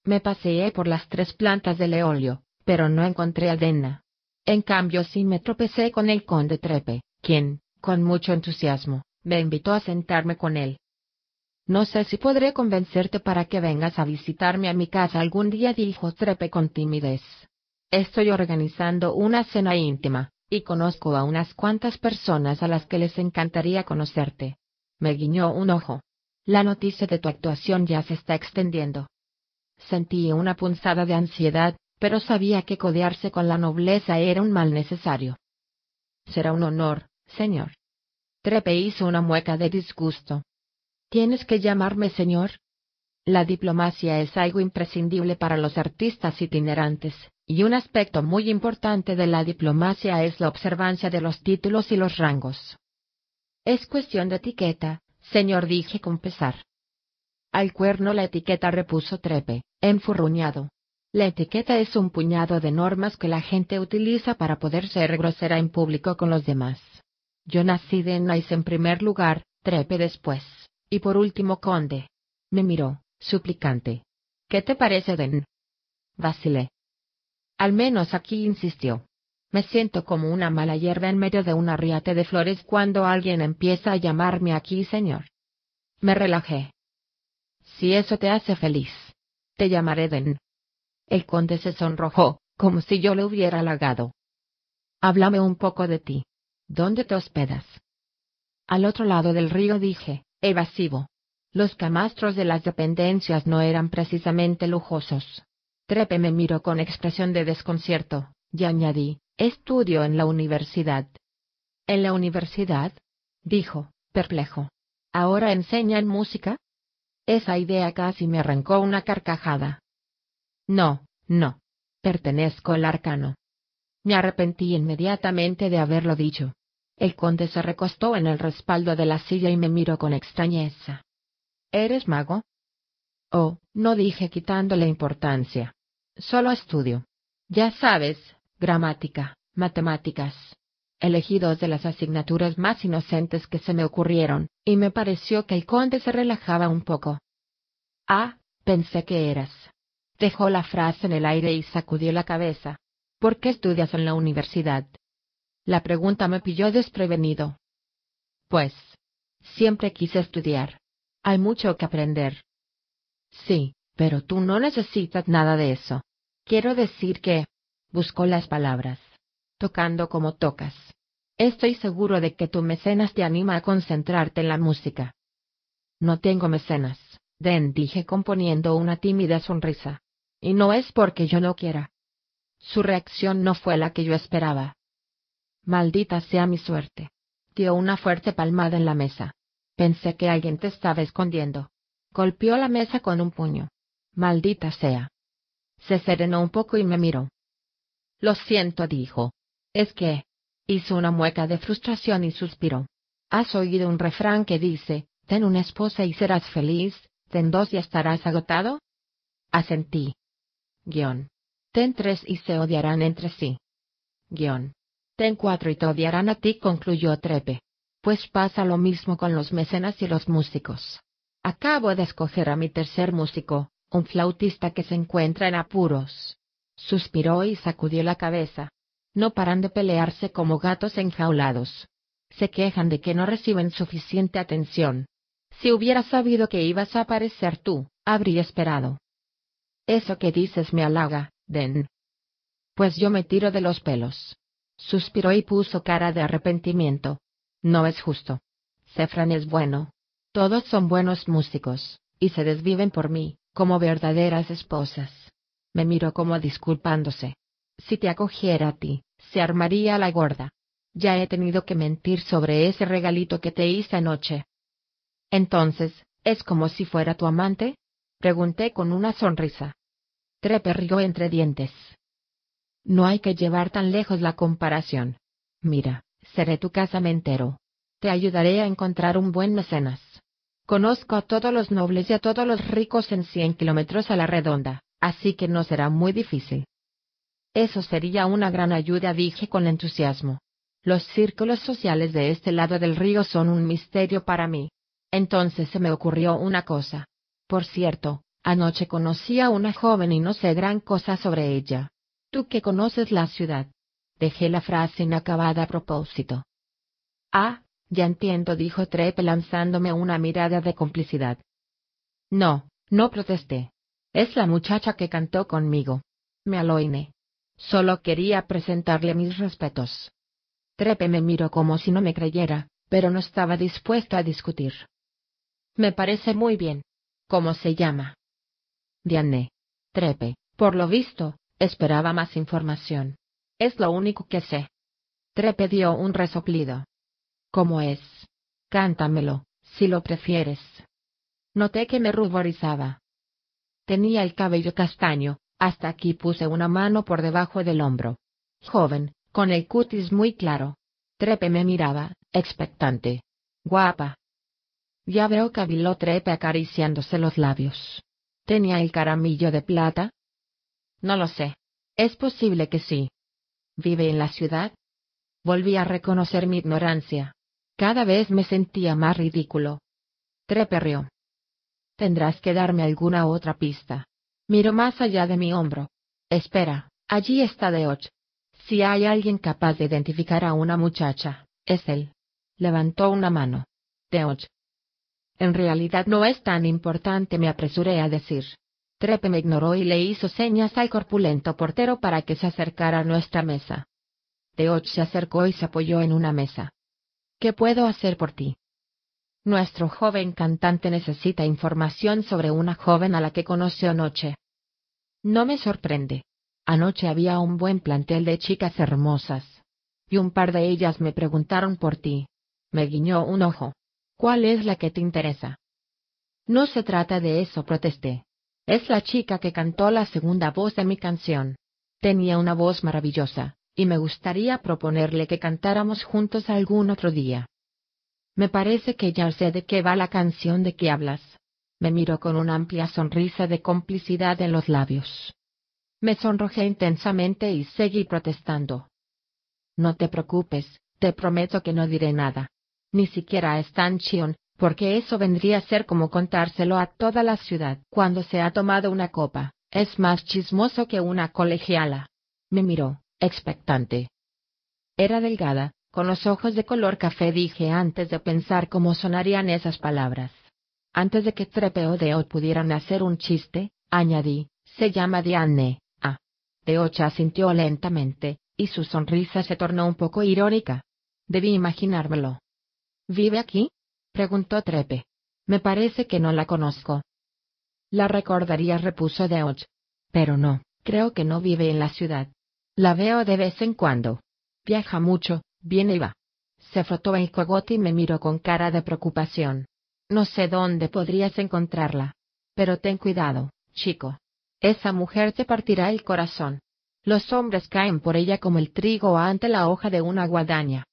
Speaker 1: Me paseé por las tres plantas del eolio, pero no encontré a Denna. En cambio sí me tropecé con el conde Trepe, quien, con mucho entusiasmo, me invitó a sentarme con él. No sé si podré convencerte para que vengas a visitarme a mi casa algún día, dijo Trepe con timidez. Estoy organizando una cena íntima, y conozco a unas cuantas personas a las que les encantaría conocerte. Me guiñó un ojo. La noticia de tu actuación ya se está extendiendo. Sentí una punzada de ansiedad, pero sabía que codearse con la nobleza era un mal necesario. Será un honor, señor. Trepe hizo una mueca de disgusto. ¿Tienes que llamarme señor? La diplomacia es algo imprescindible para los artistas itinerantes, y un aspecto muy importante de la diplomacia es la observancia de los títulos y los rangos. Es cuestión de etiqueta, señor, dije con pesar. Al cuerno la etiqueta repuso Trepe, enfurruñado. La etiqueta es un puñado de normas que la gente utiliza para poder ser grosera en público con los demás. Yo nací de Nice en primer lugar, Trepe después, y por último Conde. Me miró, suplicante. ¿Qué te parece, Den? Vacilé. Al menos aquí insistió. Me siento como una mala hierba en medio de un arriate de flores cuando alguien empieza a llamarme aquí señor. Me relajé. Si eso te hace feliz. Te llamaré Den. El conde se sonrojó, como si yo le hubiera halagado. Háblame un poco de ti. ¿Dónde te hospedas? Al otro lado del río dije, evasivo. Los camastros de las dependencias no eran precisamente lujosos. Trepe me miró con expresión de desconcierto, y añadí, estudio en la universidad. ¿En la universidad? dijo, perplejo. ¿Ahora enseñan música? Esa idea casi me arrancó una carcajada. No, no. Pertenezco al arcano. Me arrepentí inmediatamente de haberlo dicho. El conde se recostó en el respaldo de la silla y me miró con extrañeza. ¿Eres mago? Oh, no dije quitándole importancia. Solo estudio. Ya sabes, gramática, matemáticas. Elegí dos de las asignaturas más inocentes que se me ocurrieron, y me pareció que el conde se relajaba un poco. Ah, pensé que eras. Dejó la frase en el aire y sacudió la cabeza. ¿Por qué estudias en la universidad? La pregunta me pilló desprevenido. Pues, siempre quise estudiar. Hay mucho que aprender. Sí, pero tú no necesitas nada de eso. Quiero decir que... Buscó las palabras. Tocando como tocas. Estoy seguro de que tu mecenas te anima a concentrarte en la música. No tengo mecenas, Den dije componiendo una tímida sonrisa. Y no es porque yo no quiera. Su reacción no fue la que yo esperaba. Maldita sea mi suerte. dio una fuerte palmada en la mesa. Pensé que alguien te estaba escondiendo. Golpeó la mesa con un puño. Maldita sea. Se serenó un poco y me miró. Lo siento, dijo. Es que... Hizo una mueca de frustración y suspiró. ¿Has oído un refrán que dice, ten una esposa y serás feliz, ten dos y estarás agotado? Asentí. Guión. Ten tres y se odiarán entre sí. Guión. Ten cuatro y te odiarán a ti, concluyó Trepe. Pues pasa lo mismo con los mecenas y los músicos. Acabo de escoger a mi tercer músico, un flautista que se encuentra en apuros. Suspiró y sacudió la cabeza. No paran de pelearse como gatos enjaulados. Se quejan de que no reciben suficiente atención. Si hubiera sabido que ibas a aparecer tú, habría esperado. Eso que dices me halaga, Den. Pues yo me tiro de los pelos. Suspiró y puso cara de arrepentimiento. No es justo. Cefran es bueno. Todos son buenos músicos, y se desviven por mí, como verdaderas esposas. Me miró como disculpándose. Si te acogiera a ti, se armaría la gorda. Ya he tenido que mentir sobre ese regalito que te hice anoche. Entonces, ¿es como si fuera tu amante? Pregunté con una sonrisa. Trepe rió entre dientes. No hay que llevar tan lejos la comparación. Mira, seré tu casamentero. Te ayudaré a encontrar un buen mecenas. Conozco a todos los nobles y a todos los ricos en cien kilómetros a la redonda, así que no será muy difícil. Eso sería una gran ayuda, dije con entusiasmo. Los círculos sociales de este lado del río son un misterio para mí. Entonces se me ocurrió una cosa. Por cierto, anoche conocí a una joven y no sé gran cosa sobre ella. Tú que conoces la ciudad. Dejé la frase inacabada a propósito. Ah, ya entiendo, dijo Trepe lanzándome una mirada de complicidad. No, no protesté. Es la muchacha que cantó conmigo. Me aloiné. Solo quería presentarle mis respetos. Trepe me miró como si no me creyera, pero no estaba dispuesto a discutir. Me parece muy bien. ¿Cómo se llama? Diane. Trepe, por lo visto, esperaba más información. Es lo único que sé. Trepe dio un resoplido. ¿Cómo es? Cántamelo, si lo prefieres. Noté que me ruborizaba. Tenía el cabello castaño, hasta aquí puse una mano por debajo del hombro. Joven, con el cutis muy claro. Trepe me miraba, expectante. Guapa. Ya veo caviló Trepe acariciándose los labios. ¿Tenía el caramillo de plata? No lo sé. Es posible que sí. ¿Vive en la ciudad? Volví a reconocer mi ignorancia. Cada vez me sentía más ridículo. Trepe rió. Tendrás que darme alguna otra pista. Miro más allá de mi hombro. Espera, allí está Deoch. Si hay alguien capaz de identificar a una muchacha, es él. Levantó una mano. Deoch. En realidad no es tan importante, me apresuré a decir. Trepe me ignoró y le hizo señas al corpulento portero para que se acercara a nuestra mesa. Deoch se acercó y se apoyó en una mesa. ¿Qué puedo hacer por ti? Nuestro joven cantante necesita información sobre una joven a la que conoció anoche. No me sorprende. Anoche había un buen plantel de chicas hermosas. Y un par de ellas me preguntaron por ti. Me guiñó un ojo. ¿Cuál es la que te interesa? No se trata de eso, protesté. Es la chica que cantó la segunda voz de mi canción. Tenía una voz maravillosa, y me gustaría proponerle que cantáramos juntos algún otro día. Me parece que ya sé de qué va la canción de que hablas. Me miró con una amplia sonrisa de complicidad en los labios. Me sonrojé intensamente y seguí protestando. No te preocupes, te prometo que no diré nada. Ni siquiera a Stanchion, porque eso vendría a ser como contárselo a toda la ciudad cuando se ha tomado una copa. Es más chismoso que una colegiala. Me miró, expectante. Era delgada, con los ojos de color café dije antes de pensar cómo sonarían esas palabras. Antes de que Trepe o Deo pudieran hacer un chiste, añadí, se llama Diane. Ah. Deocha asintió lentamente, y su sonrisa se tornó un poco irónica. Debí imaginármelo. ¿Vive aquí? preguntó Trepe. Me parece que no la conozco. La recordaría, repuso Deoch. Pero no, creo que no vive en la ciudad. La veo de vez en cuando. Viaja mucho, viene y va. Se frotó el cogote y me miró con cara de preocupación. No sé dónde podrías encontrarla. Pero ten cuidado, chico. Esa mujer te partirá el corazón. Los hombres caen por ella como el trigo ante la hoja de una guadaña.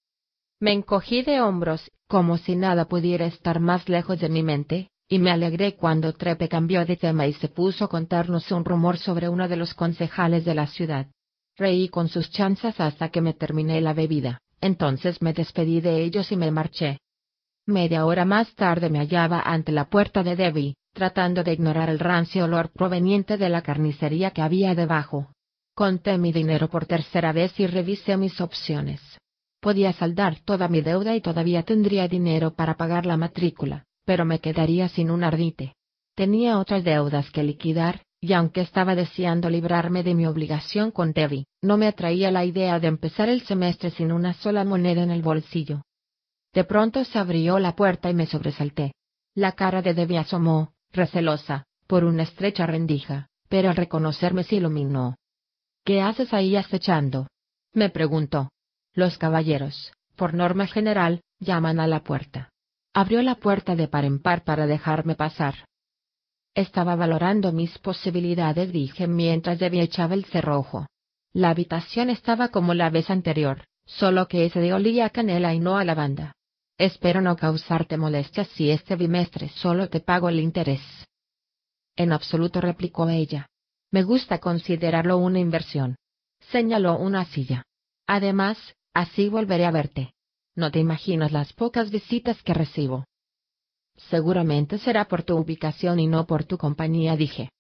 Speaker 1: Me encogí de hombros, como si nada pudiera estar más lejos de mi mente, y me alegré cuando Trepe cambió de tema y se puso a contarnos un rumor sobre uno de los concejales de la ciudad. Reí con sus chanzas hasta que me terminé la bebida, entonces me despedí de ellos y me marché. Media hora más tarde me hallaba ante la puerta de Debbie, tratando de ignorar el rancio olor proveniente de la carnicería que había debajo. Conté mi dinero por tercera vez y revisé mis opciones. Podía saldar toda mi deuda y todavía tendría dinero para pagar la matrícula pero me quedaría sin un ardite. Tenía otras deudas que liquidar, y aunque estaba deseando librarme de mi obligación con Debbie, no me atraía la idea de empezar el semestre sin una sola moneda en el bolsillo. De pronto se abrió la puerta y me sobresalté. La cara de Debbie asomó, recelosa, por una estrecha rendija, pero al reconocerme se iluminó. ¿Qué haces ahí acechando? me preguntó. Los caballeros, por norma general, llaman a la puerta. Abrió la puerta de par en par para dejarme pasar. Estaba valorando mis posibilidades, dije mientras Debbie echaba el cerrojo. La habitación estaba como la vez anterior, solo que ese de olía a canela y no a lavanda. Espero no causarte molestias si este bimestre solo te pago el interés. En absoluto replicó ella. Me gusta considerarlo una inversión. Señaló una silla. Además, así volveré a verte. No te imaginas las pocas visitas que recibo. Seguramente será por tu ubicación y no por tu compañía, dije.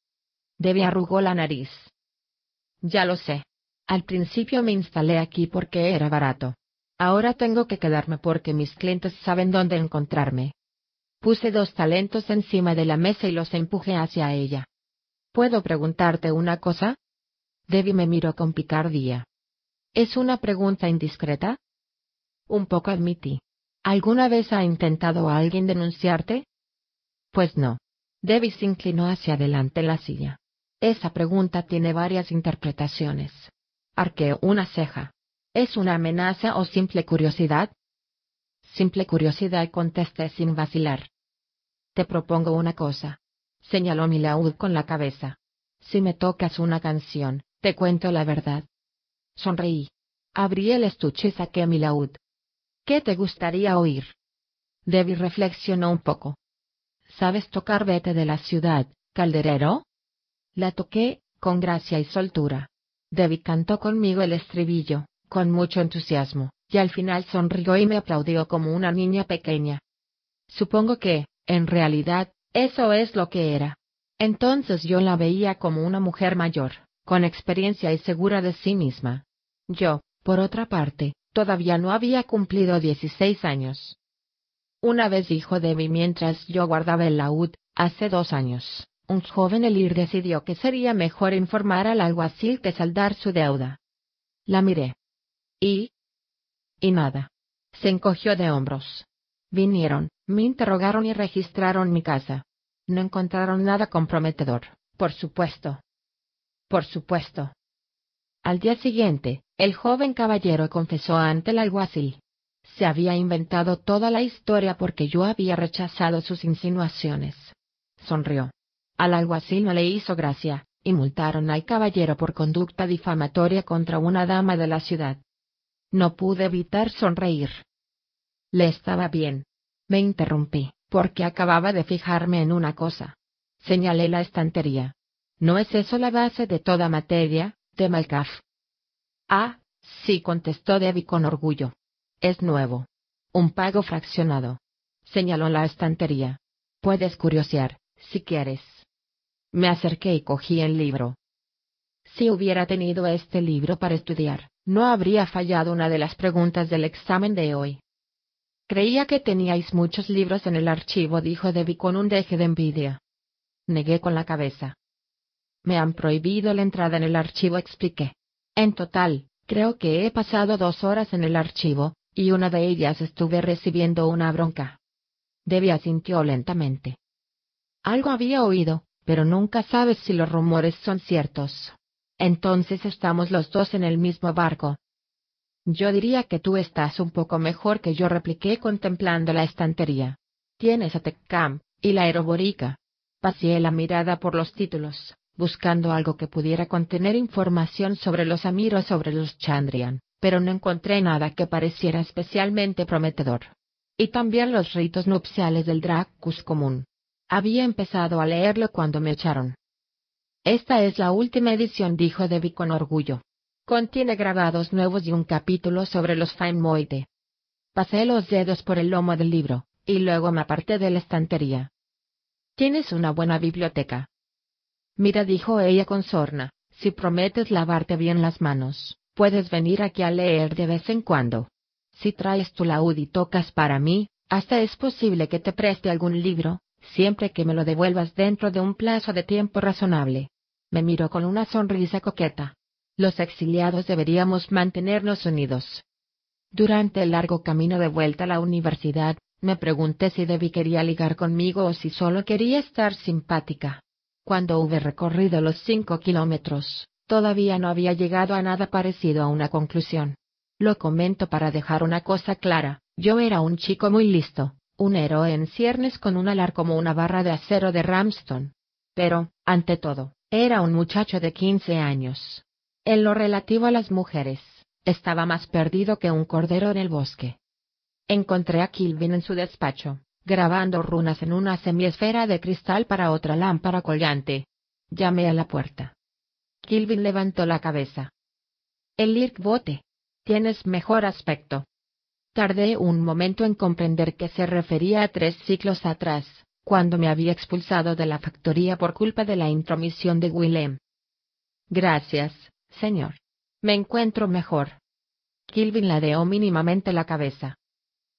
Speaker 1: Debbie arrugó la nariz. Ya lo sé. Al principio me instalé aquí porque era barato. Ahora tengo que quedarme porque mis clientes saben dónde encontrarme. Puse dos talentos encima de la mesa y los empujé hacia ella. ¿Puedo preguntarte una cosa? Debbie me miró con picardía. ¿Es una pregunta indiscreta? Un poco admití. ¿Alguna vez ha intentado alguien denunciarte? Pues no. Se inclinó hacia adelante la silla. Esa pregunta tiene varias interpretaciones. Arqueó una ceja. ¿Es una amenaza o simple curiosidad? Simple curiosidad contesté sin vacilar. Te propongo una cosa. Señaló mi laúd con la cabeza. Si me tocas una canción, te cuento la verdad. Sonreí. Abrí el estuche y saqué mi laúd. ¿Qué te gustaría oír? Debbie reflexionó un poco. ¿Sabes tocar Vete de la ciudad, calderero? La toqué, con gracia y soltura. Debbie cantó conmigo el estribillo, con mucho entusiasmo, y al final sonrió y me aplaudió como una niña pequeña. Supongo que, en realidad, eso es lo que era. Entonces yo la veía como una mujer mayor, con experiencia y segura de sí misma. Yo, por otra parte, Todavía no había cumplido 16 años. Una vez dijo Debbie mientras yo guardaba el laúd, hace dos años, un joven Elir decidió que sería mejor informar al alguacil que saldar su deuda. La miré. ¿Y? Y nada. Se encogió de hombros. Vinieron, me interrogaron y registraron mi casa. No encontraron nada comprometedor, por supuesto. Por supuesto. Al día siguiente, el joven caballero confesó ante el alguacil. Se había inventado toda la historia porque yo había rechazado sus insinuaciones. Sonrió. Al alguacil no le hizo gracia, y multaron al caballero por conducta difamatoria contra una dama de la ciudad. No pude evitar sonreír. Le estaba bien. Me interrumpí, porque acababa de fijarme en una cosa. Señalé la estantería. ¿No es eso la base de toda materia, de Malcaf. Ah, sí, contestó Debbie con orgullo. Es nuevo. Un pago fraccionado. Señaló la estantería. Puedes curiosear, si quieres. Me acerqué y cogí el libro. Si hubiera tenido este libro para estudiar, no habría fallado una de las preguntas del examen de hoy. Creía que teníais muchos libros en el archivo, dijo Debbie con un deje de envidia. Negué con la cabeza. Me han prohibido la entrada en el archivo, expliqué. En total, creo que he pasado dos horas en el archivo, y una de ellas estuve recibiendo una bronca. Debbie asintió lentamente. Algo había oído, pero nunca sabes si los rumores son ciertos. Entonces estamos los dos en el mismo barco. Yo diría que tú estás un poco mejor que yo, repliqué contemplando la estantería. Tienes a Tecam, y la aeroborica. Paseé la mirada por los títulos, buscando algo que pudiera contener información sobre los Amir o sobre los Chandrian, pero no encontré nada que pareciera especialmente prometedor. Y también los ritos nupciales del Dracus común. Había empezado a leerlo cuando me echaron. Esta es la última edición, dijo Debbie con orgullo. Contiene grabados nuevos y un capítulo sobre los Faimoide. Pasé los dedos por el lomo del libro, y luego me aparté de la estantería. Tienes una buena biblioteca. Mira, dijo ella con sorna, si prometes lavarte bien las manos, puedes venir aquí a leer de vez en cuando. Si traes tu laúd y tocas para mí, hasta es posible que te preste algún libro, siempre que me lo devuelvas dentro de un plazo de tiempo razonable. Me miró con una sonrisa coqueta. Los exiliados deberíamos mantenernos unidos. Durante el largo camino de vuelta a la universidad, me pregunté si Debbie quería ligar conmigo o si solo quería estar simpática. Cuando hube recorrido los cinco kilómetros, todavía no había llegado a nada parecido a una conclusión. Lo comento para dejar una cosa clara, yo era un chico muy listo, un héroe en ciernes con un alar como una barra de acero de Ramston. Pero, ante todo, era un muchacho de quince años. En lo relativo a las mujeres, estaba más perdido que un cordero en el bosque. Encontré a Kilvin en su despacho, grabando runas en una semiesfera de cristal para otra lámpara colgante. Llamé a la puerta. Kilvin levantó la cabeza. El Bote. Tienes mejor aspecto. Tardé un momento en comprender que se refería a tres ciclos atrás, cuando me había expulsado de la factoría por culpa de la intromisión de Willem. Gracias, señor. Me encuentro mejor. Kilvin ladeó mínimamente la cabeza.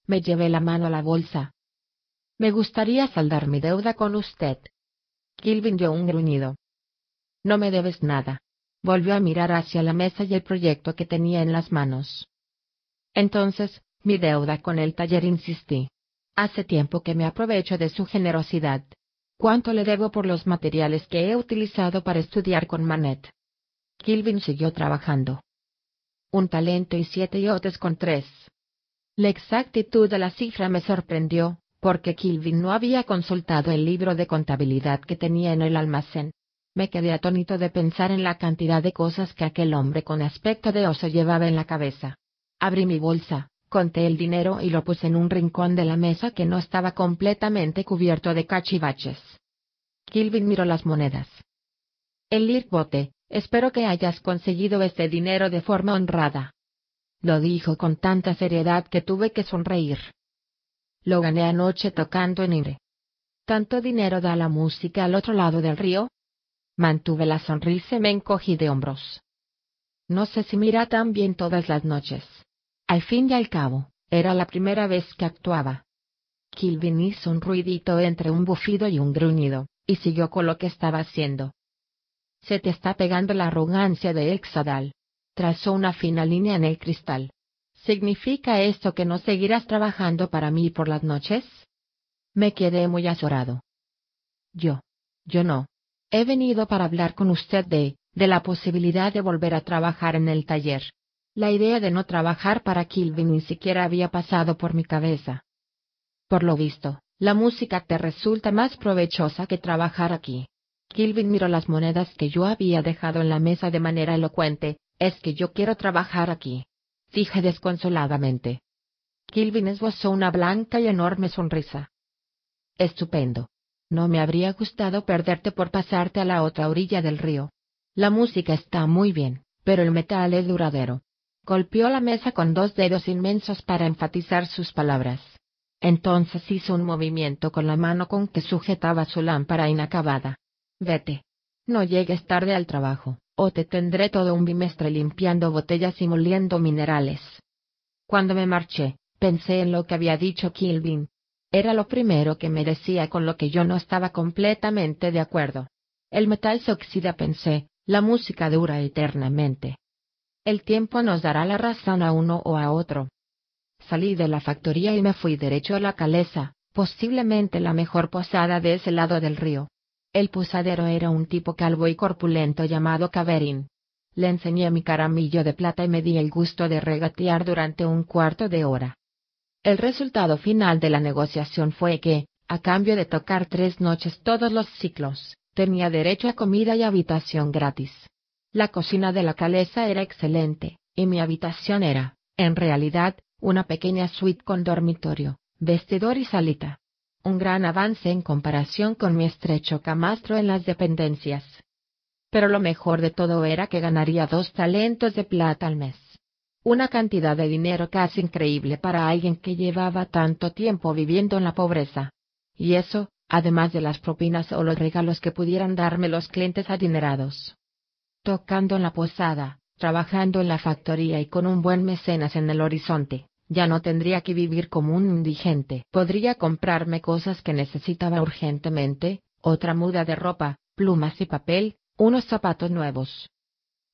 Speaker 1: Me llevé la mano a la bolsa. Me gustaría saldar mi deuda con usted. Kilvin dio un gruñido. No me debes nada. Volvió a mirar hacia la mesa y el proyecto que tenía en las manos. Entonces, mi deuda con el taller insistí. Hace tiempo que me aprovecho de su generosidad. ¿Cuánto le debo por los materiales que he utilizado para estudiar con Manet? Kilvin siguió trabajando. Un talento y siete yotes con tres. La exactitud de la cifra me sorprendió, porque Kilvin no había consultado el libro de contabilidad que tenía en el almacén. Me quedé atónito de pensar en la cantidad de cosas que aquel hombre con aspecto de oso llevaba en la cabeza. Abrí mi bolsa, conté el dinero y lo puse en un rincón de la mesa que no estaba completamente cubierto de cachivaches. Kilvin miró las monedas. El Lirbote, espero que hayas conseguido este dinero de forma honrada. Lo dijo con tanta seriedad que tuve que sonreír. Lo gané anoche tocando en Ire. ¿Tanto dinero da la música al otro lado del río? Mantuve la sonrisa y me encogí de hombros. No sé si mira tan bien todas las noches. Al fin y al cabo, era la primera vez que actuaba. Kilvin hizo un ruidito entre un bufido y un gruñido, y siguió con lo que estaba haciendo. Se te está pegando la arrogancia de Exadal. Trazó una fina línea en el cristal. ¿Significa esto que no seguirás trabajando para mí por las noches? Me quedé muy azorado. Yo. Yo no. He venido para hablar con usted de, de la posibilidad de volver a trabajar en el taller. La idea de no trabajar para Kilvin ni siquiera había pasado por mi cabeza. Por lo visto, la música te resulta más provechosa que trabajar aquí. Kilvin miró las monedas que yo había dejado en la mesa de manera elocuente, es que yo quiero trabajar aquí. Dije desconsoladamente. Kilvin esbozó una blanca y enorme sonrisa. Estupendo. No me habría gustado perderte por pasarte a la otra orilla del río. La música está muy bien, pero el metal es duradero. Golpeó la mesa con dos dedos inmensos para enfatizar sus palabras. Entonces hizo un movimiento con la mano con que sujetaba su lámpara inacabada. Vete. No llegues tarde al trabajo o te tendré todo un bimestre limpiando botellas y moliendo minerales. Cuando me marché, pensé en lo que había dicho Kilvin. Era lo primero que me decía con lo que yo no estaba completamente de acuerdo. El metal se oxida, pensé, la música dura eternamente. El tiempo nos dará la razón a uno o a otro. Salí de la factoría y me fui derecho a la caleza, posiblemente la mejor posada de ese lado del río. El posadero era un tipo calvo y corpulento llamado Caverin. Le enseñé mi caramillo de plata y me di el gusto de regatear durante un cuarto de hora. El resultado final de la negociación fue que, a cambio de tocar tres noches todos los ciclos, tenía derecho a comida y habitación gratis. La cocina de la calesa era excelente, y mi habitación era, en realidad, una pequeña suite con dormitorio, vestidor y salita. Un gran avance en comparación con mi estrecho camastro en las dependencias. Pero lo mejor de todo era que ganaría dos talentos de plata al mes. Una cantidad de dinero casi increíble para alguien que llevaba tanto tiempo viviendo en la pobreza. Y eso, además de las propinas o los regalos que pudieran darme los clientes adinerados. Tocando en la posada, trabajando en la factoría y con un buen mecenas en el horizonte, ya no tendría que vivir como un indigente. Podría comprarme cosas que necesitaba urgentemente, otra muda de ropa, plumas y papel, unos zapatos nuevos.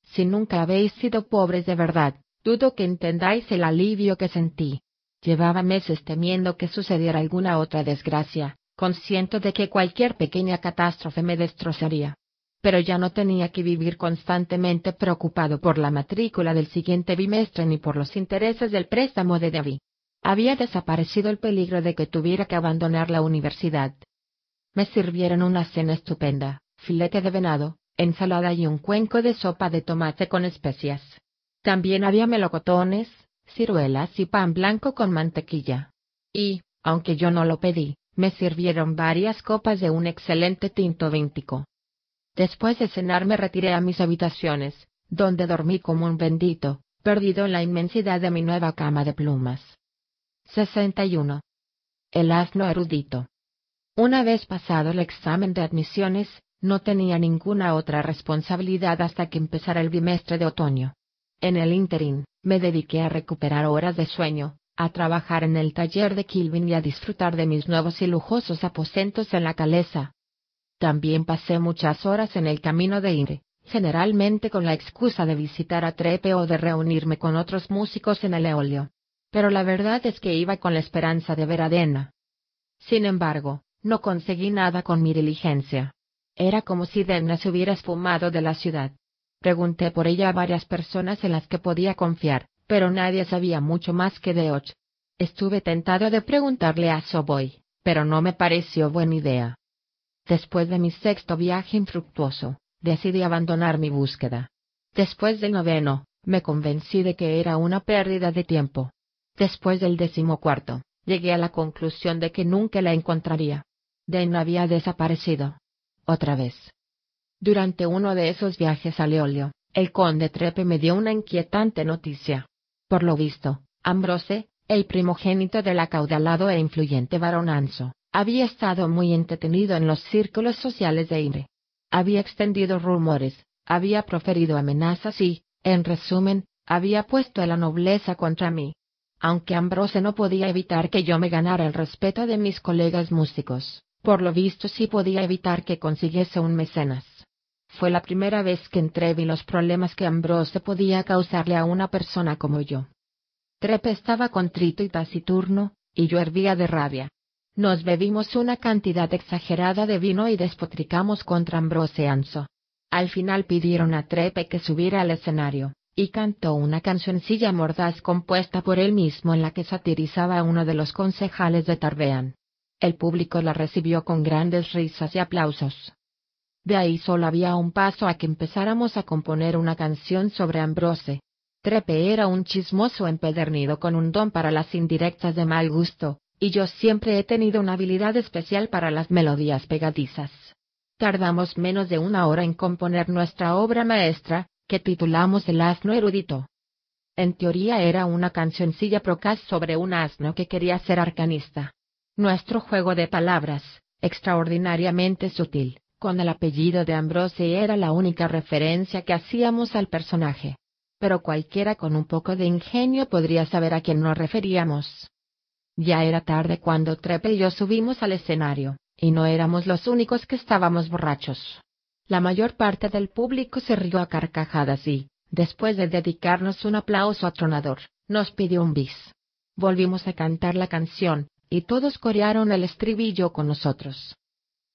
Speaker 1: Si nunca habéis sido pobres de verdad, dudo que entendáis el alivio que sentí. Llevaba meses temiendo que sucediera alguna otra desgracia, consciente de que cualquier pequeña catástrofe me destrozaría. Pero ya no tenía que vivir constantemente preocupado por la matrícula del siguiente bimestre ni por los intereses del préstamo de David. Había desaparecido el peligro de que tuviera que abandonar la universidad. Me sirvieron una cena estupenda, filete de venado, ensalada y un cuenco de sopa de tomate con especias. También había melocotones, ciruelas y pan blanco con mantequilla. Y, aunque yo no lo pedí, me sirvieron varias copas de un excelente tinto víntico. Después de cenar me retiré a mis habitaciones, donde dormí como un bendito, perdido en la inmensidad de mi nueva cama de plumas. 61. El asno erudito. Una vez pasado el examen de admisiones, no tenía ninguna otra responsabilidad hasta que empezara el bimestre de otoño. En el interín, me dediqué a recuperar horas de sueño, a trabajar en el taller de Kilvin y a disfrutar de mis nuevos y lujosos aposentos en la calesa. También pasé muchas horas en el camino de Inde, generalmente con la excusa de visitar a Trepe o de reunirme con otros músicos en el eolio. Pero la verdad es que iba con la esperanza de ver a Dena. Sin embargo, no conseguí nada con mi diligencia. Era como si Dena se hubiera esfumado de la ciudad. Pregunté por ella a varias personas en las que podía confiar, pero nadie sabía mucho más que de Och. Estuve tentado de preguntarle a Soboy, pero no me pareció buena idea. Después de mi sexto viaje infructuoso, decidí abandonar mi búsqueda. Después del noveno, me convencí de que era una pérdida de tiempo. Después del decimocuarto, llegué a la conclusión de que nunca la encontraría. Den había desaparecido. Otra vez. Durante uno de esos viajes a Leolio, el conde Trepe me dio una inquietante noticia. Por lo visto, Ambrose, el primogénito del acaudalado e influyente barón Anso, había estado muy entretenido en los círculos sociales de Inde. Había extendido rumores, había proferido amenazas y, en resumen, había puesto a la nobleza contra mí. Aunque Ambrose no podía evitar que yo me ganara el respeto de mis colegas músicos, por lo visto sí podía evitar que consiguiese un mecenas. Fue la primera vez que entrevi los problemas que Ambrose podía causarle a una persona como yo. Trepe estaba contrito y taciturno, y yo hervía de rabia. Nos bebimos una cantidad exagerada de vino y despotricamos contra Ambrose Anso. Al final pidieron a Trepe que subiera al escenario, y cantó una cancioncilla mordaz compuesta por él mismo en la que satirizaba a uno de los concejales de Tarbean. El público la recibió con grandes risas y aplausos. De ahí solo había un paso a que empezáramos a componer una canción sobre Ambrose. Trepe era un chismoso empedernido con un don para las indirectas de mal gusto, y yo siempre he tenido una habilidad especial para las melodías pegadizas. Tardamos menos de una hora en componer nuestra obra maestra, que titulamos El asno erudito. En teoría era una cancioncilla procaz sobre un asno que quería ser arcanista. Nuestro juego de palabras, extraordinariamente sutil, con el apellido de Ambrose era la única referencia que hacíamos al personaje. Pero cualquiera con un poco de ingenio podría saber a quién nos referíamos. Ya era tarde cuando Trepe y yo subimos al escenario, y no éramos los únicos que estábamos borrachos. La mayor parte del público se rió a carcajadas y, después de dedicarnos un aplauso atronador, nos pidió un bis. Volvimos a cantar la canción, y todos corearon el estribillo con nosotros.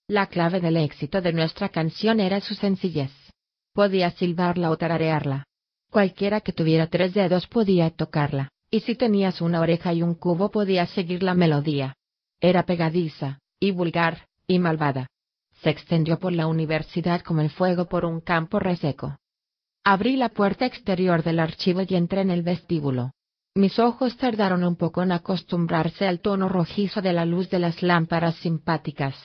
Speaker 1: La clave del éxito de nuestra canción era su sencillez. podía silbarla o tararearla. Cualquiera que tuviera tres dedos podía tocarla, y si tenías una oreja y un cubo podías seguir la melodía. Era pegadiza, y vulgar, y malvada. Se extendió por la universidad como el fuego por un campo reseco. Abrí la puerta exterior del archivo y entré en el vestíbulo. Mis ojos tardaron un poco en acostumbrarse al tono rojizo de la luz de las lámparas simpáticas.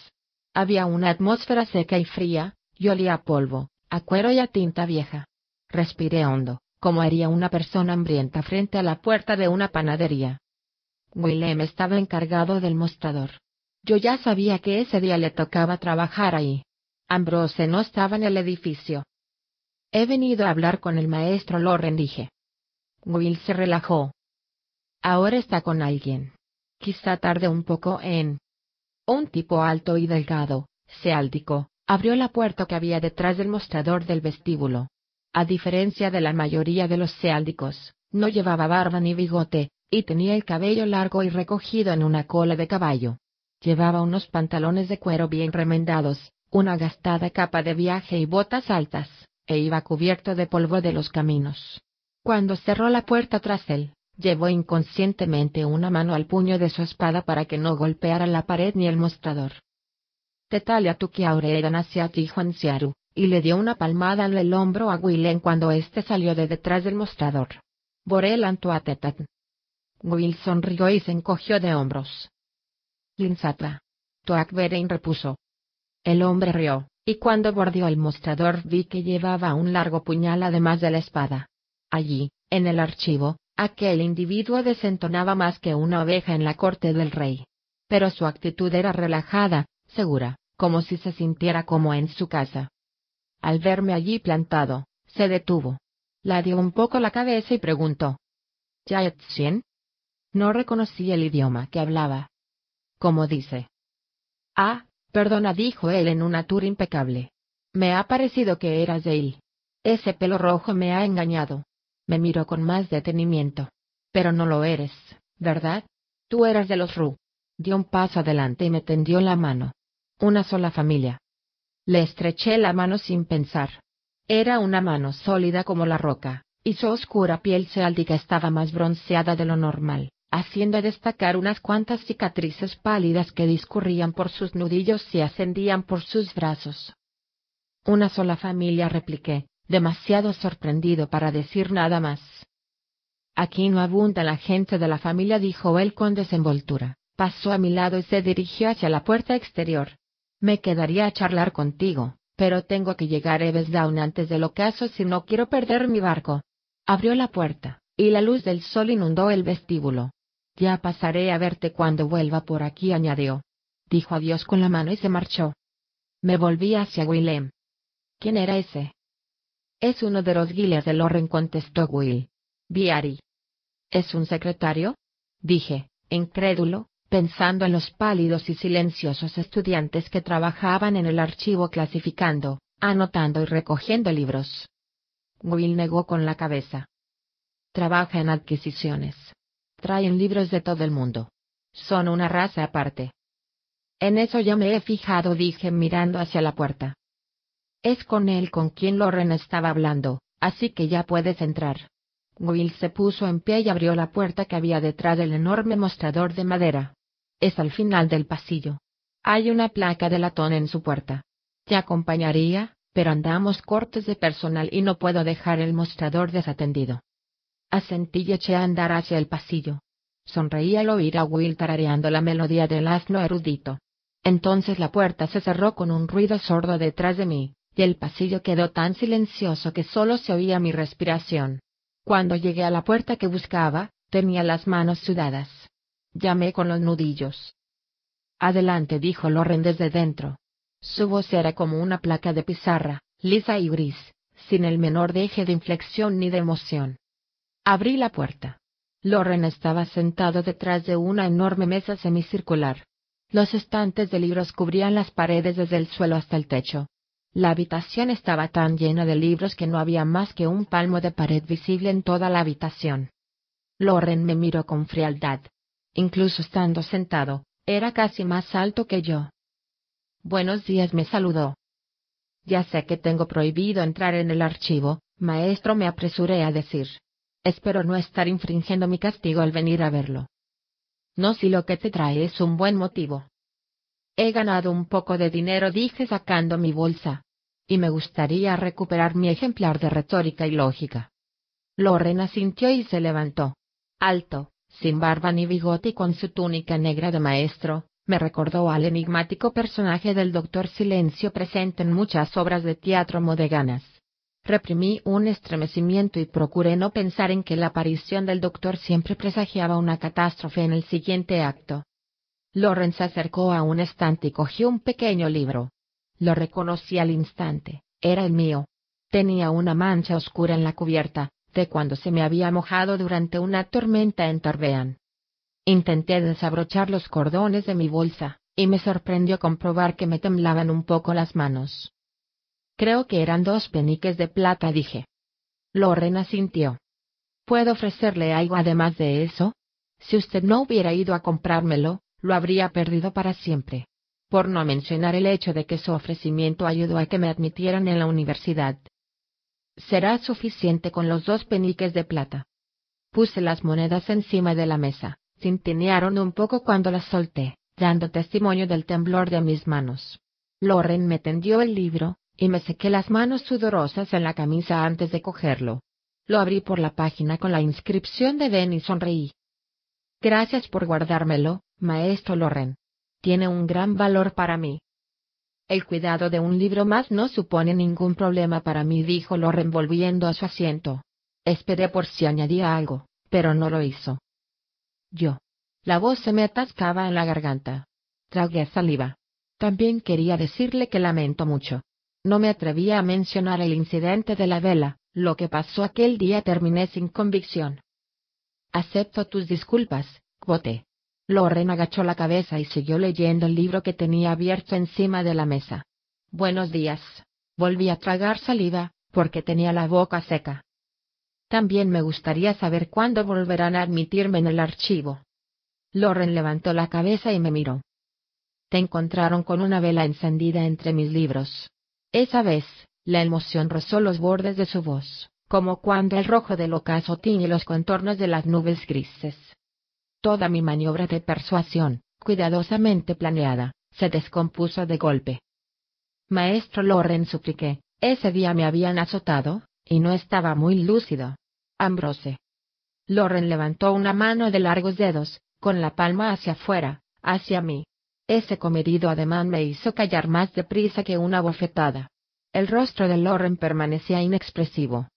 Speaker 1: Había una atmósfera seca y fría, y olía a polvo, a cuero y a tinta vieja. Respiré hondo, como haría una persona hambrienta frente a la puerta de una panadería. Willem estaba encargado del mostrador. Yo ya sabía que ese día le tocaba trabajar ahí. Ambrose no estaba en el edificio. He venido a hablar con el maestro Loren, dije. Will se relajó. Ahora está con alguien. Quizá tarde un poco en. Un tipo alto y delgado, seáltico, abrió la puerta que había detrás del mostrador del vestíbulo. A diferencia de la mayoría de los seáldicos, no llevaba barba ni bigote, y tenía el cabello largo y recogido en una cola de caballo. Llevaba unos pantalones de cuero bien remendados, una gastada capa de viaje y botas altas, e iba cubierto de polvo de los caminos. Cuando cerró la puerta tras él, llevó inconscientemente una mano al puño de su espada para que no golpeara la pared ni el mostrador. Tetalia Tukiauredan hacia ti Juan y le dio una palmada en el hombro a Willem cuando éste salió de detrás del mostrador. Borel Antuatetat. Will sonrió y se encogió de hombros. Linsatra. Toakberein repuso. El hombre rió, y cuando bordeó el mostrador vi que llevaba un largo puñal además de la espada. Allí, en el archivo, aquel individuo desentonaba más que una oveja en la corte del rey. Pero su actitud era relajada, segura, como si se sintiera como en su casa. Al verme allí plantado, se detuvo. La dio un poco la cabeza y preguntó. ¿Yaetzien? No reconocí el idioma que hablaba. ¿Cómo dice? Ah, perdona, dijo él en una tour impecable. Me ha parecido que eras de él. Ese pelo rojo me ha engañado. Me miró con más detenimiento. Pero no lo eres, ¿verdad? Tú eras de los Ru. Dio un paso adelante y me tendió la mano. Una sola familia. Le estreché la mano sin pensar. Era una mano sólida como la roca, y su oscura piel seáldica estaba más bronceada de lo normal, haciendo destacar unas cuantas cicatrices pálidas que discurrían por sus nudillos y ascendían por sus brazos. Una sola familia repliqué, demasiado sorprendido para decir nada más. Aquí no abunda la gente de la familia, dijo él con desenvoltura. Pasó a mi lado y se dirigió hacia la puerta exterior. Me quedaría a charlar contigo, pero tengo que llegar a Evesdown antes del ocaso si no quiero perder mi barco. Abrió la puerta, y la luz del sol inundó el vestíbulo. Ya pasaré a verte cuando vuelva por aquí, añadió. Dijo adiós con la mano y se marchó. Me volví hacia Willem. ¿Quién era ese? Es uno de los guiles de Loren, contestó Will. Viari. ¿Es un secretario? Dije, incrédulo, pensando en los pálidos y silenciosos estudiantes que trabajaban en el archivo clasificando, anotando y recogiendo libros. Will negó con la cabeza. Trabaja en adquisiciones. Traen libros de todo el mundo. Son una raza aparte. En eso ya me he fijado, dije mirando hacia la puerta. Es con él con quien Loren estaba hablando, así que ya puedes entrar. Will se puso en pie y abrió la puerta que había detrás del enorme mostrador de madera es al final del pasillo. Hay una placa de latón en su puerta. Te acompañaría, pero andamos cortos de personal y no puedo dejar el mostrador desatendido. Asentí y eché a andar hacia el pasillo. Sonreí al oír a Will tarareando la melodía del asno erudito. Entonces la puerta se cerró con un ruido sordo detrás de mí, y el pasillo quedó tan silencioso que solo se oía mi respiración. Cuando llegué a la puerta que buscaba, tenía las manos sudadas. Llamé con los nudillos. Adelante, dijo Loren desde dentro. Su voz era como una placa de pizarra, lisa y gris, sin el menor deje de inflexión ni de emoción. Abrí la puerta. Loren estaba sentado detrás de una enorme mesa semicircular. Los estantes de libros cubrían las paredes desde el suelo hasta el techo. La habitación estaba tan llena de libros que no había más que un palmo de pared visible en toda la habitación. Loren me miró con frialdad incluso estando sentado, era casi más alto que yo. Buenos días me saludó. Ya sé que tengo prohibido entrar en el archivo, maestro, me apresuré a decir. Espero no estar infringiendo mi castigo al venir a verlo. No si lo que te trae es un buen motivo. He ganado un poco de dinero, dije sacando mi bolsa. Y me gustaría recuperar mi ejemplar de retórica y lógica. Lorena sintió y se levantó. Alto, sin barba ni bigote y con su túnica negra de maestro, me recordó al enigmático personaje del doctor Silencio presente en muchas obras de teatro modeganas. Reprimí un estremecimiento y procuré no pensar en que la aparición del doctor siempre presagiaba una catástrofe en el siguiente acto. Loren se acercó a un estante y cogió un pequeño libro. Lo reconocí al instante, era el mío. Tenía una mancha oscura en la cubierta, de cuando se me había mojado durante una tormenta en Torbean. Intenté desabrochar los cordones de mi bolsa, y me sorprendió comprobar que me temblaban un poco las manos. Creo que eran dos peniques de plata, dije. Lorena sintió. ¿Puedo ofrecerle algo además de eso? Si usted no hubiera ido a comprármelo, lo habría perdido para siempre. Por no mencionar el hecho de que su ofrecimiento ayudó a que me admitieran en la universidad. Será suficiente con los dos peniques de plata. Puse las monedas encima de la mesa, tintinearon un poco cuando las solté, dando testimonio del temblor de mis manos. Loren me tendió el libro, y me sequé las manos sudorosas en la camisa antes de cogerlo. Lo abrí por la página con la inscripción de Ben y sonreí. Gracias por guardármelo, maestro Loren. Tiene un gran valor para mí. El cuidado de un libro más no supone ningún problema para mí, dijo Loren volviendo a su asiento. Esperé por si añadía algo, pero no lo hizo. Yo. La voz se me atascaba en la garganta. Tragué saliva. También quería decirle que lamento mucho. No me atrevía a mencionar el incidente de la vela, lo que pasó aquel día terminé sin convicción. Acepto tus disculpas, Quote. Loren agachó la cabeza y siguió leyendo el libro que tenía abierto encima de la mesa. Buenos días. Volví a tragar saliva, porque tenía la boca seca. También me gustaría saber cuándo volverán a admitirme en el archivo. Loren levantó la cabeza y me miró. Te encontraron con una vela encendida entre mis libros. Esa vez, la emoción rozó los bordes de su voz, como cuando el rojo del ocaso tiñe los contornos de las nubes grises. Toda mi maniobra de persuasión, cuidadosamente planeada, se descompuso de golpe. Maestro Loren supliqué, ese día me habían azotado, y no estaba muy lúcido. Ambrose. Loren levantó una mano de largos dedos, con la palma hacia afuera, hacia mí. Ese comedido ademán me hizo callar más deprisa que una bofetada. El rostro de Loren permanecía inexpresivo.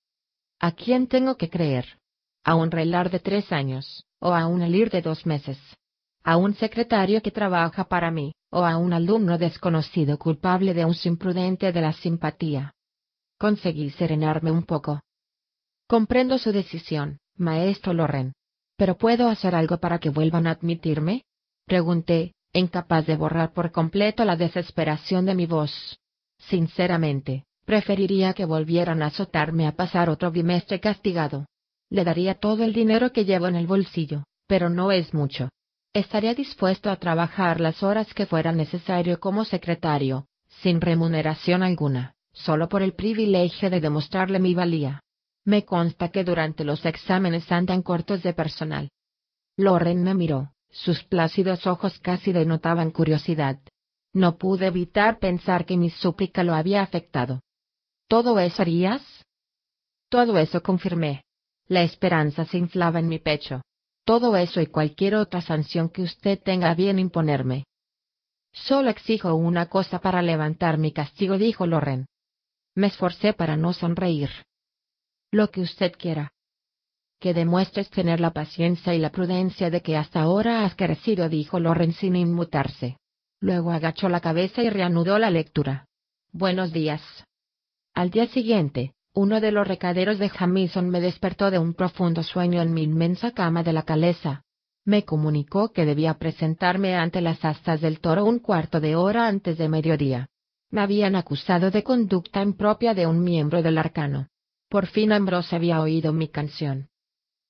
Speaker 1: ¿A quién tengo que creer? ¿A un relar de tres años, o a un elir de dos meses? ¿A un secretario que trabaja para mí, o a un alumno desconocido culpable de un imprudente de la simpatía? Conseguí serenarme un poco. Comprendo su decisión, maestro Loren. ¿Pero puedo hacer algo para que vuelvan a admitirme? Pregunté, incapaz de borrar por completo la desesperación de mi voz. Sinceramente, preferiría que volvieran a azotarme a pasar otro bimestre castigado. Le daría todo el dinero que llevo en el bolsillo, pero no es mucho. Estaría dispuesto a trabajar las horas que fuera necesario como secretario, sin remuneración alguna, solo por el privilegio de demostrarle mi valía. Me consta que durante los exámenes andan cortos de personal. Loren me miró, sus plácidos ojos casi denotaban curiosidad. No pude evitar pensar que mi súplica lo había afectado. ¿Todo eso harías? Todo eso confirmé. La esperanza se inflaba en mi pecho. Todo eso y cualquier otra sanción que usted tenga bien imponerme. Solo exijo una cosa para levantar mi castigo, dijo Loren. Me esforcé para no sonreír. Lo que usted quiera que demuestres tener la paciencia y la prudencia de que hasta ahora has crecido, dijo Loren sin inmutarse. Luego agachó la cabeza y reanudó la lectura. Buenos días. Al día siguiente, uno de los recaderos de Jamison me despertó de un profundo sueño en mi inmensa cama de la caleza. Me comunicó que debía presentarme ante las astas del toro un cuarto de hora antes de mediodía. Me habían acusado de conducta impropia de un miembro del arcano. Por fin Ambrose había oído mi canción.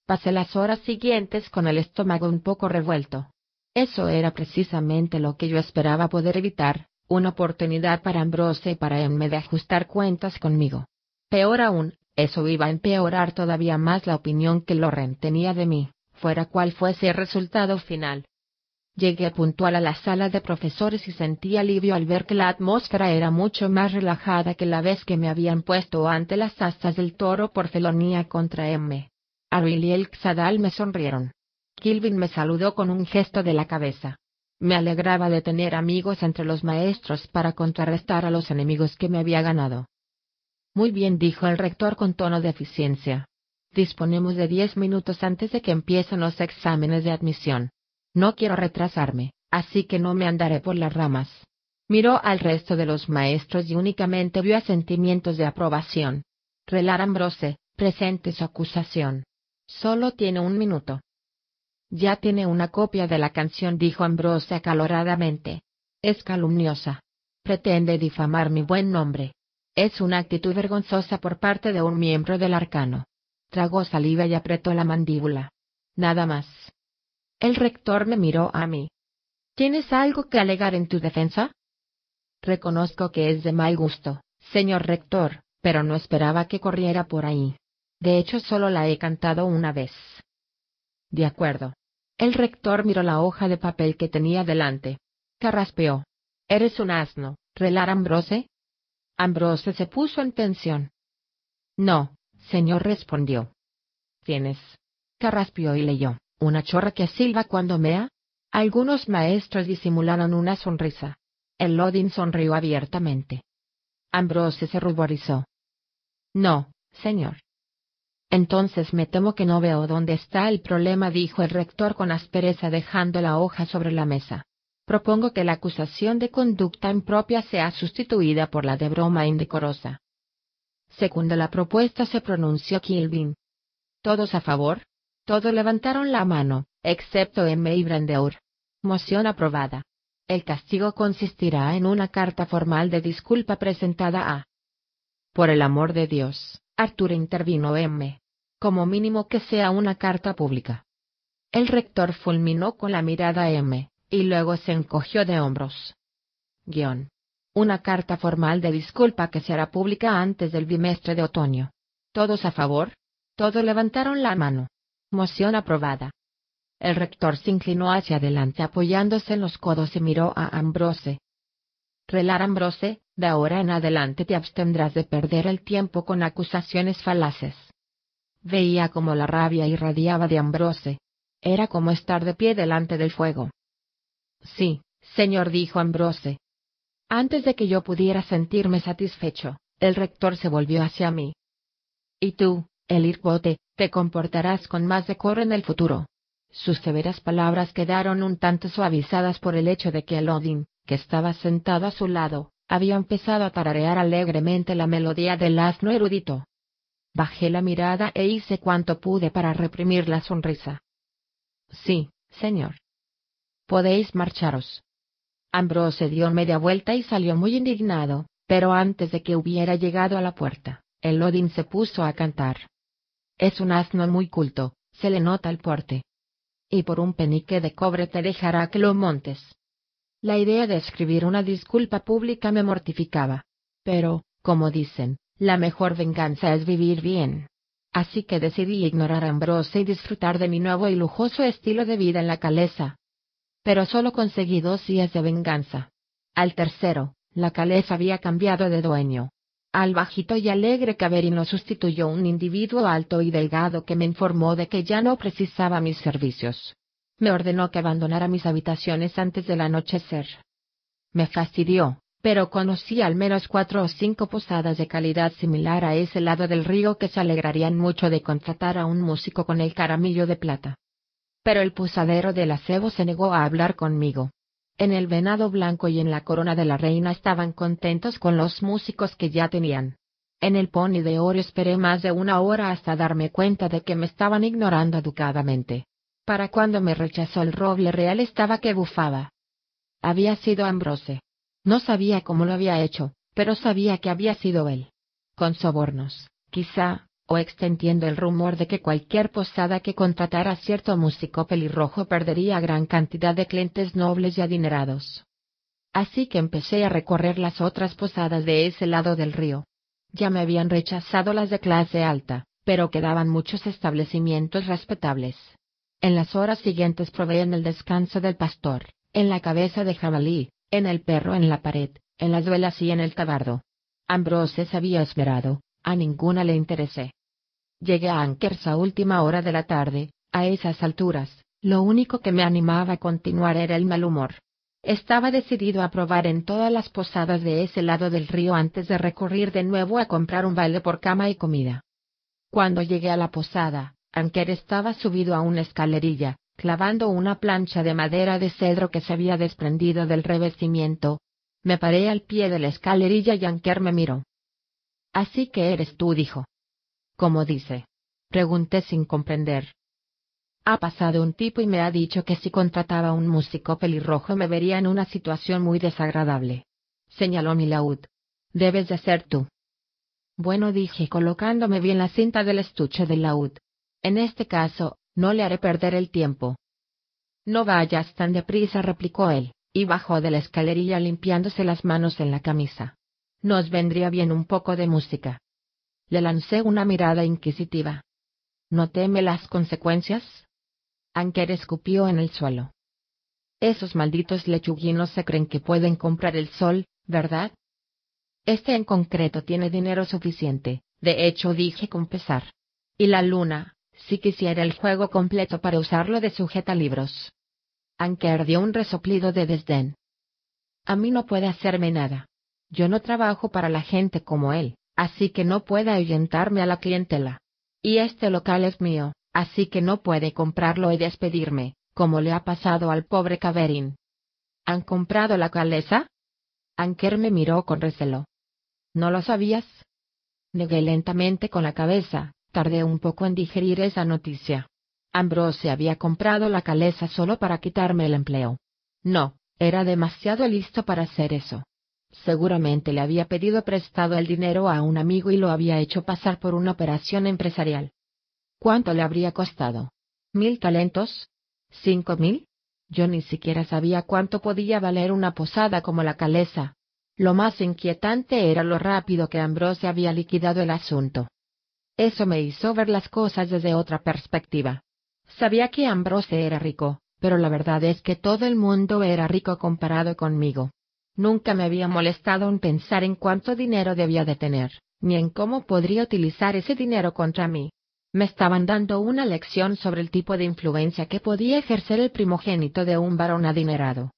Speaker 1: Pasé las horas siguientes con el estómago un poco revuelto. Eso era precisamente lo que yo esperaba poder evitar, una oportunidad para Ambrose y para M de ajustar cuentas conmigo. Peor aún, eso iba a empeorar todavía más la opinión que Loren tenía de mí, fuera cual fuese el resultado final. Llegué puntual a la sala de profesores y sentí alivio al ver que la atmósfera era mucho más relajada que la vez que me habían puesto ante las astas del toro por felonía contra M. Ariel y el Xadal me sonrieron. Kilvin me saludó con un gesto de la cabeza. Me alegraba de tener amigos entre los maestros para contrarrestar a los enemigos que me había ganado. Muy bien, dijo el rector con tono de eficiencia. Disponemos de diez minutos antes de que empiecen los exámenes de admisión. No quiero retrasarme, así que no me andaré por las ramas. Miró al resto de los maestros y únicamente vio asentimientos de aprobación. Relar Ambrose, presente su acusación. Solo tiene un minuto. Ya tiene una copia de la canción, dijo Ambrose acaloradamente. Es calumniosa. Pretende difamar mi buen nombre. Es una actitud vergonzosa por parte de un miembro del arcano. Tragó saliva y apretó la mandíbula. Nada más. El rector me miró a mí. ¿Tienes algo que alegar en tu defensa? Reconozco que es de mal gusto, señor rector, pero no esperaba que corriera por ahí. De hecho, solo la he cantado una vez. De acuerdo. El rector miró la hoja de papel que tenía delante. Carraspeó. Eres un asno, relar Ambrose. Ambrose se puso en tensión. No, señor respondió. Tienes. Carraspeó y leyó. Una chorra que silba cuando mea. Algunos maestros disimularon una sonrisa. El Lodin sonrió abiertamente. Ambrose se ruborizó. No, señor. Entonces me temo que no veo dónde está el problema, dijo el rector con aspereza dejando la hoja sobre la mesa. Propongo que la acusación de conducta impropia sea sustituida por la de broma indecorosa. Según la propuesta se pronunció Kilvin. ¿Todos a favor? Todos levantaron la mano, excepto M. y Brandeur. Moción aprobada. El castigo consistirá en una carta formal de disculpa presentada a. Por el amor de Dios, Arthur intervino M. Como mínimo que sea una carta pública. El rector fulminó con la mirada M, y luego se encogió de hombros. Guión. Una carta formal de disculpa que será pública antes del bimestre de otoño. ¿Todos a favor? Todos levantaron la mano. Moción aprobada. El rector se inclinó hacia adelante apoyándose en los codos y miró a Ambrose. Relar Ambrose, de ahora en adelante te abstendrás de perder el tiempo con acusaciones falaces. Veía como la rabia irradiaba de Ambrose. Era como estar de pie delante del fuego. Sí, señor, dijo Ambrose. Antes de que yo pudiera sentirme satisfecho, el rector se volvió hacia mí. Y tú, el Irbote, te comportarás con más decoro en el futuro. Sus severas palabras quedaron un tanto suavizadas por el hecho de que el Odin, que estaba sentado a su lado, había empezado a tararear alegremente la melodía del asno erudito. Bajé la mirada e hice cuanto pude para reprimir la sonrisa. Sí, señor. Podéis marcharos. Ambrose dio media vuelta y salió muy indignado, pero antes de que hubiera llegado a la puerta, el Odin se puso a cantar. Es un asno muy culto, se le nota el porte. Y por un penique de cobre te dejará que lo montes. La idea de escribir una disculpa pública me mortificaba. Pero, como dicen, la mejor venganza es vivir bien. Así que decidí ignorar a Ambrose y disfrutar de mi nuevo y lujoso estilo de vida en la caleza. Pero solo conseguí dos días de venganza. Al tercero, la caleza había cambiado de dueño. Al bajito y alegre Caberin lo sustituyó un individuo alto y delgado que me informó de que ya no precisaba mis servicios me ordenó que abandonara mis habitaciones antes del anochecer. Me fastidió, pero conocí al menos cuatro o cinco posadas de calidad similar a ese lado del río que se alegrarían mucho de contratar a un músico con el caramillo de plata. Pero el posadero del acebo se negó a hablar conmigo. En el venado blanco y en la corona de la reina estaban contentos con los músicos que ya tenían. En el pony de oro esperé más de una hora hasta darme cuenta de que me estaban ignorando educadamente. Para cuando me rechazó el roble real estaba que bufaba. Había sido Ambrose. No sabía cómo lo había hecho, pero sabía que había sido él. Con sobornos, quizá, o extendiendo el rumor de que cualquier posada que contratara cierto músico pelirrojo perdería gran cantidad de clientes nobles y adinerados. Así que empecé a recorrer las otras posadas de ese lado del río. Ya me habían rechazado las de clase alta, pero quedaban muchos establecimientos respetables. En las horas siguientes probé en el descanso del pastor, en la cabeza de jabalí, en el perro en la pared, en las velas y en el tabardo. Ambrose se había esmerado, a ninguna le interesé. Llegué a Ankers a última hora de la tarde, a esas alturas, lo único que me animaba a continuar era el mal humor. Estaba decidido a probar en todas las posadas de ese lado del río antes de recurrir de nuevo a comprar un baile por cama y comida. Cuando llegué a la posada, Anker estaba subido a una escalerilla, clavando una plancha de madera de cedro que se había desprendido del revestimiento. Me paré al pie de la escalerilla y Anker me miró. Así que eres tú, dijo. ¿Cómo dice? Pregunté sin comprender. Ha pasado un tipo y me ha dicho que si contrataba a un músico pelirrojo me vería en una situación muy desagradable. Señaló mi laúd. Debes de ser tú. Bueno, dije colocándome bien la cinta del estuche del laúd. En este caso, no le haré perder el tiempo. No vayas tan deprisa, replicó él, y bajó de la escalerilla limpiándose las manos en la camisa. Nos vendría bien un poco de música. Le lancé una mirada inquisitiva. ¿No teme las consecuencias? Anker escupió en el suelo. Esos malditos lechuguinos se creen que pueden comprar el sol, ¿verdad? Este en concreto tiene dinero suficiente, de hecho dije con pesar. Y la luna, si quisiera el juego completo para usarlo de sujeta libros. Anker dio un resoplido de desdén. A mí no puede hacerme nada. Yo no trabajo para la gente como él, así que no puede ahuyentarme a la clientela. Y este local es mío, así que no puede comprarlo y despedirme, como le ha pasado al pobre Caverin. ¿Han comprado la calesa? Anker me miró con recelo. ¿No lo sabías? Negué lentamente con la cabeza, tardé un poco en digerir esa noticia. Ambrose había comprado la calesa solo para quitarme el empleo. No, era demasiado listo para hacer eso. Seguramente le había pedido prestado el dinero a un amigo y lo había hecho pasar por una operación empresarial. ¿Cuánto le habría costado? ¿Mil talentos? ¿Cinco mil? Yo ni siquiera sabía cuánto podía valer una posada como la calesa. Lo más inquietante era lo rápido que Ambrose había liquidado el asunto. Eso me hizo ver las cosas desde otra perspectiva. Sabía que Ambrose era rico, pero la verdad es que todo el mundo era rico comparado conmigo. Nunca me había molestado en pensar en cuánto dinero debía de tener, ni en cómo podría utilizar ese dinero contra mí me estaban dando una lección sobre el tipo de influencia que podía ejercer el primogénito de un varón adinerado.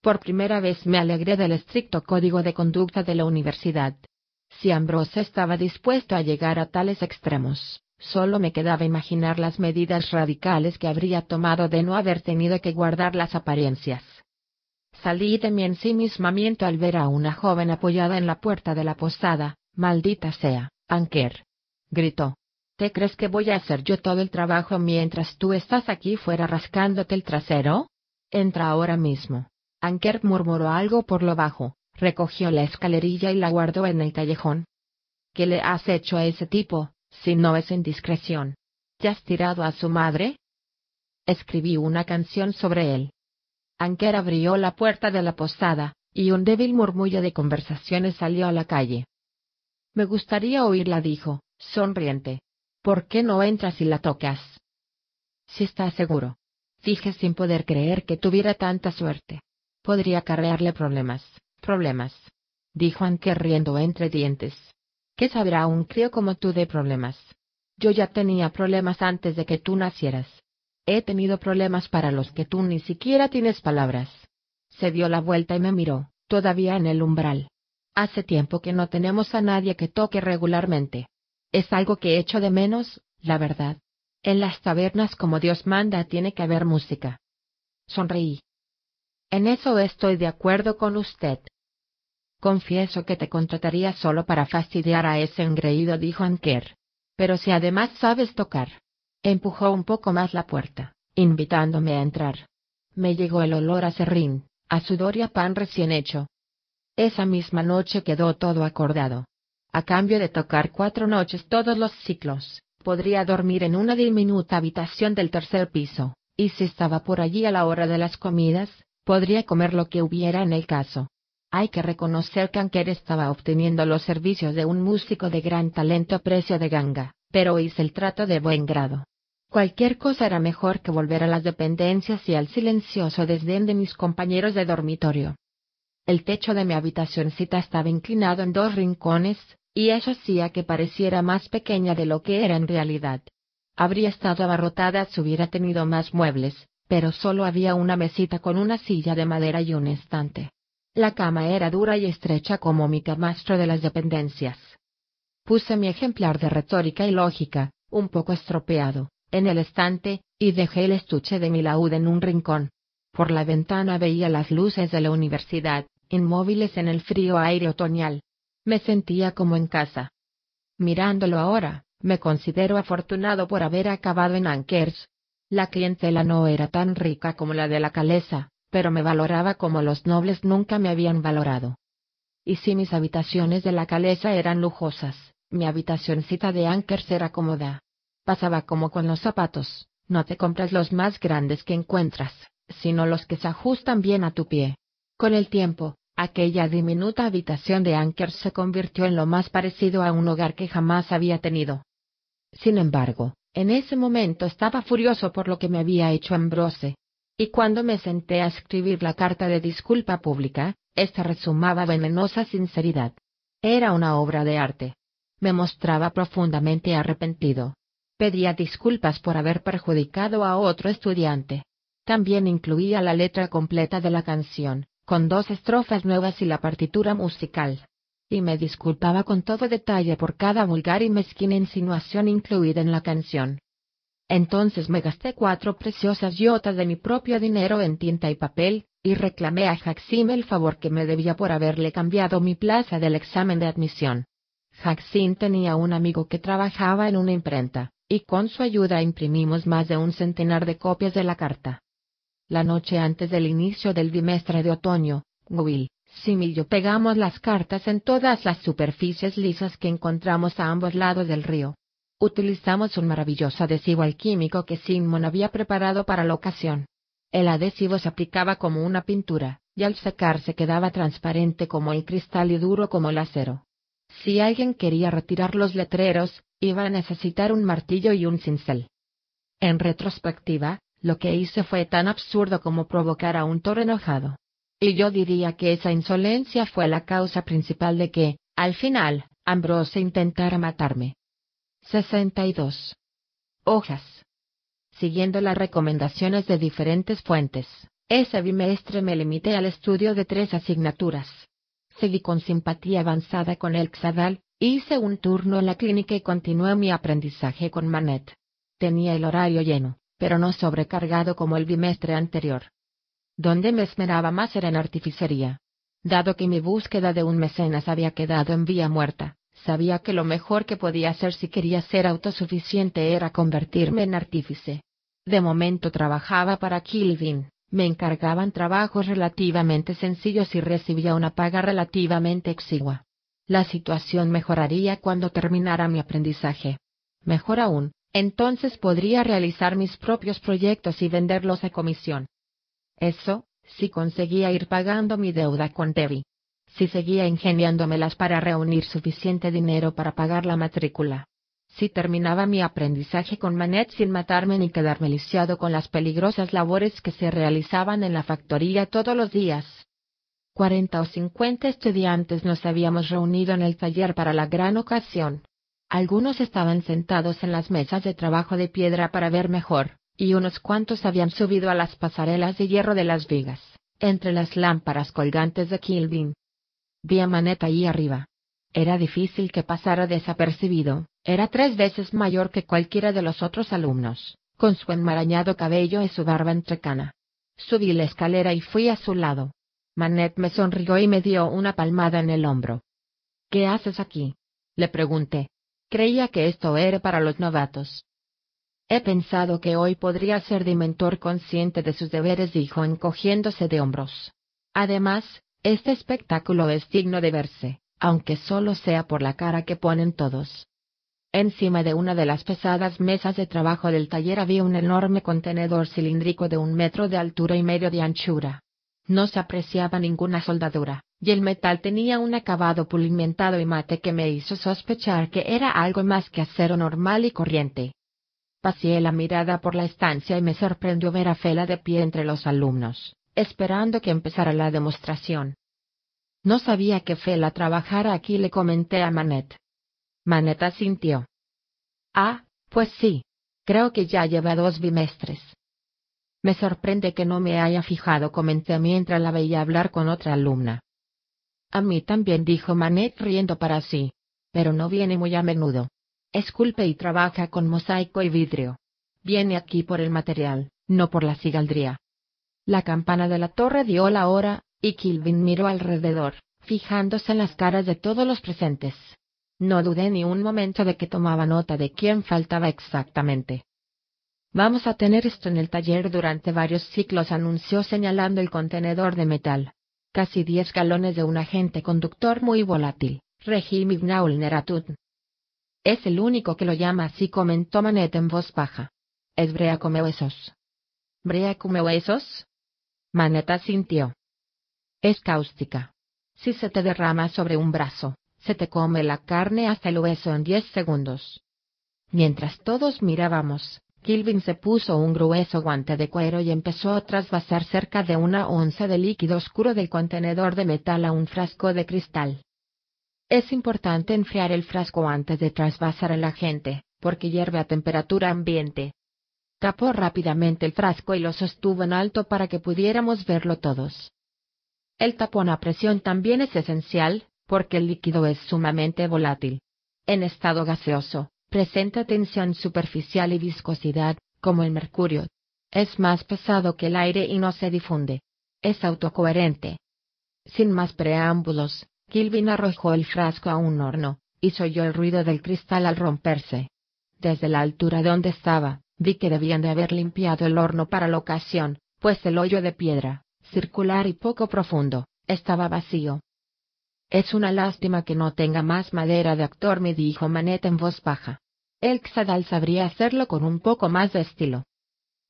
Speaker 1: Por primera vez me alegré del estricto código de conducta de la universidad. Si Ambrose estaba dispuesto a llegar a tales extremos, solo me quedaba imaginar las medidas radicales que habría tomado de no haber tenido que guardar las apariencias. Salí de mi ensimismamiento al ver a una joven apoyada en la puerta de la posada, maldita sea, Anker. Gritó. ¿Te crees que voy a hacer yo todo el trabajo mientras tú estás aquí fuera rascándote el trasero? Entra ahora mismo. Anker murmuró algo por lo bajo, recogió la escalerilla y la guardó en el callejón. ¿Qué le has hecho a ese tipo, si no es indiscreción? ¿Te has tirado a su madre? Escribí una canción sobre él. Anker abrió la puerta de la posada, y un débil murmullo de conversaciones salió a la calle. Me gustaría oírla, dijo, sonriente. ¿Por qué no entras y la tocas? Si estás seguro. Dije sin poder creer que tuviera tanta suerte. Podría acarrearle problemas, problemas. Dijo Anker riendo entre dientes. ¿Qué sabrá un crío como tú de problemas? Yo ya tenía problemas antes de que tú nacieras. He tenido problemas para los que tú ni siquiera tienes palabras. Se dio la vuelta y me miró, todavía en el umbral. Hace tiempo que no tenemos a nadie que toque regularmente. Es algo que echo de menos, la verdad. En las tabernas como Dios manda tiene que haber música. Sonreí. En eso estoy de acuerdo con usted. Confieso que te contrataría solo para fastidiar a ese engreído, dijo Anker. Pero si además sabes tocar. Empujó un poco más la puerta, invitándome a entrar. Me llegó el olor a serrín, a sudor y a pan recién hecho. Esa misma noche quedó todo acordado. A cambio de tocar cuatro noches todos los ciclos, podría dormir en una diminuta habitación del tercer piso, y si estaba por allí a la hora de las comidas, Podría comer lo que hubiera en el caso. Hay que reconocer que Anker estaba obteniendo los servicios de un músico de gran talento a precio de ganga, pero hice el trato de buen grado. Cualquier cosa era mejor que volver a las dependencias y al silencioso desdén de mis compañeros de dormitorio. El techo de mi habitacióncita estaba inclinado en dos rincones, y eso hacía que pareciera más pequeña de lo que era en realidad. Habría estado abarrotada si hubiera tenido más muebles, pero solo había una mesita con una silla de madera y un estante. La cama era dura y estrecha como mi camastro de las dependencias. Puse mi ejemplar de retórica y lógica, un poco estropeado, en el estante, y dejé el estuche de mi laúd en un rincón. Por la ventana veía las luces de la universidad, inmóviles en el frío aire otoñal. Me sentía como en casa. Mirándolo ahora, me considero afortunado por haber acabado en Ankers, la clientela no era tan rica como la de la calesa, pero me valoraba como los nobles nunca me habían valorado. Y si mis habitaciones de la calesa eran lujosas, mi habitacioncita de Ankers era cómoda. Pasaba como con los zapatos, no te compras los más grandes que encuentras, sino los que se ajustan bien a tu pie. Con el tiempo, aquella diminuta habitación de Ankers se convirtió en lo más parecido a un hogar que jamás había tenido. Sin embargo, en ese momento estaba furioso por lo que me había hecho Ambrose. Y cuando me senté a escribir la carta de disculpa pública, esta resumaba venenosa sinceridad. Era una obra de arte. Me mostraba profundamente arrepentido. Pedía disculpas por haber perjudicado a otro estudiante. También incluía la letra completa de la canción, con dos estrofas nuevas y la partitura musical y me disculpaba con todo detalle por cada vulgar y mezquina insinuación incluida en la canción. Entonces me gasté cuatro preciosas yotas de mi propio dinero en tinta y papel, y reclamé a Jacksim el favor que me debía por haberle cambiado mi plaza del examen de admisión. Jacksim tenía un amigo que trabajaba en una imprenta, y con su ayuda imprimimos más de un centenar de copias de la carta. La noche antes del inicio del bimestre de otoño, Will, Sim y yo pegamos las cartas en todas las superficies lisas que encontramos a ambos lados del río. Utilizamos un maravilloso adhesivo alquímico que Simon había preparado para la ocasión. El adhesivo se aplicaba como una pintura, y al secarse quedaba transparente como el cristal y duro como el acero. Si alguien quería retirar los letreros, iba a necesitar un martillo y un cincel. En retrospectiva, lo que hice fue tan absurdo como provocar a un toro enojado. Y yo diría que esa insolencia fue la causa principal de que, al final, Ambrose intentara matarme. 62. Hojas. Siguiendo las recomendaciones de diferentes fuentes, ese bimestre me limité al estudio de tres asignaturas. Seguí con simpatía avanzada con el Xadal, hice un turno en la clínica y continué mi aprendizaje con Manet. Tenía el horario lleno, pero no sobrecargado como el bimestre anterior. Donde me esmeraba más era en artificería. Dado que mi búsqueda de un mecenas había quedado en vía muerta, sabía que lo mejor que podía hacer si quería ser autosuficiente era convertirme en artífice. De momento trabajaba para Kilvin, me encargaban trabajos relativamente sencillos y recibía una paga relativamente exigua. La situación mejoraría cuando terminara mi aprendizaje. Mejor aún, entonces podría realizar mis propios proyectos y venderlos a comisión. Eso, si conseguía ir pagando mi deuda con Debbie. Si seguía ingeniándomelas para reunir suficiente dinero para pagar la matrícula. Si terminaba mi aprendizaje con Manet sin matarme ni quedarme lisiado con las peligrosas labores que se realizaban en la factoría todos los días. Cuarenta o cincuenta estudiantes nos habíamos reunido en el taller para la gran ocasión. Algunos estaban sentados en las mesas de trabajo de piedra para ver mejor, y unos cuantos habían subido a las pasarelas de hierro de las vigas, entre las lámparas colgantes de Kilvin. Vi a Manet ahí arriba. Era difícil que pasara desapercibido, era tres veces mayor que cualquiera de los otros alumnos, con su enmarañado cabello y su barba entrecana. Subí la escalera y fui a su lado. Manet me sonrió y me dio una palmada en el hombro. ¿Qué haces aquí? Le pregunté. Creía que esto era para los novatos. He pensado que hoy podría ser de mentor consciente de sus deberes, dijo encogiéndose de hombros. Además, este espectáculo es digno de verse, aunque solo sea por la cara que ponen todos. Encima de una de las pesadas mesas de trabajo del taller había un enorme contenedor cilíndrico de un metro de altura y medio de anchura. No se apreciaba ninguna soldadura, y el metal tenía un acabado pulimentado y mate que me hizo sospechar que era algo más que acero normal y corriente. Pasé la mirada por la estancia y me sorprendió ver a Fela de pie entre los alumnos, esperando que empezara la demostración. No sabía que Fela trabajara aquí, le comenté a Manet. Manet asintió. Ah, pues sí. Creo que ya lleva dos bimestres. Me sorprende que no me haya fijado, comenté mientras la veía hablar con otra alumna. A mí también dijo Manet riendo para sí. Pero no viene muy a menudo. Esculpe y trabaja con mosaico y vidrio. Viene aquí por el material, no por la cigaldría. La campana de la torre dio la hora, y Kilvin miró alrededor, fijándose en las caras de todos los presentes. No dudé ni un momento de que tomaba nota de quién faltaba exactamente. Vamos a tener esto en el taller durante varios ciclos, anunció señalando el contenedor de metal. Casi diez galones de un agente conductor muy volátil, Regime Neratut. Es el único que lo llama así, comentó Manet en voz baja. Es brea come huesos. ¿Brea come huesos? Manet asintió. Es cáustica. Si se te derrama sobre un brazo, se te come la carne hasta el hueso en diez segundos. Mientras todos mirábamos, Kilvin se puso un grueso guante de cuero y empezó a trasvasar cerca de una onza de líquido oscuro del contenedor de metal a un frasco de cristal. Es importante enfriar el frasco antes de trasvasar el agente, porque hierve a temperatura ambiente. Tapó rápidamente el frasco y lo sostuvo en alto para que pudiéramos verlo todos. El tapón a presión también es esencial, porque el líquido es sumamente volátil. En estado gaseoso, presenta tensión superficial y viscosidad, como el mercurio. Es más pesado que el aire y no se difunde. Es autocoherente. Sin más preámbulos, Kilvin arrojó el frasco a un horno, y se oyó el ruido del cristal al romperse. Desde la altura donde estaba, vi que debían de haber limpiado el horno para la ocasión, pues el hoyo de piedra, circular y poco profundo, estaba vacío. Es una lástima que no tenga más madera de actor, me dijo Manet en voz baja. El Xadal sabría hacerlo con un poco más de estilo.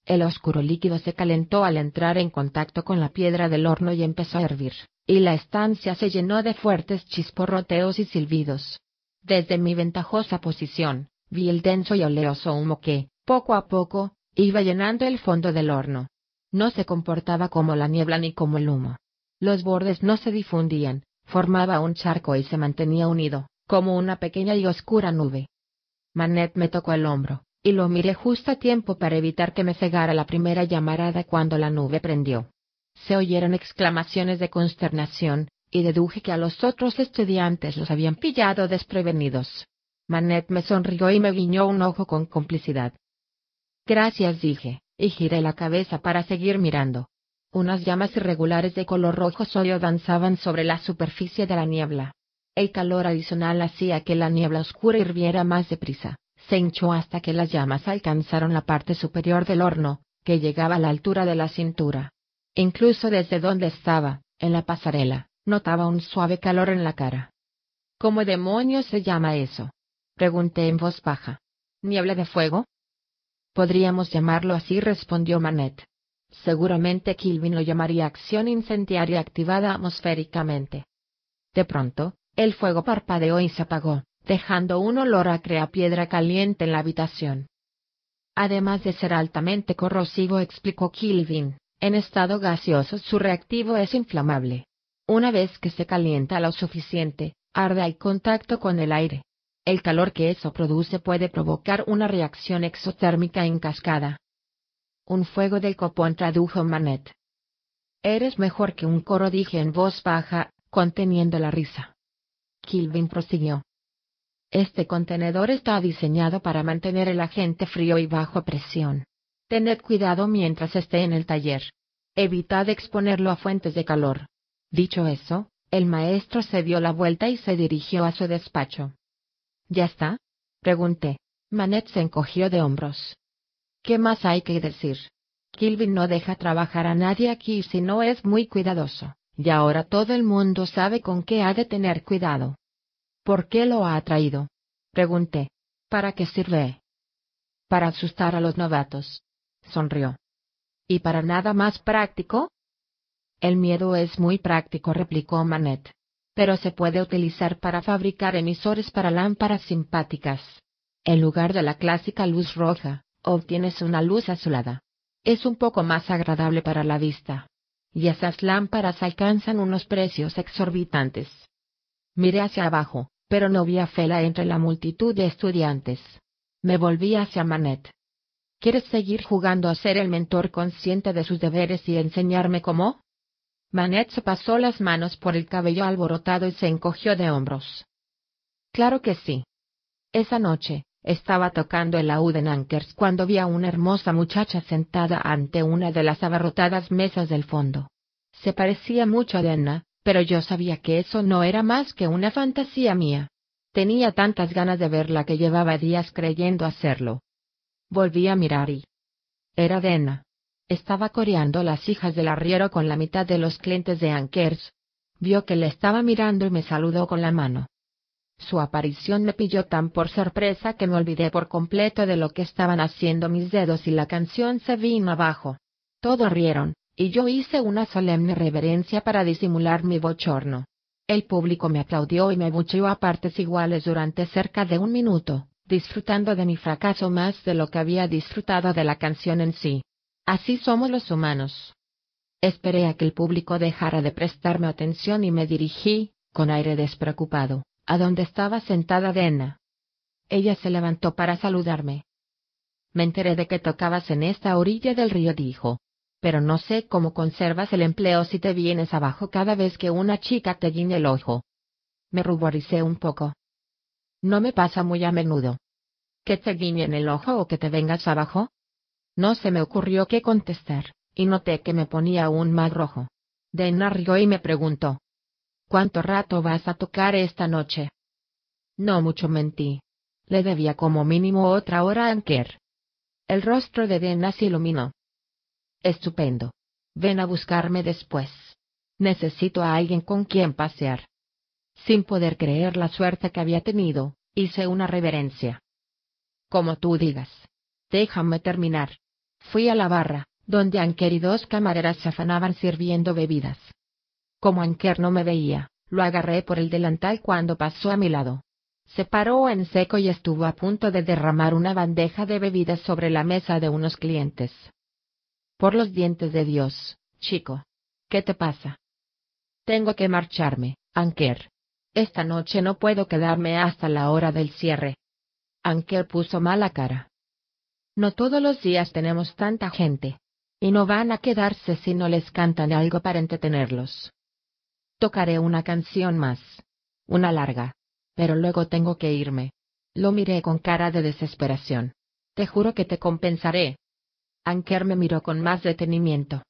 Speaker 1: El oscuro líquido se calentó al entrar en contacto con la piedra del horno y empezó a hervir y la estancia se llenó de fuertes chisporroteos y silbidos. Desde mi ventajosa posición, vi el denso y oleoso humo que, poco a poco, iba llenando el fondo del horno. No se comportaba como la niebla ni como el humo. Los bordes no se difundían, formaba un charco y se mantenía unido, como una pequeña y oscura nube. Manet me tocó el hombro, y lo miré justo a tiempo para evitar que me cegara la primera llamarada cuando la nube prendió. Se oyeron exclamaciones de consternación, y deduje que a los otros estudiantes los habían pillado desprevenidos. Manet me sonrió y me guiñó un ojo con complicidad. Gracias dije, y giré la cabeza para seguir mirando. Unas llamas irregulares de color rojo sólido danzaban sobre la superficie de la niebla. El calor adicional hacía que la niebla oscura hirviera más deprisa. Se hinchó hasta que las llamas alcanzaron la parte superior del horno, que llegaba a la altura de la cintura. Incluso desde donde estaba, en la pasarela, notaba un suave calor en la cara. ¿Cómo demonios se llama eso? Pregunté en voz baja. ¿Niebla de fuego? Podríamos llamarlo así, respondió Manet. Seguramente Kilvin lo llamaría acción incendiaria activada atmosféricamente. De pronto, el fuego parpadeó y se apagó, dejando un olor a crea piedra caliente en la habitación. Además de ser altamente corrosivo, explicó Kilvin, en estado gaseoso su reactivo es inflamable. Una vez que se calienta lo suficiente, arde al contacto con el aire. El calor que eso produce puede provocar una reacción exotérmica en cascada. Un fuego del copón tradujo Manet. Eres mejor que un coro, dije en voz baja, conteniendo la risa. Kilvin prosiguió. Este contenedor está diseñado para mantener el agente frío y bajo presión. Tened cuidado mientras esté en el taller. Evitad exponerlo a fuentes de calor. Dicho eso, el maestro se dio la vuelta y se dirigió a su despacho. ¿Ya está? pregunté. Manet se encogió de hombros. ¿Qué más hay que decir? Kilvin no deja trabajar a nadie aquí si no es muy cuidadoso, y ahora todo el mundo sabe con qué ha de tener cuidado. ¿Por qué lo ha traído? Pregunté. ¿Para qué sirve? Para asustar a los novatos sonrió. ¿Y para nada más práctico? El miedo es muy práctico, replicó Manet. Pero se puede utilizar para fabricar emisores para lámparas simpáticas. En lugar de la clásica luz roja, obtienes una luz azulada. Es un poco más agradable para la vista. Y esas lámparas alcanzan unos precios exorbitantes. Miré hacia abajo, pero no vi a Fela entre la multitud de estudiantes. Me volví hacia Manet. ¿Quieres seguir jugando a ser el mentor consciente de sus deberes y enseñarme cómo? Manet se pasó las manos por el cabello alborotado y se encogió de hombros. Claro que sí. Esa noche, estaba tocando el laúd en Ankers cuando vi a una hermosa muchacha sentada ante una de las abarrotadas mesas del fondo. Se parecía mucho a Denna, pero yo sabía que eso no era más que una fantasía mía. Tenía tantas ganas de verla que llevaba días creyendo hacerlo. Volví a mirar y... Era Dena. Estaba coreando las hijas del arriero con la mitad de los clientes de Ankers. Vio que le estaba mirando y me saludó con la mano. Su aparición me pilló tan por sorpresa que me olvidé por completo de lo que estaban haciendo mis dedos y la canción se vino abajo. Todos rieron, y yo hice una solemne reverencia para disimular mi bochorno. El público me aplaudió y me bucheó a partes iguales durante cerca de un minuto, disfrutando de mi fracaso más de lo que había disfrutado de la canción en sí. Así somos los humanos. Esperé a que el público dejara de prestarme atención y me dirigí, con aire despreocupado, a donde estaba sentada Dena. Ella se levantó para saludarme. Me enteré de que tocabas en esta orilla del río, dijo pero no sé cómo conservas el empleo si te vienes abajo cada vez que una chica te guiña el ojo. Me ruboricé un poco. No me pasa muy a menudo. ¿Que te guiñen el ojo o que te vengas abajo? No se me ocurrió qué contestar, y noté que me ponía aún más rojo. Dena rió y me preguntó. ¿Cuánto rato vas a tocar esta noche? No mucho mentí. Le debía como mínimo otra hora a Anker. El rostro de Dena se iluminó. Estupendo. Ven a buscarme después. Necesito a alguien con quien pasear. Sin poder creer la suerte que había tenido, hice una reverencia. Como tú digas. Déjame terminar. Fui a la barra, donde Anker y dos camareras se afanaban sirviendo bebidas. Como Anker no me veía, lo agarré por el delantal cuando pasó a mi lado. Se paró en seco y estuvo a punto de derramar una bandeja de bebidas sobre la mesa de unos clientes. Por los dientes de Dios, chico. ¿Qué te pasa? Tengo que marcharme, Anker. Esta noche no puedo quedarme hasta la hora del cierre. Anker puso mala cara. No todos los días tenemos tanta gente. Y no van a quedarse si no les cantan algo para entretenerlos. Tocaré una canción más. Una larga. Pero luego tengo que irme. Lo miré con cara de desesperación. Te juro que te compensaré, Anker me miró con más detenimiento.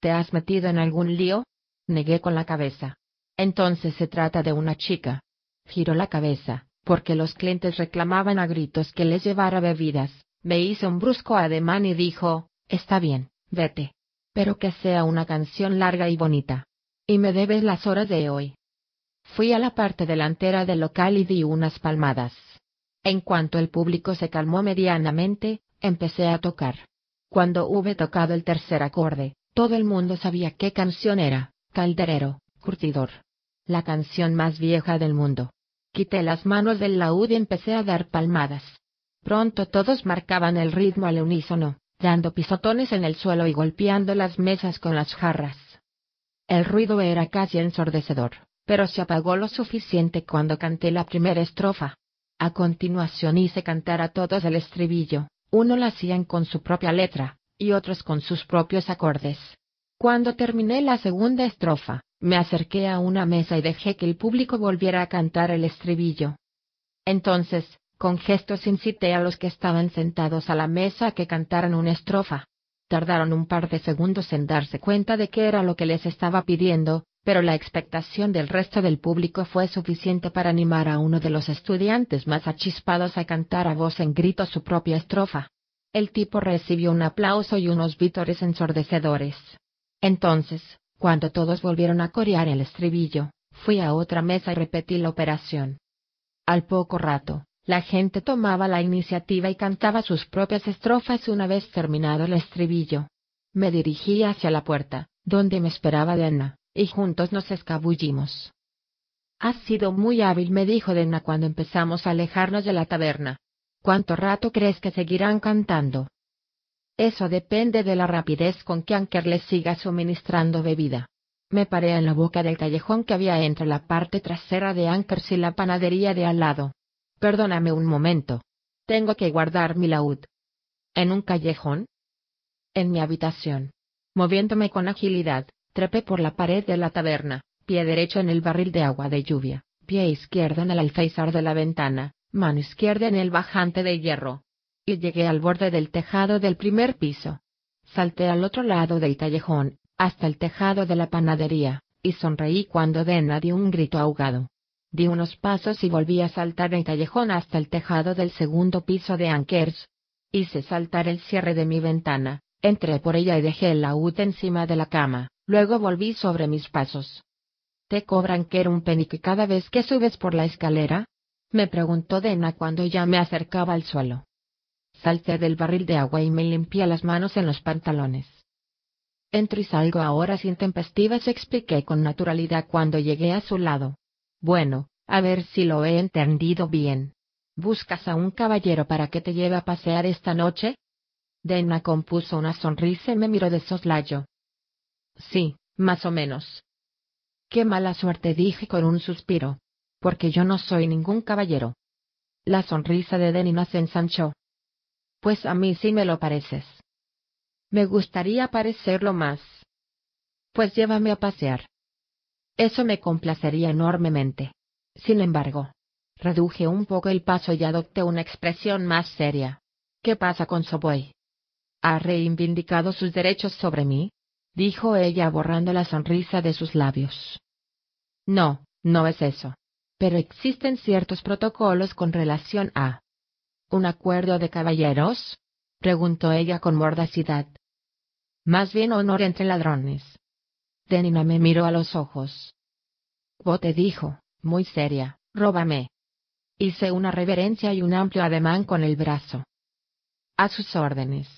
Speaker 1: ¿Te has metido en algún lío? Negué con la cabeza. Entonces se trata de una chica. Giró la cabeza, porque los clientes reclamaban a gritos que les llevara bebidas. Me hizo un brusco ademán y dijo, Está bien, vete. Pero que sea una canción larga y bonita. Y me debes las horas de hoy. Fui a la parte delantera del local y di unas palmadas. En cuanto el público se calmó medianamente, empecé a tocar. Cuando hube tocado el tercer acorde, todo el mundo sabía qué canción era, Calderero, Curtidor. La canción más vieja del mundo. Quité las manos del laúd y empecé a dar palmadas. Pronto todos marcaban el ritmo al unísono, dando pisotones en el suelo y golpeando las mesas con las jarras. El ruido era casi ensordecedor, pero se apagó lo suficiente cuando canté la primera estrofa. A continuación hice cantar a todos el estribillo, uno la hacían con su propia letra, y otros con sus propios acordes. Cuando terminé la segunda estrofa, me acerqué a una mesa y dejé que el público volviera a cantar el estribillo. Entonces, con gestos incité a los que estaban sentados a la mesa a que cantaran una estrofa. Tardaron un par de segundos en darse cuenta de qué era lo que les estaba pidiendo, pero la expectación del resto del público fue suficiente para animar a uno de los estudiantes más achispados a cantar a voz en grito su propia estrofa. El tipo recibió un aplauso y unos vítores ensordecedores. Entonces, cuando todos volvieron a corear el estribillo, fui a otra mesa y repetí la operación. Al poco rato, la gente tomaba la iniciativa y cantaba sus propias estrofas una vez terminado el estribillo. Me dirigí hacia la puerta, donde me esperaba Denna, y juntos nos escabullimos. Has sido muy hábil, me dijo Denna cuando empezamos a alejarnos de la taberna. ¿Cuánto rato crees que seguirán cantando? Eso depende de la rapidez con que Anker les siga suministrando bebida. Me paré en la boca del callejón que había entre la parte trasera de Ankers y la panadería de al lado. Perdóname un momento. Tengo que guardar mi laúd. ¿En un callejón? En mi habitación. Moviéndome con agilidad, trepé por la pared de la taberna, pie derecho en el barril de agua de lluvia, pie izquierdo en el alféizar de la ventana, mano izquierda en el bajante de hierro. Y llegué al borde del tejado del primer piso. Salté al otro lado del callejón, hasta el tejado de la panadería, y sonreí cuando Dena dio un grito ahogado. Di unos pasos y volví a saltar el callejón hasta el tejado del segundo piso de Ankers. Hice saltar el cierre de mi ventana, entré por ella y dejé el laúd encima de la cama, luego volví sobre mis pasos. ¿Te cobran que un penique cada vez que subes por la escalera? Me preguntó Dena cuando ya me acercaba al suelo. Salté del barril de agua y me limpié las manos en los pantalones. Entro y salgo a horas intempestivas, expliqué con naturalidad cuando llegué a su lado. Bueno, a ver si lo he entendido bien. ¿Buscas a un caballero para que te lleve a pasear esta noche? Dena compuso una sonrisa y me miró de soslayo. Sí, más o menos. Qué mala suerte dije con un suspiro. Porque yo no soy ningún caballero. La sonrisa de Denina se ensanchó. Pues a mí sí me lo pareces. Me gustaría parecerlo más. Pues llévame a pasear. Eso me complacería enormemente. Sin embargo, reduje un poco el paso y adopté una expresión más seria. ¿Qué pasa con Soboy? ¿Ha reivindicado sus derechos sobre mí? dijo ella borrando la sonrisa de sus labios. No, no es eso. Pero existen ciertos protocolos con relación a... ¿Un acuerdo de caballeros? preguntó ella con mordacidad. Más bien honor entre ladrones. Denina me miró a los ojos. Bote dijo, muy seria, róbame. Hice una reverencia y un amplio ademán con el brazo. A sus órdenes.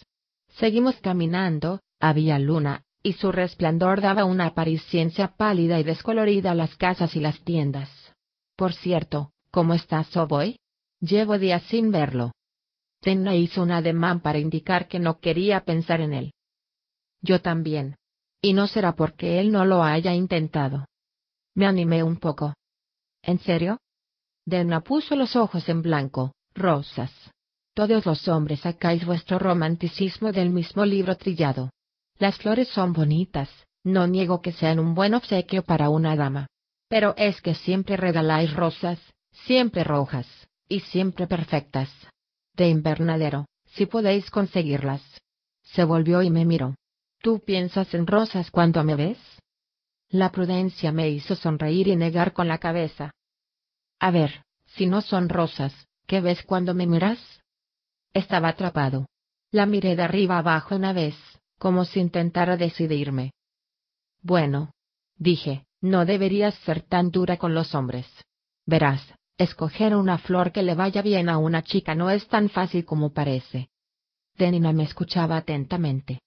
Speaker 1: Seguimos caminando, había luna, y su resplandor daba una apariencia pálida y descolorida a las casas y las tiendas. Por cierto, ¿cómo está Soboy? Llevo días sin verlo. Tenna hizo un ademán para indicar que no quería pensar en él. Yo también. Y no será porque él no lo haya intentado. Me animé un poco. ¿En serio? Denna puso los ojos en blanco, rosas. Todos los hombres sacáis vuestro romanticismo del mismo libro trillado. Las flores son bonitas, no niego que sean un buen obsequio para una dama. Pero es que siempre regaláis rosas, siempre rojas, y siempre perfectas. De invernadero, si podéis conseguirlas. Se volvió y me miró. ¿Tú piensas en rosas cuando me ves? La prudencia me hizo sonreír y negar con la cabeza. A ver, si no son rosas, ¿qué ves cuando me miras? Estaba atrapado. La miré de arriba abajo una vez, como si intentara decidirme. Bueno, dije, no deberías ser tan dura con los hombres. Verás, escoger una flor que le vaya bien a una chica no es tan fácil como parece. Denina me escuchaba atentamente.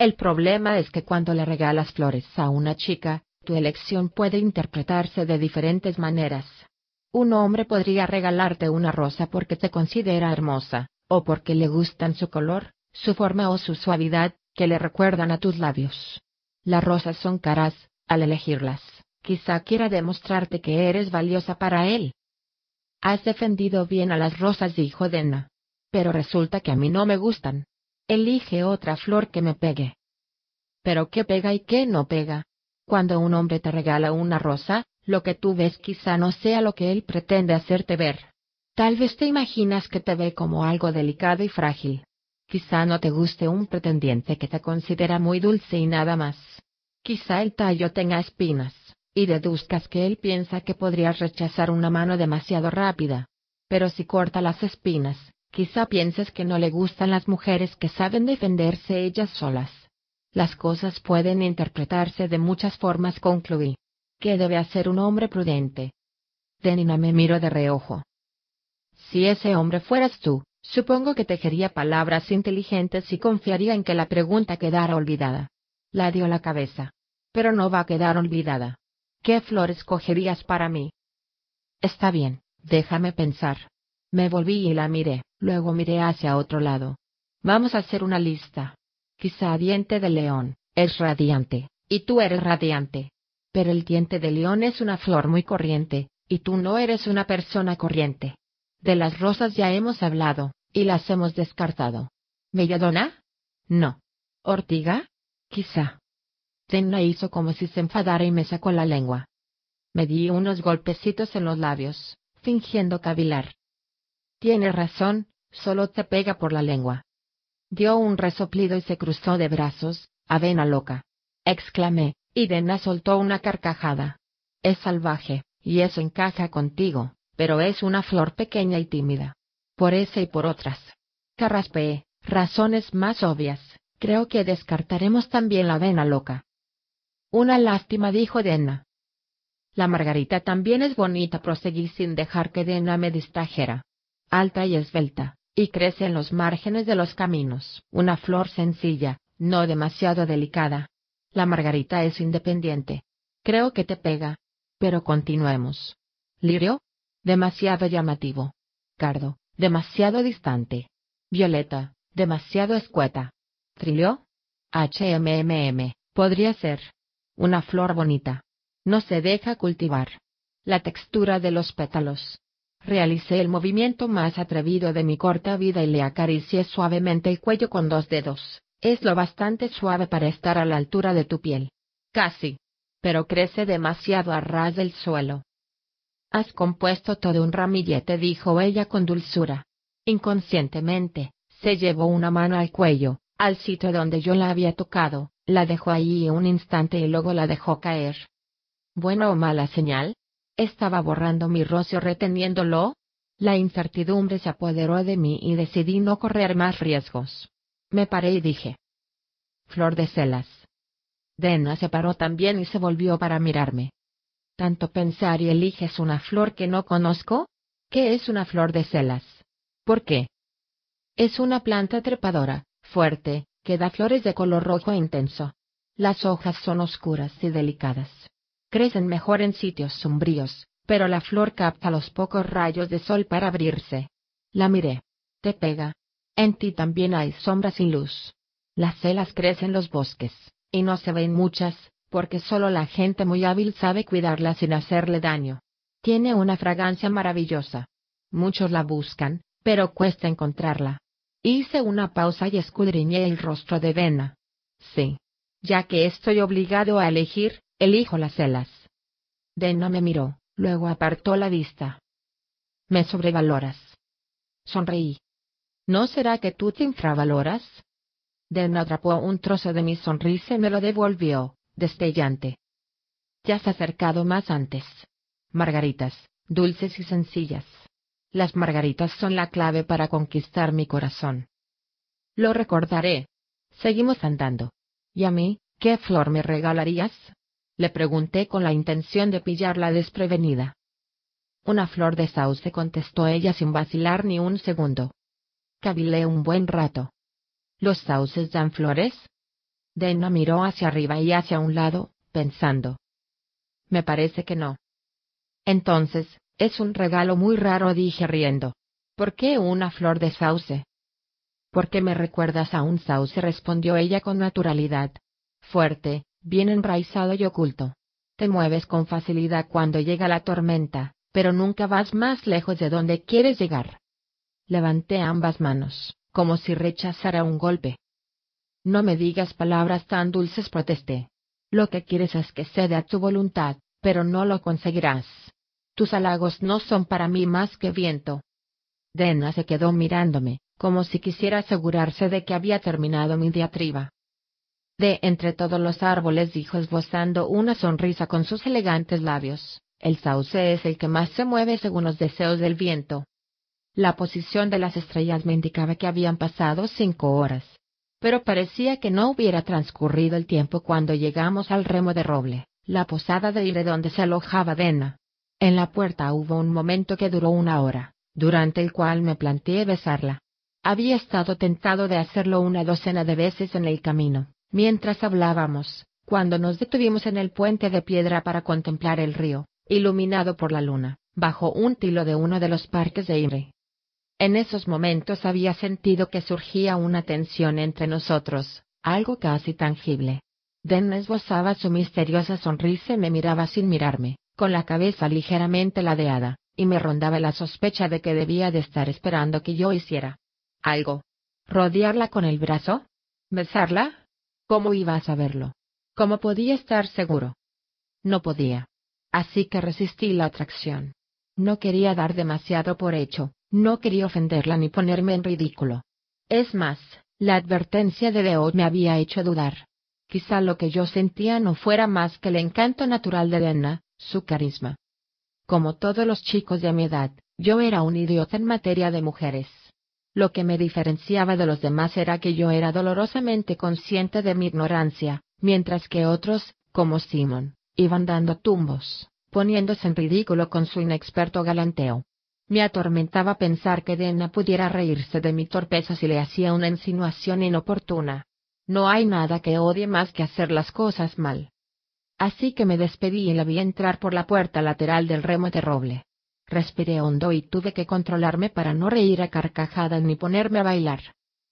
Speaker 1: El problema es que cuando le regalas flores a una chica, tu elección puede interpretarse de diferentes maneras. Un hombre podría regalarte una rosa porque te considera hermosa, o porque le gustan su color, su forma o su suavidad, que le recuerdan a tus labios. Las rosas son caras, al elegirlas, quizá quiera demostrarte que eres valiosa para él. Has defendido bien a las rosas, dijo Dena. Pero resulta que a mí no me gustan. Elige otra flor que me pegue. Pero qué pega y qué no pega. Cuando un hombre te regala una rosa, lo que tú ves quizá no sea lo que él pretende hacerte ver. Tal vez te imaginas que te ve como algo delicado y frágil. Quizá no te guste un pretendiente que te considera muy dulce y nada más. Quizá el tallo tenga espinas, y deduzcas que él piensa que podrías rechazar una mano demasiado rápida. Pero si corta las espinas, quizá pienses que no le gustan las mujeres que saben defenderse ellas solas. Las cosas pueden interpretarse de muchas formas, concluí. ¿Qué debe hacer un hombre prudente? Denina me miró de reojo. Si ese hombre fueras tú, Supongo que tejería palabras inteligentes y confiaría en que la pregunta quedara olvidada. La dio la cabeza. Pero no va a quedar olvidada. ¿Qué flores cogerías para mí? Está bien, déjame pensar. Me volví y la miré, luego miré hacia otro lado. Vamos a hacer una lista. Quizá diente de león, es radiante, y tú eres radiante. Pero el diente de león es una flor muy corriente, y tú no eres una persona corriente. De las rosas ya hemos hablado, y las hemos descartado. ¿Belladona? No. ¿Ortiga? Quizá. Tenna hizo como si se enfadara y me sacó la lengua. Me di unos golpecitos en los labios, fingiendo cavilar. Tiene razón, solo te pega por la lengua. Dio un resoplido y se cruzó de brazos, avena loca. Exclamé, y Dena soltó una carcajada. Es salvaje, y eso encaja contigo, pero es una flor pequeña y tímida. Por esa y por otras. Carraspeé, razones más obvias, creo que descartaremos también la avena loca. Una lástima, dijo Dena. La margarita también es bonita, proseguí sin dejar que Dena me distrajera. Alta y esbelta, y crece en los márgenes de los caminos. Una flor sencilla, no demasiado delicada. La margarita es independiente. Creo que te pega. Pero continuemos. Lirio? Demasiado llamativo. Cardo, demasiado distante. Violeta, demasiado escueta. Trilio? HMMM, podría ser. Una flor bonita. No se deja cultivar. La textura de los pétalos. Realicé el movimiento más atrevido de mi corta vida y le acaricié suavemente el cuello con dos dedos. Es lo bastante suave para estar a la altura de tu piel. Casi. Pero crece demasiado a ras del suelo. Has compuesto todo un ramillete, dijo ella con dulzura. Inconscientemente, se llevó una mano al cuello, al sitio donde yo la había tocado, la dejó allí un instante y luego la dejó caer. ¿Buena o mala señal? ¿Estaba borrando mi rostro reteniéndolo? La incertidumbre se apoderó de mí y decidí no correr más riesgos. Me paré y dije. Flor de celas. Dena se paró también y se volvió para mirarme. ¿Tanto pensar y eliges una flor que no conozco? ¿Qué es una flor de celas? ¿Por qué? Es una planta trepadora, fuerte, que da flores de color rojo intenso. Las hojas son oscuras y delicadas. Crecen mejor en sitios sombríos, pero la flor capta los pocos rayos de sol para abrirse. La miré. Te pega. En ti también hay sombras y luz. Las celas crecen en los bosques, y no se ven muchas, porque solo la gente muy hábil sabe cuidarla sin hacerle daño. Tiene una fragancia maravillosa. Muchos la buscan, pero cuesta encontrarla. Hice una pausa y escudriñé el rostro de Vena. Sí. Ya que estoy obligado a elegir, Elijo las celas. Dena me miró, luego apartó la vista. Me sobrevaloras. Sonreí. ¿No será que tú te infravaloras? Dena atrapó un trozo de mi sonrisa y me lo devolvió, destellante. Ya has acercado más antes. Margaritas, dulces y sencillas. Las margaritas son la clave para conquistar mi corazón. Lo recordaré. Seguimos andando. ¿Y a mí, qué flor me regalarías? Le pregunté con la intención de pillarla desprevenida. Una flor de sauce contestó ella sin vacilar ni un segundo. Cavilé un buen rato. ¿Los sauces dan flores? Dena miró hacia arriba y hacia un lado, pensando. Me parece que no. Entonces, es un regalo muy raro, dije riendo. ¿Por qué una flor de sauce? Porque me recuerdas a un sauce, respondió ella con naturalidad. Fuerte, bien enraizado y oculto. Te mueves con facilidad cuando llega la tormenta, pero nunca vas más lejos de donde quieres llegar. Levanté ambas manos, como si rechazara un golpe. No me digas palabras tan dulces, protesté. Lo que quieres es que ceda a tu voluntad, pero no lo conseguirás. Tus halagos no son para mí más que viento. Dena se quedó mirándome, como si quisiera asegurarse de que había terminado mi diatriba de entre todos los árboles dijo esbozando una sonrisa con sus elegantes labios, el sauce es el que más se mueve según los deseos del viento. La posición de las estrellas me indicaba que habían pasado cinco horas. Pero parecía que no hubiera transcurrido el tiempo cuando llegamos al remo de roble, la posada de aire donde se alojaba Dena. En la puerta hubo un momento que duró una hora, durante el cual me planteé besarla. Había estado tentado de hacerlo una docena de veces en el camino, Mientras hablábamos, cuando nos detuvimos en el puente de piedra para contemplar el río, iluminado por la luna, bajo un tilo de uno de los parques de Imre. En esos momentos había sentido que surgía una tensión entre nosotros, algo casi tangible. Den esbozaba su misteriosa sonrisa y me miraba sin mirarme, con la cabeza ligeramente ladeada, y me rondaba la sospecha de que debía de estar esperando que yo hiciera algo. ¿Rodearla con el brazo? ¿Besarla? ¿Cómo iba a saberlo? ¿Cómo podía estar seguro? No podía. Así que resistí la atracción. No quería dar demasiado por hecho, no quería ofenderla ni ponerme en ridículo. Es más, la advertencia de Deo me había hecho dudar. Quizá lo que yo sentía no fuera más que el encanto natural de Dena, su carisma. Como todos los chicos de mi edad, yo era un idiota en materia de mujeres. Lo que me diferenciaba de los demás era que yo era dolorosamente consciente de mi ignorancia, mientras que otros, como Simon, iban dando tumbos, poniéndose en ridículo con su inexperto galanteo. Me atormentaba pensar que Dena pudiera reírse de mi torpeza si le hacía una insinuación inoportuna. No hay nada que odie más que hacer las cosas mal. Así que me despedí y la vi entrar por la puerta lateral del remo de roble. Respiré hondo y tuve que controlarme para no reír a carcajadas ni ponerme a bailar.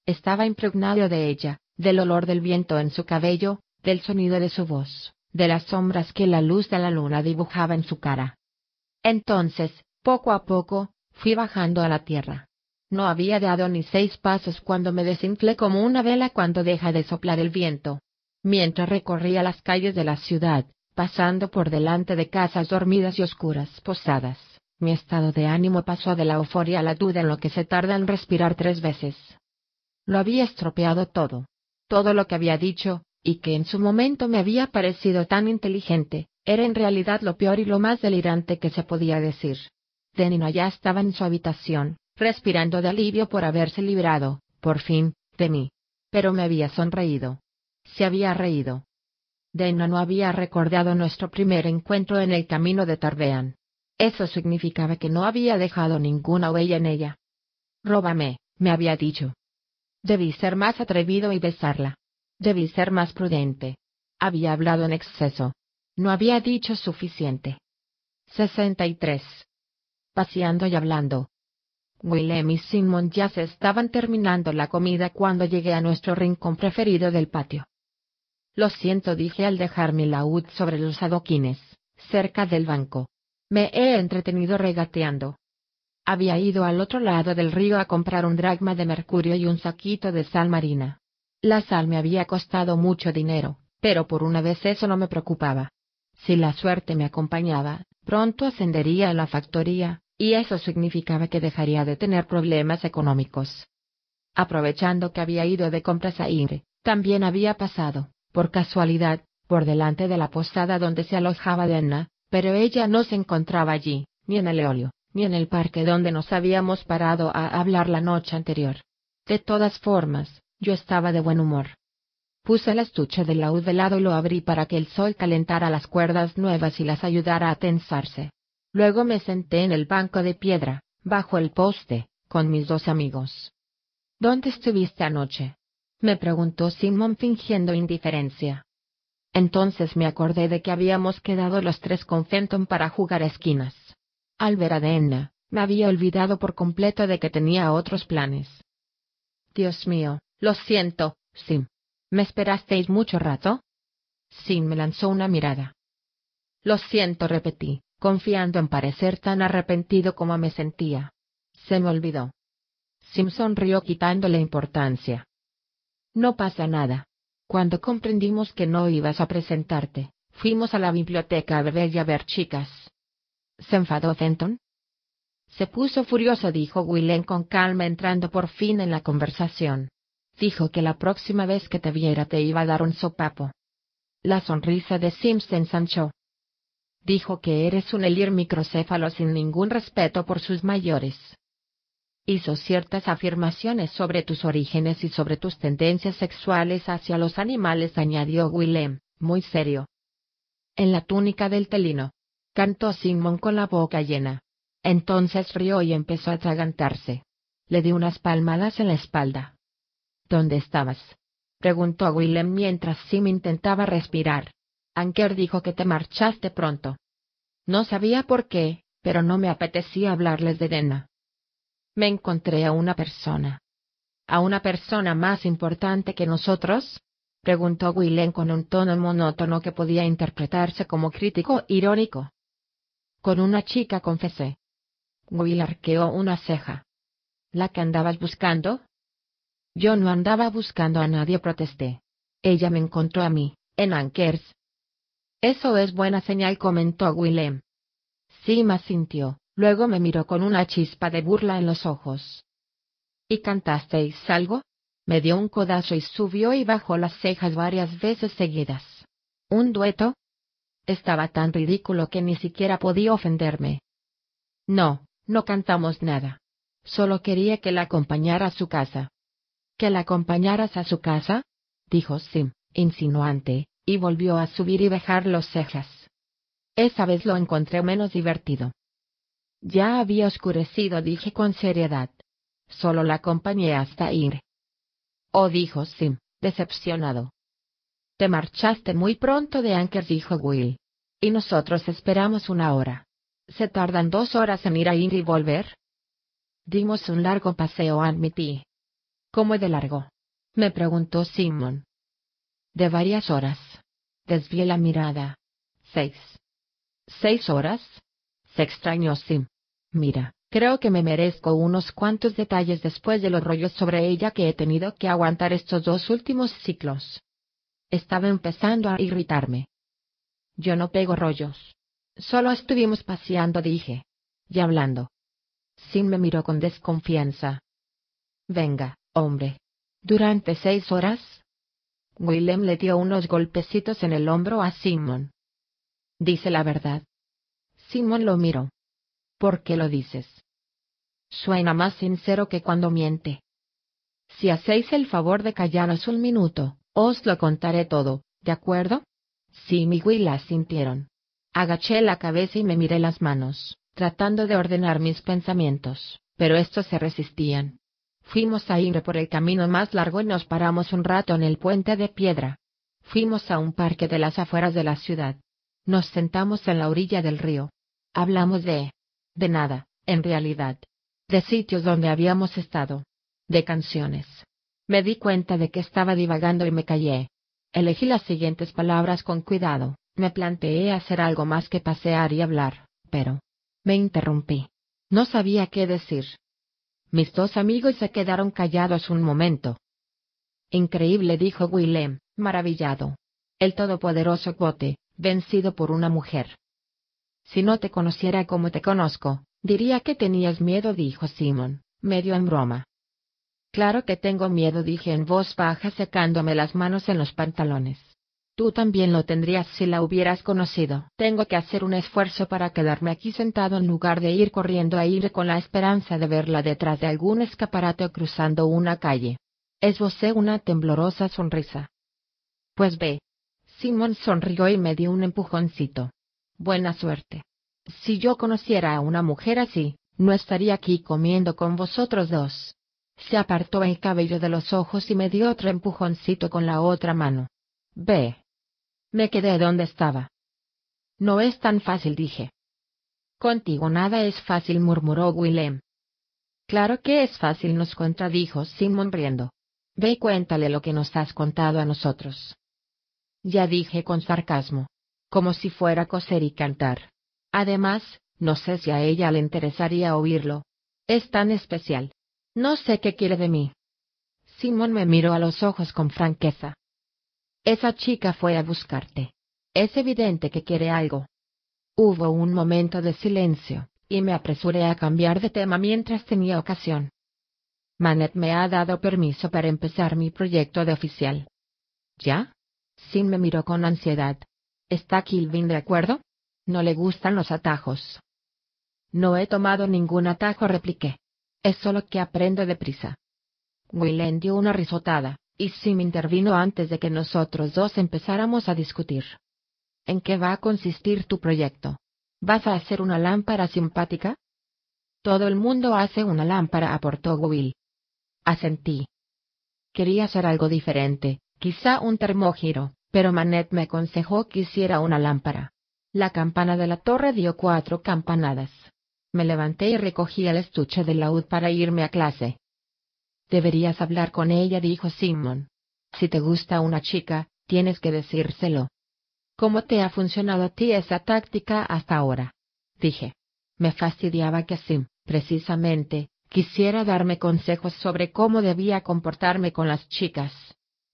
Speaker 1: Estaba impregnado de ella, del olor del viento en su cabello, del sonido de su voz, de las sombras que la luz de la luna dibujaba en su cara. Entonces, poco a poco, fui bajando a la tierra. No había dado ni seis pasos cuando me desinflé como una vela cuando deja de soplar el viento. Mientras recorría las calles de la ciudad, pasando por delante de casas dormidas y oscuras posadas, mi estado de ánimo pasó de la euforia a la duda en lo que se tarda en respirar tres veces. Lo había estropeado todo. Todo lo que había dicho, y que en su momento me había parecido tan inteligente, era en realidad lo peor y lo más delirante que se podía decir. Denino ya estaba en su habitación, respirando de alivio por haberse librado, por fin, de mí. Pero me había sonreído. Se había reído. Dena no había recordado nuestro primer encuentro en el camino de Tarbean. Eso significaba que no había dejado ninguna huella en ella. Róbame, me había dicho. Debí ser más atrevido y besarla. Debí ser más prudente. Había hablado en exceso. No había dicho suficiente. 63 paseando y hablando. Willem y Simon ya se estaban terminando la comida cuando llegué a nuestro rincón preferido del patio. Lo siento, dije al dejar mi laúd sobre los adoquines, cerca del banco. Me he entretenido regateando. Había ido al otro lado del río a comprar un dragma de mercurio y un saquito de sal marina. La sal me había costado mucho dinero, pero por una vez eso no me preocupaba. Si la suerte me acompañaba, pronto ascendería a la factoría, y eso significaba que dejaría de tener problemas económicos. Aprovechando que había ido de compras a Ingrid, también había pasado, por casualidad, por delante de la posada donde se alojaba Denna, pero ella no se encontraba allí, ni en el eolio, ni en el parque donde nos habíamos parado a hablar la noche anterior. De todas formas, yo estaba de buen humor. Puse el estuche del laúd de lado y lo abrí para que el sol calentara las cuerdas nuevas y las ayudara a tensarse. Luego me senté en el banco de piedra, bajo el poste, con mis dos amigos. ¿Dónde estuviste anoche? me preguntó Simón fingiendo indiferencia. Entonces me acordé de que habíamos quedado los tres con Fenton para jugar esquinas. Al ver a me había olvidado por completo de que tenía otros planes. Dios mío, lo siento, Sim. ¿Me esperasteis mucho rato? Sim me lanzó una mirada. Lo siento, repetí confiando en parecer tan arrepentido como me sentía. Se me olvidó. Simpson rió quitándole importancia. No pasa nada. Cuando comprendimos que no ibas a presentarte, fuimos a la biblioteca a beber y a ver chicas. ¿Se enfadó Fenton? Se puso furioso, dijo Willem con calma entrando por fin en la conversación. Dijo que la próxima vez que te viera te iba a dar un sopapo. La sonrisa de Sims se ensanchó dijo que eres un elir microcéfalo sin ningún respeto por sus mayores. Hizo ciertas afirmaciones sobre tus orígenes y sobre tus tendencias sexuales hacia los animales, añadió Willem, muy serio. En la túnica del telino. Cantó Simon con la boca llena. Entonces rió y empezó a atragantarse. Le di unas palmadas en la espalda. ¿Dónde estabas? preguntó Willem mientras Sim intentaba respirar. Anker dijo que te marchaste pronto. No sabía por qué, pero no me apetecía hablarles de Dena. Me encontré a una persona. ¿A una persona más importante que nosotros? preguntó Willem con un tono monótono que podía interpretarse como crítico irónico. Con una chica confesé. Will arqueó una ceja. ¿La que andabas buscando? Yo no andaba buscando a nadie, protesté. Ella me encontró a mí, en Ankers. Eso es buena señal, comentó Willem. Sima sintió, luego me miró con una chispa de burla en los ojos. ¿Y cantasteis algo? Me dio un codazo y subió y bajó las cejas varias veces seguidas. ¿Un dueto? Estaba tan ridículo que ni siquiera podía ofenderme. No, no cantamos nada. Solo quería que la acompañara a su casa. ¿Que la acompañaras a su casa? dijo Sim, insinuante, y volvió a subir y bajar los cejas. Esa vez lo encontré menos divertido. Ya había oscurecido, dije con seriedad. Solo la acompañé hasta ir. Oh, dijo Sim, decepcionado. Te marchaste muy pronto de Anker, dijo Will. Y nosotros esperamos una hora. ¿Se tardan dos horas en ir a ir y volver? Dimos un largo paseo, admití. ¿Cómo de largo? me preguntó Simon. De varias horas. Desvié la mirada. Seis. ¿Seis horas? Se extrañó Sim. Mira, creo que me merezco unos cuantos detalles después de los rollos sobre ella que he tenido que aguantar estos dos últimos ciclos. Estaba empezando a irritarme. Yo no pego rollos. Solo estuvimos paseando, dije. Y hablando. Sim me miró con desconfianza. Venga, hombre. ¿Durante seis horas? Willem le dio unos golpecitos en el hombro a Simon. Dice la verdad. Simon lo miró. ¿Por qué lo dices? Suena más sincero que cuando miente. Si hacéis el favor de callaros un minuto, os lo contaré todo, ¿de acuerdo? Sí, mi Will sintieron. Agaché la cabeza y me miré las manos, tratando de ordenar mis pensamientos, pero estos se resistían. Fuimos a ir por el camino más largo y nos paramos un rato en el puente de piedra. Fuimos a un parque de las afueras de la ciudad. Nos sentamos en la orilla del río. Hablamos de... de nada, en realidad. De sitios donde habíamos estado. De canciones. Me di cuenta de que estaba divagando y me callé. Elegí las siguientes palabras con cuidado. Me planteé hacer algo más que pasear y hablar, pero... Me interrumpí. No sabía qué decir. Mis dos amigos se quedaron callados un momento. Increíble, dijo Willem, maravillado. El todopoderoso Bote, vencido por una mujer. Si no te conociera como te conozco, diría que tenías miedo, dijo Simon, medio en broma. Claro que tengo miedo, dije en voz baja secándome las manos en los pantalones. Tú también lo tendrías si la hubieras conocido. Tengo que hacer un esfuerzo para quedarme aquí sentado en lugar de ir corriendo a ir con la esperanza de verla detrás de algún escaparate o cruzando una calle. Esbocé una temblorosa sonrisa. Pues ve. Simón sonrió y me dio un empujoncito. Buena suerte. Si yo conociera a una mujer así, no estaría aquí comiendo con vosotros dos. Se apartó el cabello de los ojos y me dio otro empujoncito con la otra mano. Ve. Me quedé donde estaba. No es tan fácil, dije. Contigo nada es fácil, murmuró Willem. Claro que es fácil, nos contradijo Simon riendo. Ve y cuéntale lo que nos has contado a nosotros. Ya dije con sarcasmo. Como si fuera coser y cantar. Además, no sé si a ella le interesaría oírlo. Es tan especial. No sé qué quiere de mí. Simon me miró a los ojos con franqueza. Esa chica fue a buscarte. Es evidente que quiere algo. Hubo un momento de silencio, y me apresuré a cambiar de tema mientras tenía ocasión. Manet me ha dado permiso para empezar mi proyecto de oficial. ¿Ya? Sin me miró con ansiedad. ¿Está Kilvin de acuerdo? No le gustan los atajos. No he tomado ningún atajo, repliqué. Es solo que aprendo deprisa. Willen dio una risotada y Sim intervino antes de que nosotros dos empezáramos a discutir. ¿En qué va a consistir tu proyecto? ¿Vas a hacer una lámpara simpática? Todo el mundo hace una lámpara, aportó Will. Asentí. Quería hacer algo diferente, quizá un termógiro, pero Manet me aconsejó que hiciera una lámpara. La campana de la torre dio cuatro campanadas. Me levanté y recogí el estuche de laúd para irme a clase. Deberías hablar con ella, dijo Simon. Si te gusta una chica, tienes que decírselo. ¿Cómo te ha funcionado a ti esa táctica hasta ahora? Dije. Me fastidiaba que Sim, precisamente, quisiera darme consejos sobre cómo debía comportarme con las chicas.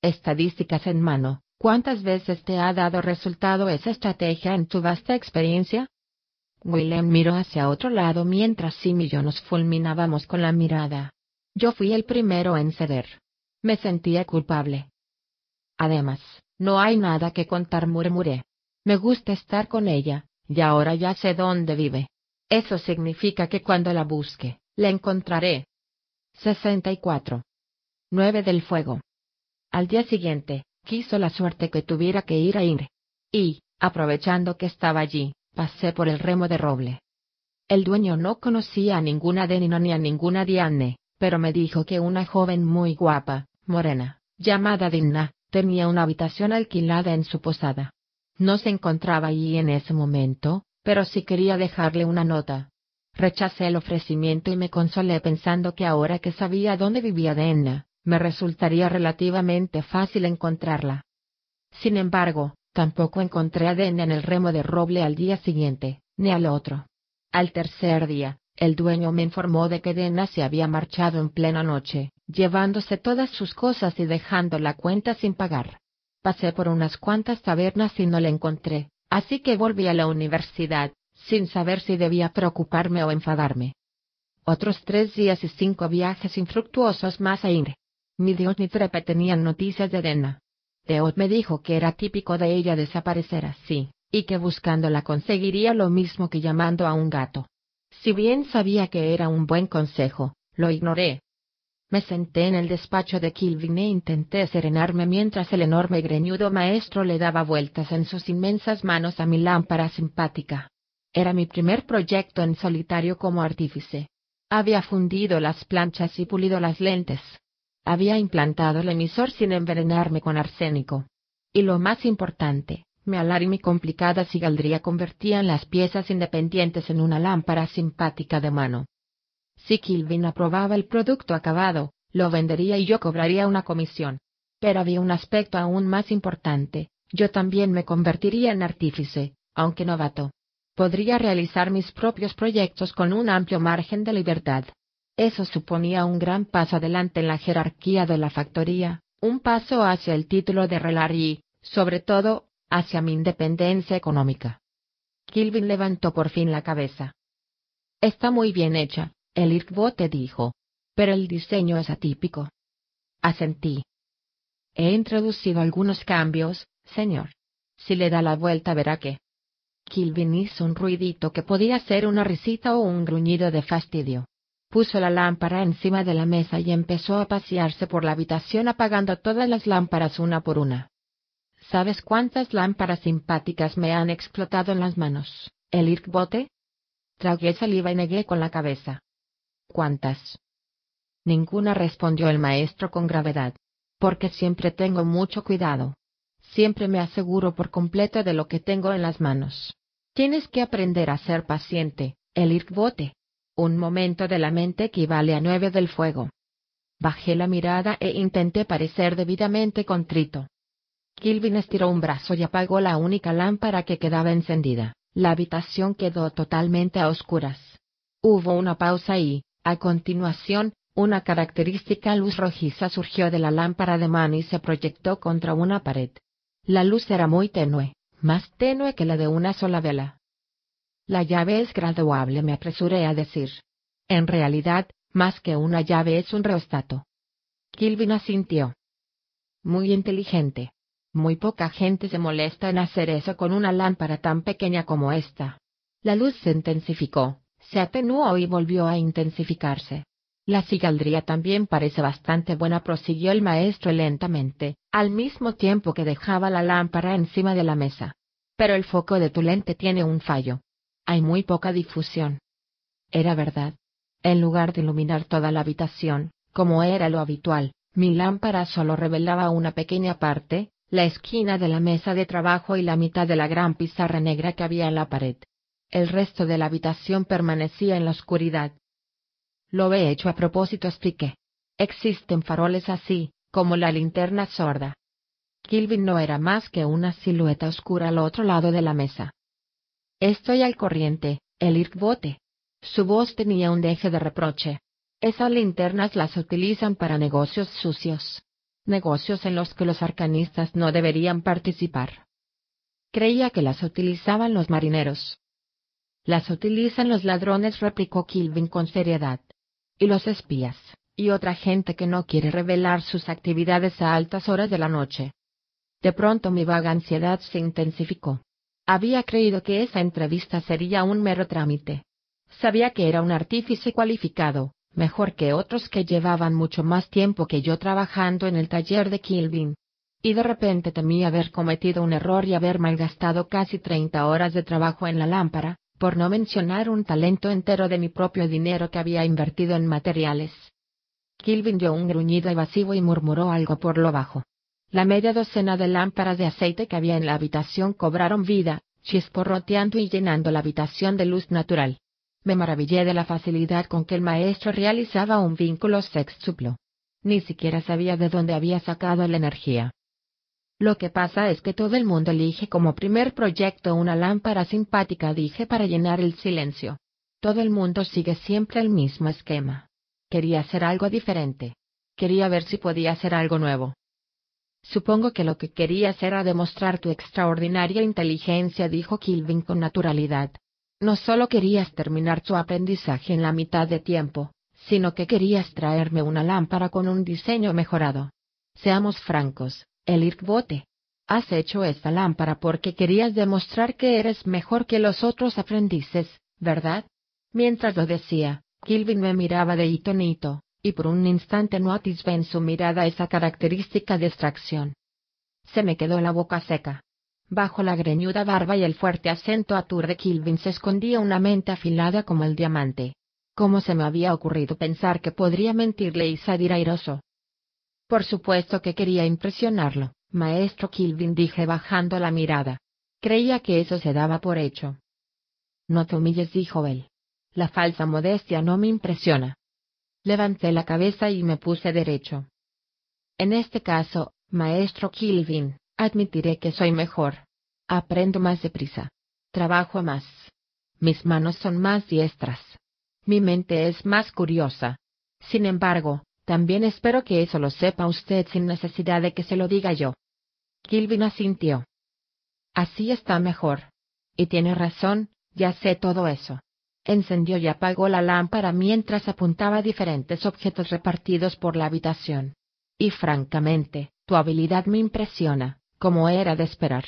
Speaker 1: Estadísticas en mano, ¿cuántas veces te ha dado resultado esa estrategia en tu vasta experiencia? William miró hacia otro lado mientras Sim y yo nos fulminábamos con la mirada. Yo fui el primero en ceder. Me sentía culpable. Además, no hay nada que contar, murmuré. Me gusta estar con ella, y ahora ya sé dónde vive. Eso significa que cuando la busque, la encontraré. 64. 9 del fuego. Al día siguiente, quiso la suerte que tuviera que ir a Ir. Y, aprovechando que estaba allí, pasé por el remo de roble. El dueño no conocía a ninguna Denino ni a ninguna Diane, pero me dijo que una joven muy guapa, morena, llamada Dinah, tenía una habitación alquilada en su posada. No se encontraba allí en ese momento, pero sí quería dejarle una nota. Rechacé el ofrecimiento y me consolé pensando que ahora que sabía dónde vivía Denna, me resultaría relativamente fácil encontrarla. Sin embargo, tampoco encontré a Denna en el remo de roble al día siguiente, ni al otro. Al tercer día, el dueño me informó de que Dena se había marchado en plena noche, llevándose todas sus cosas y dejando la cuenta sin pagar. Pasé por unas cuantas tabernas y no la encontré, así que volví a la universidad, sin saber si debía preocuparme o enfadarme. Otros tres días y cinco viajes infructuosos más a. Ni Dios ni Trepe tenían noticias de Dena. Deot me dijo que era típico de ella desaparecer así, y que buscándola conseguiría lo mismo que llamando a un gato. Si bien sabía que era un buen consejo, lo ignoré. Me senté en el despacho de Kilvin e intenté serenarme mientras el enorme greñudo maestro le daba vueltas en sus inmensas manos a mi lámpara simpática. Era mi primer proyecto en solitario como artífice. Había fundido las planchas y pulido las lentes. Había implantado el emisor sin envenenarme con arsénico. Y lo más importante, mi alar y complicada cigaldría convertían las piezas independientes en una lámpara simpática de mano. Si Kilvin aprobaba el producto acabado, lo vendería y yo cobraría una comisión. Pero había un aspecto aún más importante, yo también me convertiría en artífice, aunque novato. Podría realizar mis propios proyectos con un amplio margen de libertad. Eso suponía un gran paso adelante en la jerarquía de la factoría, un paso hacia el título de relar y, sobre todo, hacia mi independencia económica. Kilvin levantó por fin la cabeza. Está muy bien hecha, el Irkbote dijo. Pero el diseño es atípico. Asentí. He introducido algunos cambios, señor. Si le da la vuelta verá que. Kilvin hizo un ruidito que podía ser una risita o un gruñido de fastidio. Puso la lámpara encima de la mesa y empezó a pasearse por la habitación apagando todas las lámparas una por una. ¿Sabes cuántas lámparas simpáticas me han explotado en las manos, el Irkbote? Tragué saliva y negué con la cabeza. ¿Cuántas? Ninguna respondió el maestro con gravedad. Porque siempre tengo mucho cuidado. Siempre me aseguro por completo de lo que tengo en las manos. Tienes que aprender a ser paciente, el Irkbote. Un momento de la mente equivale a nueve del fuego. Bajé la mirada e intenté parecer debidamente contrito. Kilvin estiró un brazo y apagó la única lámpara que quedaba encendida. La habitación quedó totalmente a oscuras. Hubo una pausa y, a continuación, una característica luz rojiza surgió de la lámpara de mano y se proyectó contra una pared. La luz era muy tenue, más tenue que la de una sola vela. La llave es graduable, me apresuré a decir. En realidad, más que una llave es un reostato. Kilvin asintió. Muy inteligente. Muy poca gente se molesta en hacer eso con una lámpara tan pequeña como esta. La luz se intensificó, se atenuó y volvió a intensificarse. La cigaldría también parece bastante buena, prosiguió el maestro lentamente, al mismo tiempo que dejaba la lámpara encima de la mesa. Pero el foco de tu lente tiene un fallo. Hay muy poca difusión. Era verdad. En lugar de iluminar toda la habitación, como era lo habitual, Mi lámpara solo revelaba una pequeña parte, la esquina de la mesa de trabajo y la mitad de la gran pizarra negra que había en la pared. El resto de la habitación permanecía en la oscuridad. Lo he hecho a propósito, expliqué. Existen faroles así, como la linterna sorda. Kilvin no era más que una silueta oscura al otro lado de la mesa. Estoy al corriente, el Irkbote. Su voz tenía un deje de reproche. Esas linternas las utilizan para negocios sucios. Negocios en los que los arcanistas no deberían participar. Creía que las utilizaban los marineros. Las utilizan los ladrones, replicó Kilvin con seriedad. Y los espías, y otra gente que no quiere revelar sus actividades a altas horas de la noche. De pronto mi vaga ansiedad se intensificó. Había creído que esa entrevista sería un mero trámite. Sabía que era un artífice cualificado, mejor que otros que llevaban mucho más tiempo que yo trabajando en el taller de Kilvin. Y de repente temí haber cometido un error y haber malgastado casi 30 horas de trabajo en la lámpara, por no mencionar un talento entero de mi propio dinero que había invertido en materiales. Kilvin dio un gruñido evasivo y murmuró algo por lo bajo. La media docena de lámparas de aceite que había en la habitación cobraron vida, chisporroteando y llenando la habitación de luz natural. Me maravillé de la facilidad con que el maestro realizaba un vínculo sextuplo. Ni siquiera sabía de dónde había sacado la energía. Lo que pasa es que todo el mundo elige como primer proyecto una lámpara simpática, dije para llenar el silencio. Todo el mundo sigue siempre el mismo esquema. Quería hacer algo diferente. Quería ver si podía hacer algo nuevo. Supongo que lo que querías era demostrar tu extraordinaria inteligencia, dijo Kilvin con naturalidad. No solo querías terminar tu aprendizaje en la mitad de tiempo, sino que querías traerme una lámpara con un diseño mejorado. Seamos francos, el Bote. Has hecho esta lámpara porque querías demostrar que eres mejor que los otros aprendices, ¿verdad? Mientras lo decía, Kilvin me miraba de hito en hito, y por un instante no atisbé en su mirada esa característica distracción. Se me quedó la boca seca. Bajo la greñuda barba y el fuerte acento atur de Kilvin se escondía una mente afilada como el diamante. ¿Cómo se me había ocurrido pensar que podría mentirle y salir airoso? Por supuesto que quería impresionarlo, maestro Kilvin dije bajando la mirada. Creía que eso se daba por hecho. No te humilles, dijo él. La falsa modestia no me impresiona. Levanté la cabeza y me puse derecho. En este caso, maestro Kilvin, Admitiré que soy mejor. Aprendo más deprisa. Trabajo más. Mis manos son más diestras. Mi mente es más curiosa. Sin embargo, también espero que eso lo sepa usted sin necesidad de que se lo diga yo. Kilvin asintió. Así está mejor. Y tiene razón, ya sé todo eso. Encendió y apagó la lámpara mientras apuntaba diferentes objetos repartidos por la habitación. Y francamente, tu habilidad me impresiona como era de esperar.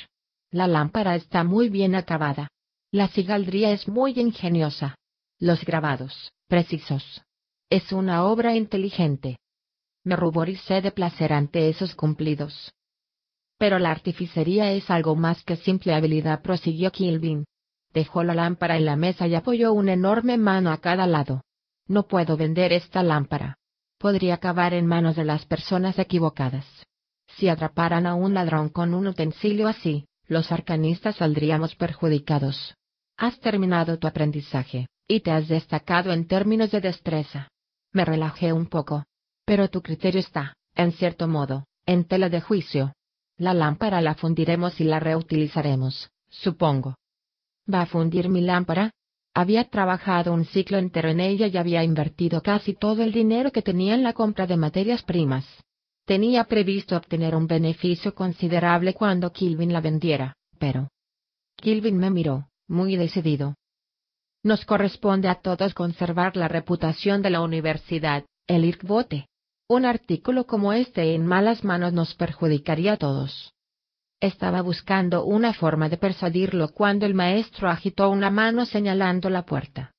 Speaker 1: La lámpara está muy bien acabada. La cigaldría es muy ingeniosa. Los grabados, precisos. Es una obra inteligente. Me ruboricé de placer ante esos cumplidos. Pero la artificería es algo más que simple habilidad, prosiguió Kilvin. Dejó la lámpara en la mesa y apoyó una enorme mano a cada lado. No puedo vender esta lámpara. Podría acabar en manos de las personas equivocadas. Si atraparan a un ladrón con un utensilio así, los arcanistas saldríamos perjudicados. Has terminado tu aprendizaje, y te has destacado en términos de destreza. Me relajé un poco. Pero tu criterio está, en cierto modo, en tela de juicio. La lámpara la fundiremos y la reutilizaremos, supongo. ¿Va a fundir mi lámpara? Había trabajado un ciclo entero en ella y había invertido casi todo el dinero que tenía en la compra de materias primas. Tenía previsto obtener un beneficio considerable cuando Kilvin la vendiera, pero... Kilvin me miró, muy decidido. Nos corresponde a todos conservar la reputación de la universidad, el IRCBOTE. Un artículo como este en malas manos nos perjudicaría a todos. Estaba buscando una forma de persuadirlo cuando el maestro agitó una mano señalando la puerta.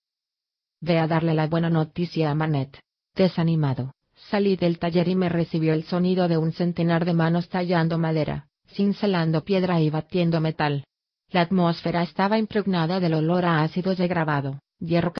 Speaker 1: Ve a darle la buena noticia a Manet, desanimado. Salí del taller y me recibió el sonido de un centenar de manos tallando madera, cincelando piedra y batiendo metal. La atmósfera estaba impregnada del olor a ácidos de grabado, hierro